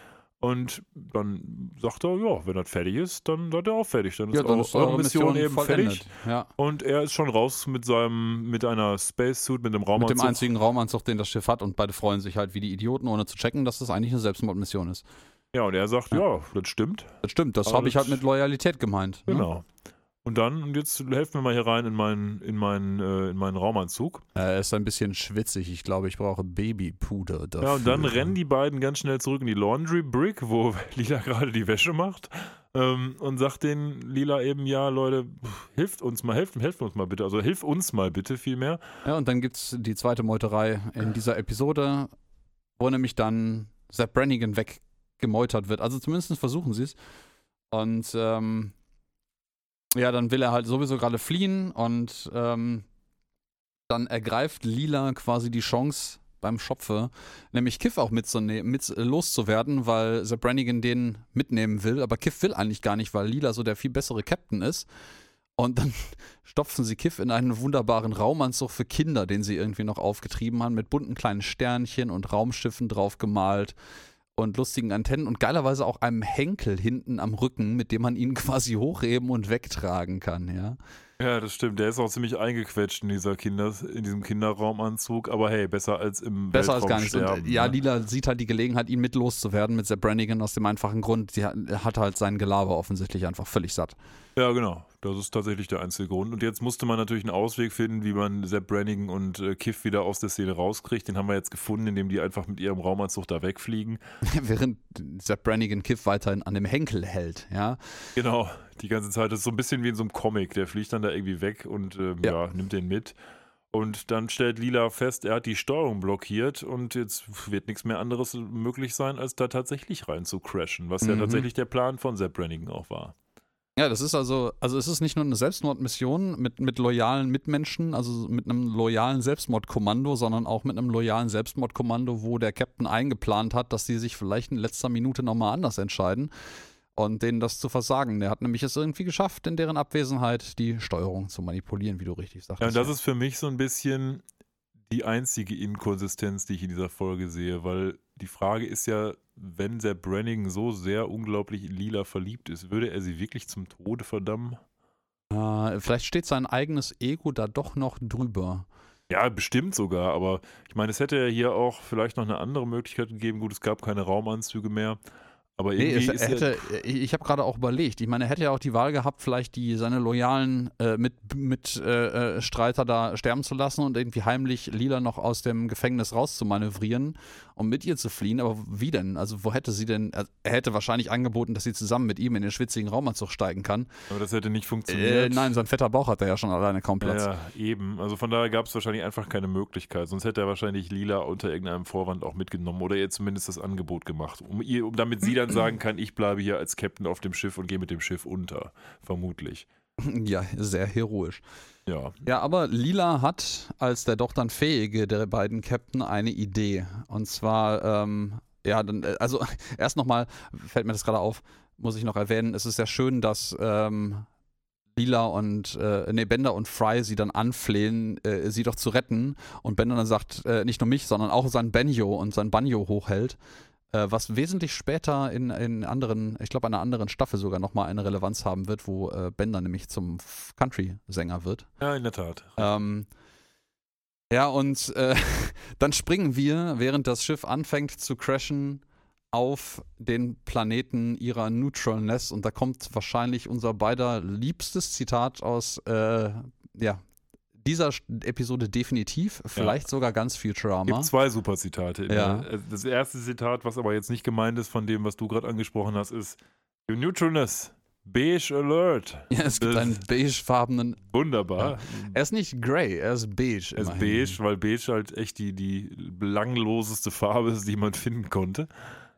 Und dann sagt er, ja, wenn das fertig ist, dann seid ihr auch fertig. Dann ist, Ja, dann ist eure eure Mission, Mission eben vollendet. fertig. Ja. Und er ist schon raus mit seinem, mit einer Spacesuit, mit dem Mit Raumanzug. dem einzigen Raumanzug, den das Schiff hat und beide freuen sich halt wie die Idioten, ohne zu checken, dass das eigentlich eine Selbstmordmission ist. ja, und er sagt, Ja. ja, das stimmt. Das stimmt, das habe ich halt mit Loyalität gemeint. ne? Und dann, und jetzt helfen wir mal hier rein in meinen, in meinen, äh, in meinen Raumanzug. Er ist ein bisschen schwitzig. Ich glaube, ich brauche Babypuder dafür. Ja, und dann rennen die beiden ganz schnell zurück in die Laundry Brick, wo [laughs] Lila gerade die Wäsche macht. Ähm, und sagt den Lila eben, ja, Leute, hilft uns mal, helft, helft uns mal bitte. Also hilf uns mal bitte vielmehr. Ja, und dann gibt es die zweite Meuterei in dieser Episode, wo nämlich dann Sepp Brannigan weggemeutert wird. Also zumindest versuchen sie es. Und ähm, ja, dann will er halt sowieso gerade fliehen und ähm, dann ergreift Lila quasi die Chance beim Schopfe, nämlich Kiff auch mitzune- mit loszuwerden, weil Sepp Brannigan den mitnehmen will. Aber Kiff will eigentlich gar nicht, weil Lila so der viel bessere Captain ist. Und dann [laughs] stopfen sie Kiff in einen wunderbaren Raumanzug für Kinder, den sie irgendwie noch aufgetrieben haben, mit bunten kleinen Sternchen und Raumschiffen drauf gemalt und lustigen Antennen und geilerweise auch einem Henkel hinten am Rücken, mit dem man ihn [laughs] quasi hochheben und wegtragen kann, ja. Ja, das stimmt. Der ist auch ziemlich eingequetscht in, dieser Kinder, in diesem Kinderraumanzug. Aber hey, besser als im Besser als Weltraum gar nichts. Und, sterben, äh, ja, ne? Lila sieht halt die Gelegenheit, ihn mit loszuwerden mit Sepp Brannigan aus dem einfachen Grund, sie hat, hat halt sein Gelaber offensichtlich einfach völlig satt. Ja, genau. Das ist tatsächlich der einzige Grund. Und jetzt musste man natürlich einen Ausweg finden, wie man Sepp Brannigan und äh, Kiff wieder aus der Szene rauskriegt. Den haben wir jetzt gefunden, indem die einfach mit ihrem Raumanzug da wegfliegen. [laughs] Während Sepp Brannigan Kiff weiterhin an dem Henkel hält, ja. Genau, die ganze Zeit. Das ist so ein bisschen wie in so einem Comic. Der fliegt dann da irgendwie weg und ähm, ja. Ja. nimmt den mit. Und dann stellt Lila fest, er hat die Steuerung blockiert und jetzt wird nichts mehr anderes möglich sein, als da tatsächlich rein zu crashen, was ja Mhm. tatsächlich der Plan von Sepp Brannigan auch war. Ja, das ist also, also es ist nicht nur eine Selbstmordmission mit, mit loyalen Mitmenschen, also mit einem loyalen Selbstmordkommando, sondern auch mit einem loyalen Selbstmordkommando, wo der Captain eingeplant hat, dass die sich vielleicht in letzter Minute nochmal anders entscheiden und denen das zu versagen. Der hat nämlich es irgendwie geschafft, in deren Abwesenheit die Steuerung zu manipulieren, wie du richtig sagst. Ja, und das ist für mich so ein bisschen die einzige Inkonsistenz, die ich in dieser Folge sehe, weil die Frage ist ja, wenn Sepp Brannigan so sehr unglaublich in Lila verliebt ist, würde er sie wirklich zum Tode verdammen? äh, vielleicht steht sein eigenes Ego da doch noch drüber. Ja, bestimmt sogar, aber ich meine, es hätte ja hier auch vielleicht noch eine andere Möglichkeit gegeben. Gut, es gab keine Raumanzüge mehr, aber Nee, irgendwie es, ist er hätte, ich ich habe gerade auch überlegt, ich meine, er hätte ja auch die Wahl gehabt, vielleicht die seine loyalen äh, mit, mit äh, äh, Streiter da sterben zu lassen und irgendwie heimlich Lila noch aus dem Gefängnis rauszumanövrieren und mit ihr zu fliehen. Aber wie denn? Also wo hätte sie denn? Er er hätte wahrscheinlich angeboten, dass sie zusammen mit ihm in den schwitzigen Raumanzug steigen kann. aber das hätte nicht Äh, funktioniert. nein, sein fetter Bauch hat er ja schon alleine kaum Platz. Ja, eben. Also von daher gab es wahrscheinlich einfach keine Möglichkeit. Sonst hätte er wahrscheinlich Lila unter irgendeinem Vorwand auch mitgenommen oder ihr zumindest das Angebot gemacht. Um, ihr, um damit sie dann sagen kann, ich bleibe hier als Captain auf dem Schiff und gehe mit dem Schiff unter. Vermutlich. [laughs] ja, sehr heroisch. Ja. Ja, aber Lila hat als der doch dann fähige der beiden Captain eine Idee. Und zwar, ähm, ja, dann, äh, also [laughs] erst nochmal, fällt mir das gerade auf, muss ich noch erwähnen, es ist sehr schön, dass ähm, Lila und, äh, nee, Bender und Fry sie dann anflehen, äh, sie doch zu retten. Und Bender dann sagt, äh, nicht nur mich, sondern auch sein Banjo und sein Banjo hochhält. Äh, was wesentlich später in, in anderen, ich glaube, einer anderen Staffel sogar nochmal eine Relevanz haben wird, wo äh, Bender nämlich zum Country-Sänger wird. Ja, in der Tat. Ähm, ja, und äh, [laughs] dann springen wir, während das Schiff anfängt zu crashen, auf den Planeten ihrer Neutralness. Und da kommt wahrscheinlich unser beider liebstes Zitat aus äh, ja, dieser Episode definitiv. Vielleicht sogar ganz Es Futurama. gibt zwei super Zitate. Ja. der- Das erste Zitat, was aber jetzt nicht gemeint ist von dem, was du gerade angesprochen hast, ist Your Neutralness, beige alert. [laughs] Ja, es gibt Das- einen beigefarbenen. Wunderbar. Er ist nicht grey, er ist beige. Er ist immerhin. beige, weil beige halt echt die, die belangloseste Farbe ist, die man [laughs] finden konnte.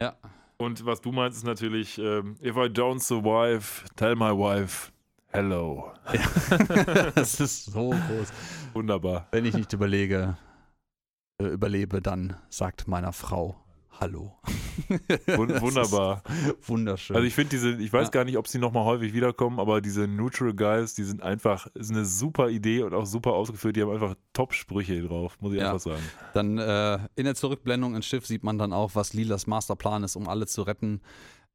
Ja. Und was du meinst, ist natürlich, ähm, if I don't survive, tell my wife, hello. [laughs] das ist so groß. Wunderbar. Wenn ich nicht überlege, äh, überlebe, dann sagt meiner Frau hallo. [laughs] Wunderbar. Wunderschön. Also ich finde diese, ich weiß Ja. gar nicht, ob sie nochmal häufig wiederkommen, aber diese Neutral Guys, die sind einfach, ist eine super Idee und auch super ausgeführt. Die haben einfach Top-Sprüche drauf, muss ich Ja. einfach sagen. Dann äh, in der Zurückblendung ins Schiff sieht man dann auch, was Lilas Masterplan ist, um alle zu retten.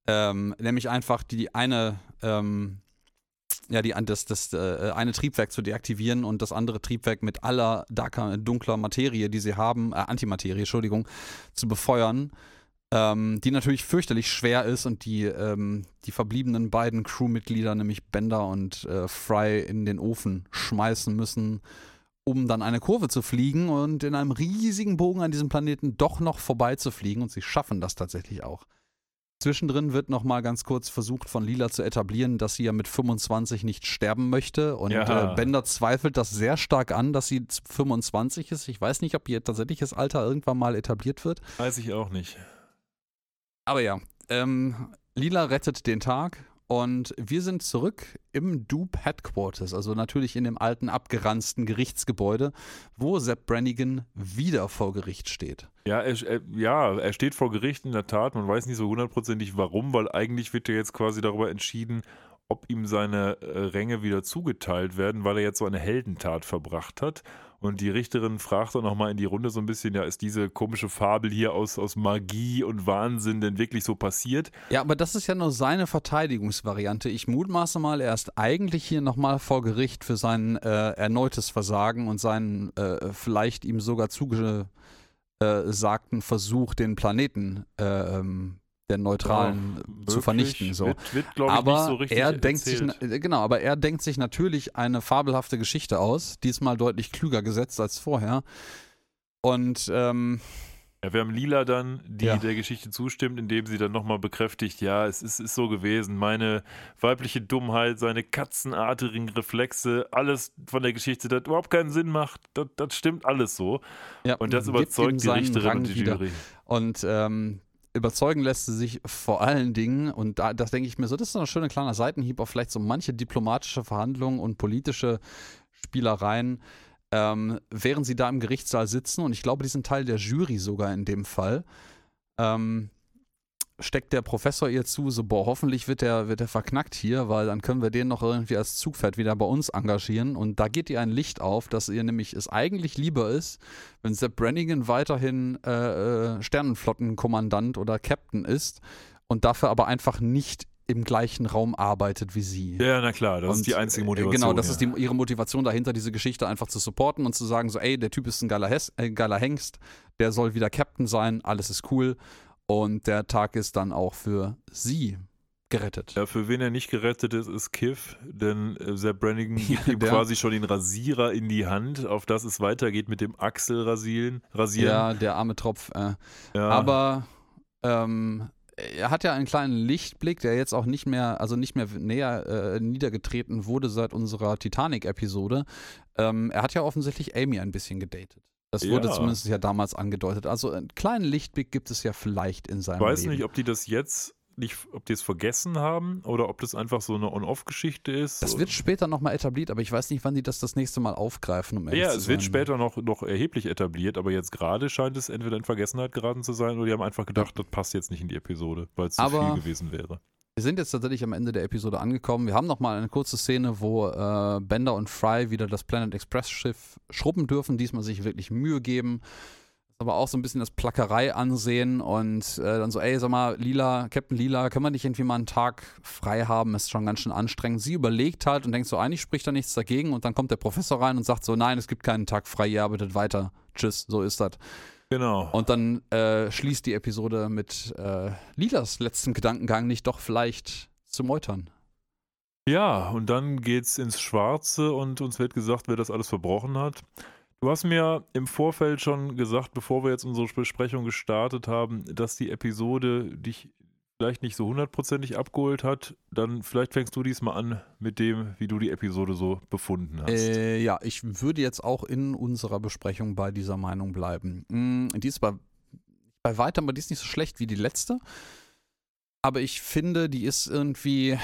Ähm, nämlich einfach die eine, ähm, ja, die, das, das äh, eine Triebwerk zu deaktivieren und das andere Triebwerk mit aller darker, dunkler Materie, die sie haben, äh, Antimaterie, Entschuldigung, zu befeuern. Ähm, die natürlich fürchterlich schwer ist und die, ähm, die verbliebenen beiden Crewmitglieder, nämlich Bender und äh, Fry, in den Ofen schmeißen müssen, um dann eine Kurve zu fliegen und in einem riesigen Bogen an diesem Planeten doch noch vorbeizufliegen. Und sie schaffen das tatsächlich auch. Zwischendrin wird noch mal ganz kurz versucht von Lila zu etablieren, dass sie ja mit 25 nicht sterben möchte. Und Ja. äh, Bender zweifelt das sehr stark an, dass sie z- 25 ist. Ich weiß nicht, ob ihr tatsächliches Alter irgendwann mal etabliert wird. Weiß ich auch nicht. Aber ja, ähm, Lila rettet den Tag und wir sind zurück im Dupe Headquarters, also natürlich in dem alten, abgeranzten Gerichtsgebäude, wo Sepp Brannigan wieder vor Gericht steht. Ja er, er, ja, er steht vor Gericht in der Tat. Man weiß nicht so hundertprozentig warum, weil eigentlich wird ja jetzt quasi darüber entschieden, ob ihm seine äh, Ränge wieder zugeteilt werden, weil er jetzt so eine Heldentat verbracht hat. Und die Richterin fragt dann nochmal in die Runde so ein bisschen, ja, ist diese komische Fabel hier aus, aus Magie und Wahnsinn denn wirklich so passiert? Ja, aber das ist ja nur seine Verteidigungsvariante. Ich mutmaße mal, er ist eigentlich hier nochmal vor Gericht für sein äh, erneutes Versagen und seinen äh, vielleicht ihm sogar zugesagten Versuch, den Planeten äh, ähm, der Neutralen Ja, zu vernichten. So. Wird, wird ich, aber so er denkt sich, erzählt. genau, aber er denkt sich natürlich eine fabelhafte Geschichte aus, diesmal deutlich klüger gesetzt als vorher. Und ähm, Ja, wir haben Lila dann, die Ja. der Geschichte zustimmt, indem sie dann nochmal bekräftigt, ja, es ist, ist so gewesen. Meine weibliche Dummheit, seine katzenartigen Reflexe, alles von der Geschichte, das überhaupt keinen Sinn macht, das, das stimmt alles so. ja, Und das überzeugt die Richterin Rang und die wieder. Jury. Und ähm, überzeugen lässt sie sich vor allen Dingen, und da, das denke ich mir so, das ist ein schöner kleiner Seitenhieb auf vielleicht so manche diplomatische Verhandlungen und politische Spielereien, ähm, während sie da im Gerichtssaal sitzen, und ich glaube, die sind Teil der Jury sogar in dem Fall, ähm, steckt der Professor ihr zu, so, boah, hoffentlich wird der, wird der verknackt hier, weil dann können wir den noch irgendwie als Zugpferd wieder bei uns engagieren. Und da geht ihr ein Licht auf, dass ihr nämlich es eigentlich lieber ist, wenn Sepp Brannigan weiterhin äh, äh, Sternenflottenkommandant oder Captain ist und dafür aber einfach nicht im gleichen Raum arbeitet wie sie. Ja, na klar, das Und, ist die einzige äh, Motivation. Genau, das ja. ist die, ihre Motivation dahinter, diese Geschichte einfach zu supporten und zu sagen, so, ey, der Typ ist ein geiler, Hes äh, geiler Hengst, der soll wieder Captain sein, alles ist cool. Und der Tag ist dann auch für sie gerettet. Ja, für wen er nicht gerettet ist, ist Kiff, denn äh, Sepp Brannigan [laughs] gibt ihm der- quasi schon den Rasierer in die Hand, auf das es weitergeht mit dem Achselrasieren. Rasieren. Ja, der arme Tropf. Äh, Ja. Aber ähm, er hat ja einen kleinen Lichtblick, der jetzt auch nicht mehr, also nicht mehr näher äh, niedergetreten wurde seit unserer Titanic-Episode. Ähm, er hat ja offensichtlich Amy ein bisschen gedatet. Das wurde Ja. zumindest ja damals angedeutet. Also einen kleinen Lichtblick gibt es ja vielleicht in seinem Ich weiß Leben. nicht, ob die das jetzt nicht, ob die es vergessen haben oder ob das einfach so eine On-Off-Geschichte ist. das wird später nochmal etabliert, aber ich weiß nicht, wann die das das nächste Mal aufgreifen. Um ja, es wird später noch, noch erheblich etabliert, aber jetzt gerade scheint es entweder in Vergessenheit geraten zu sein oder die haben einfach gedacht, das passt jetzt nicht in die Episode, weil es zu Aber- viel gewesen wäre. Wir sind jetzt tatsächlich am Ende der Episode angekommen. Wir haben noch mal eine kurze Szene, wo äh, Bender und Fry wieder das Planet Express Schiff schrubben dürfen, diesmal sich wirklich Mühe geben. Aber auch so ein bisschen das Plackerei ansehen und äh, dann so, ey, sag mal, Lila, Captain Lila, können wir nicht irgendwie mal einen Tag frei haben? Ist schon ganz schön anstrengend. Sie überlegt halt und denkt so, eigentlich spricht da nichts dagegen und dann kommt der Professor rein und sagt so, nein, es gibt keinen Tag frei, ihr arbeitet weiter. Tschüss, so ist das. Genau. Und dann äh, schließt die Episode mit äh, Lilas letzten Gedankengang nicht doch vielleicht zu meutern. Ja, und dann geht's ins Schwarze und uns wird gesagt, wer das alles verbrochen hat. Du hast mir im Vorfeld schon gesagt, bevor wir jetzt unsere Besprechung gestartet haben, dass die Episode dich vielleicht nicht so hundertprozentig abgeholt hat. Dann vielleicht fängst du diesmal an mit dem, wie du die Episode so befunden hast. Äh, ja, ich würde jetzt auch in unserer Besprechung bei dieser Meinung bleiben. Mm, die ist bei, bei weitem, aber die ist nicht so schlecht wie die letzte. Aber ich finde, die ist irgendwie,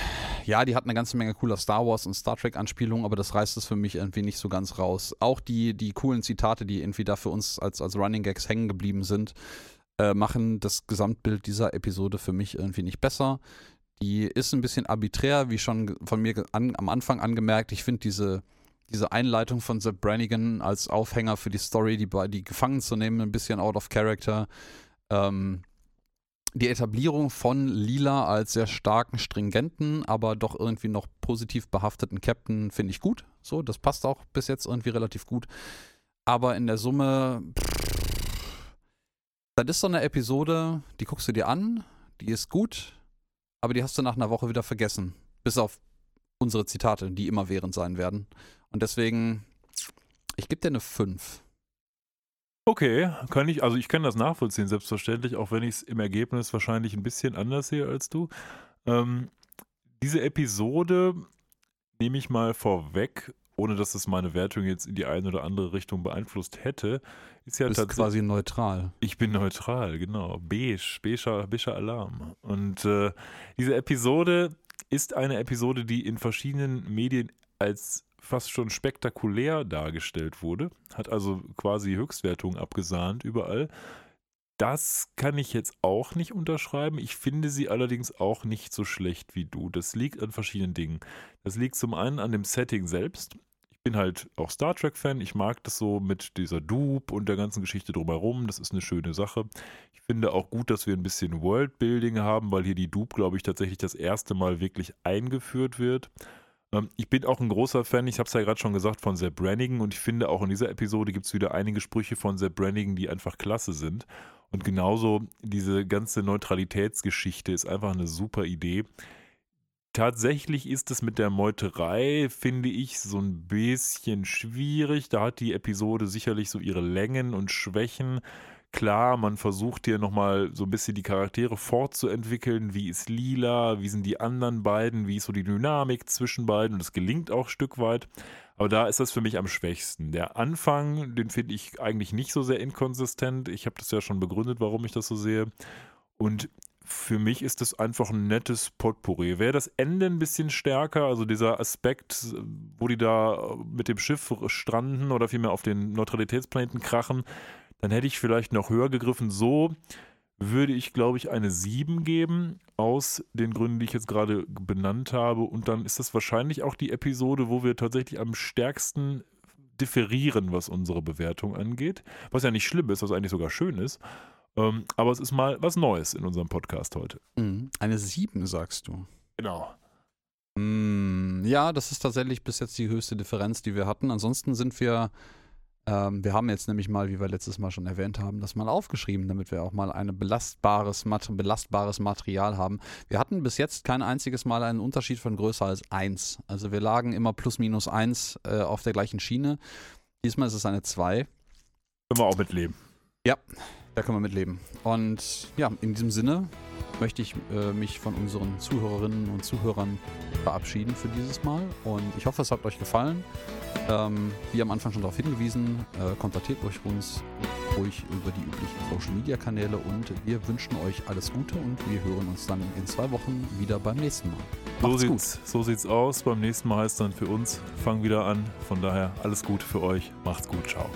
ja, die hat eine ganze Menge cooler Star Wars und Star Trek Anspielungen, aber das reißt es für mich irgendwie nicht so ganz raus. Auch die, die coolen Zitate, die irgendwie da für uns als, als Running Gags hängen geblieben sind, äh, machen das Gesamtbild dieser Episode für mich irgendwie nicht besser. Die ist ein bisschen arbiträr, wie schon von mir an, am Anfang angemerkt. Ich finde diese, diese Einleitung von Sepp Brannigan als Aufhänger für die Story, die, die gefangen zu nehmen, ein bisschen out of character. Ähm, die Etablierung von Lila als sehr starken, stringenten, aber doch irgendwie noch positiv behafteten Captain finde ich gut. So, das passt auch bis jetzt irgendwie relativ gut. Aber in der Summe, pff, das ist so eine Episode, die guckst du dir an, die ist gut, aber die hast du nach einer Woche wieder vergessen. Bis auf unsere Zitate, die immer während sein werden. Und deswegen, ich gebe dir eine 5. Okay, kann ich, also ich kann das nachvollziehen, selbstverständlich, auch wenn ich es im Ergebnis wahrscheinlich ein bisschen anders sehe als du. Ähm, diese Episode nehme ich mal vorweg, ohne dass es meine Wertung jetzt in die eine oder andere Richtung beeinflusst hätte, ist ja tatsächlich. quasi neutral. Ich bin neutral, genau. Beige, beiger, beiger Alarm. Und äh, diese Episode ist eine Episode, die in verschiedenen Medien als fast schon spektakulär dargestellt wurde, hat also quasi Höchstwertungen abgesahnt überall. Das kann ich jetzt auch nicht unterschreiben. Ich finde sie allerdings auch nicht so schlecht wie du. Das liegt an verschiedenen Dingen. Das liegt zum einen an dem Setting selbst. Bin halt auch Star Trek-Fan. Ich mag das so mit dieser Dupe und der ganzen Geschichte drumherum. Das ist eine schöne Sache. Ich finde auch gut, dass wir ein bisschen Worldbuilding haben, weil hier die Dupe, glaube ich, tatsächlich das erste Mal wirklich eingeführt wird. Ähm, ich bin auch ein großer Fan, ich habe es ja gerade schon gesagt, von Sepp Brannigan und ich finde auch in dieser Episode gibt es wieder einige Sprüche von Sepp Brannigan, die einfach klasse sind. Und genauso diese ganze Neutralitätsgeschichte ist einfach eine super Idee. Tatsächlich ist es mit der Meuterei, finde ich, so ein bisschen schwierig. Da hat die Episode sicherlich so ihre Längen und Schwächen. Klar, man versucht hier nochmal so ein bisschen die Charaktere fortzuentwickeln. Wie ist Lila? Wie sind die anderen beiden? Wie ist so die Dynamik zwischen beiden? Und es gelingt auch ein Stück weit. Aber da ist das für mich am schwächsten. Der Anfang, den finde ich eigentlich nicht so sehr inkonsistent. Ich habe das ja schon begründet, warum ich das so sehe. Und für mich ist das einfach ein nettes Potpourri. Wäre das Ende ein bisschen stärker, also dieser Aspekt, wo die da mit dem Schiff stranden oder vielmehr auf den Neutralitätsplaneten krachen, dann hätte ich vielleicht noch höher gegriffen. So würde ich, glaube ich, eine 7 geben, aus den Gründen, die ich jetzt gerade benannt habe. Und dann ist das wahrscheinlich auch die Episode, wo wir tatsächlich am stärksten differieren, was unsere Bewertung angeht. Was ja nicht schlimm ist, was eigentlich sogar schön ist. Ähm, aber es ist mal was Neues in unserem Podcast heute. Mhm. Eine 7, sagst du. Genau. Mm, ja, das ist tatsächlich bis jetzt die höchste Differenz, die wir hatten. Ansonsten sind wir ähm, wir haben jetzt nämlich mal, wie wir letztes Mal schon erwähnt haben, das mal aufgeschrieben, damit wir auch mal ein belastbares, belastbares Material haben. Wir hatten bis jetzt kein einziges Mal einen Unterschied von größer als 1. Also wir lagen immer plus minus 1 äh, auf der gleichen Schiene. Diesmal ist es eine 2. Können wir auch mitleben. Ja, da können wir mitleben. Und ja, in diesem Sinne möchte ich äh, mich von unseren Zuhörerinnen und Zuhörern verabschieden für dieses Mal. Und ich hoffe, es hat euch gefallen. Ähm, wie am Anfang schon darauf hingewiesen, äh, kontaktiert euch uns ruhig über die üblichen Social Media Kanäle und wir wünschen euch alles Gute und wir hören uns dann in zwei Wochen wieder beim nächsten Mal. so sieht's, so sieht's aus. Beim nächsten Mal heißt dann für uns, fang wieder an. Von daher alles Gute für euch. Macht's gut. Ciao.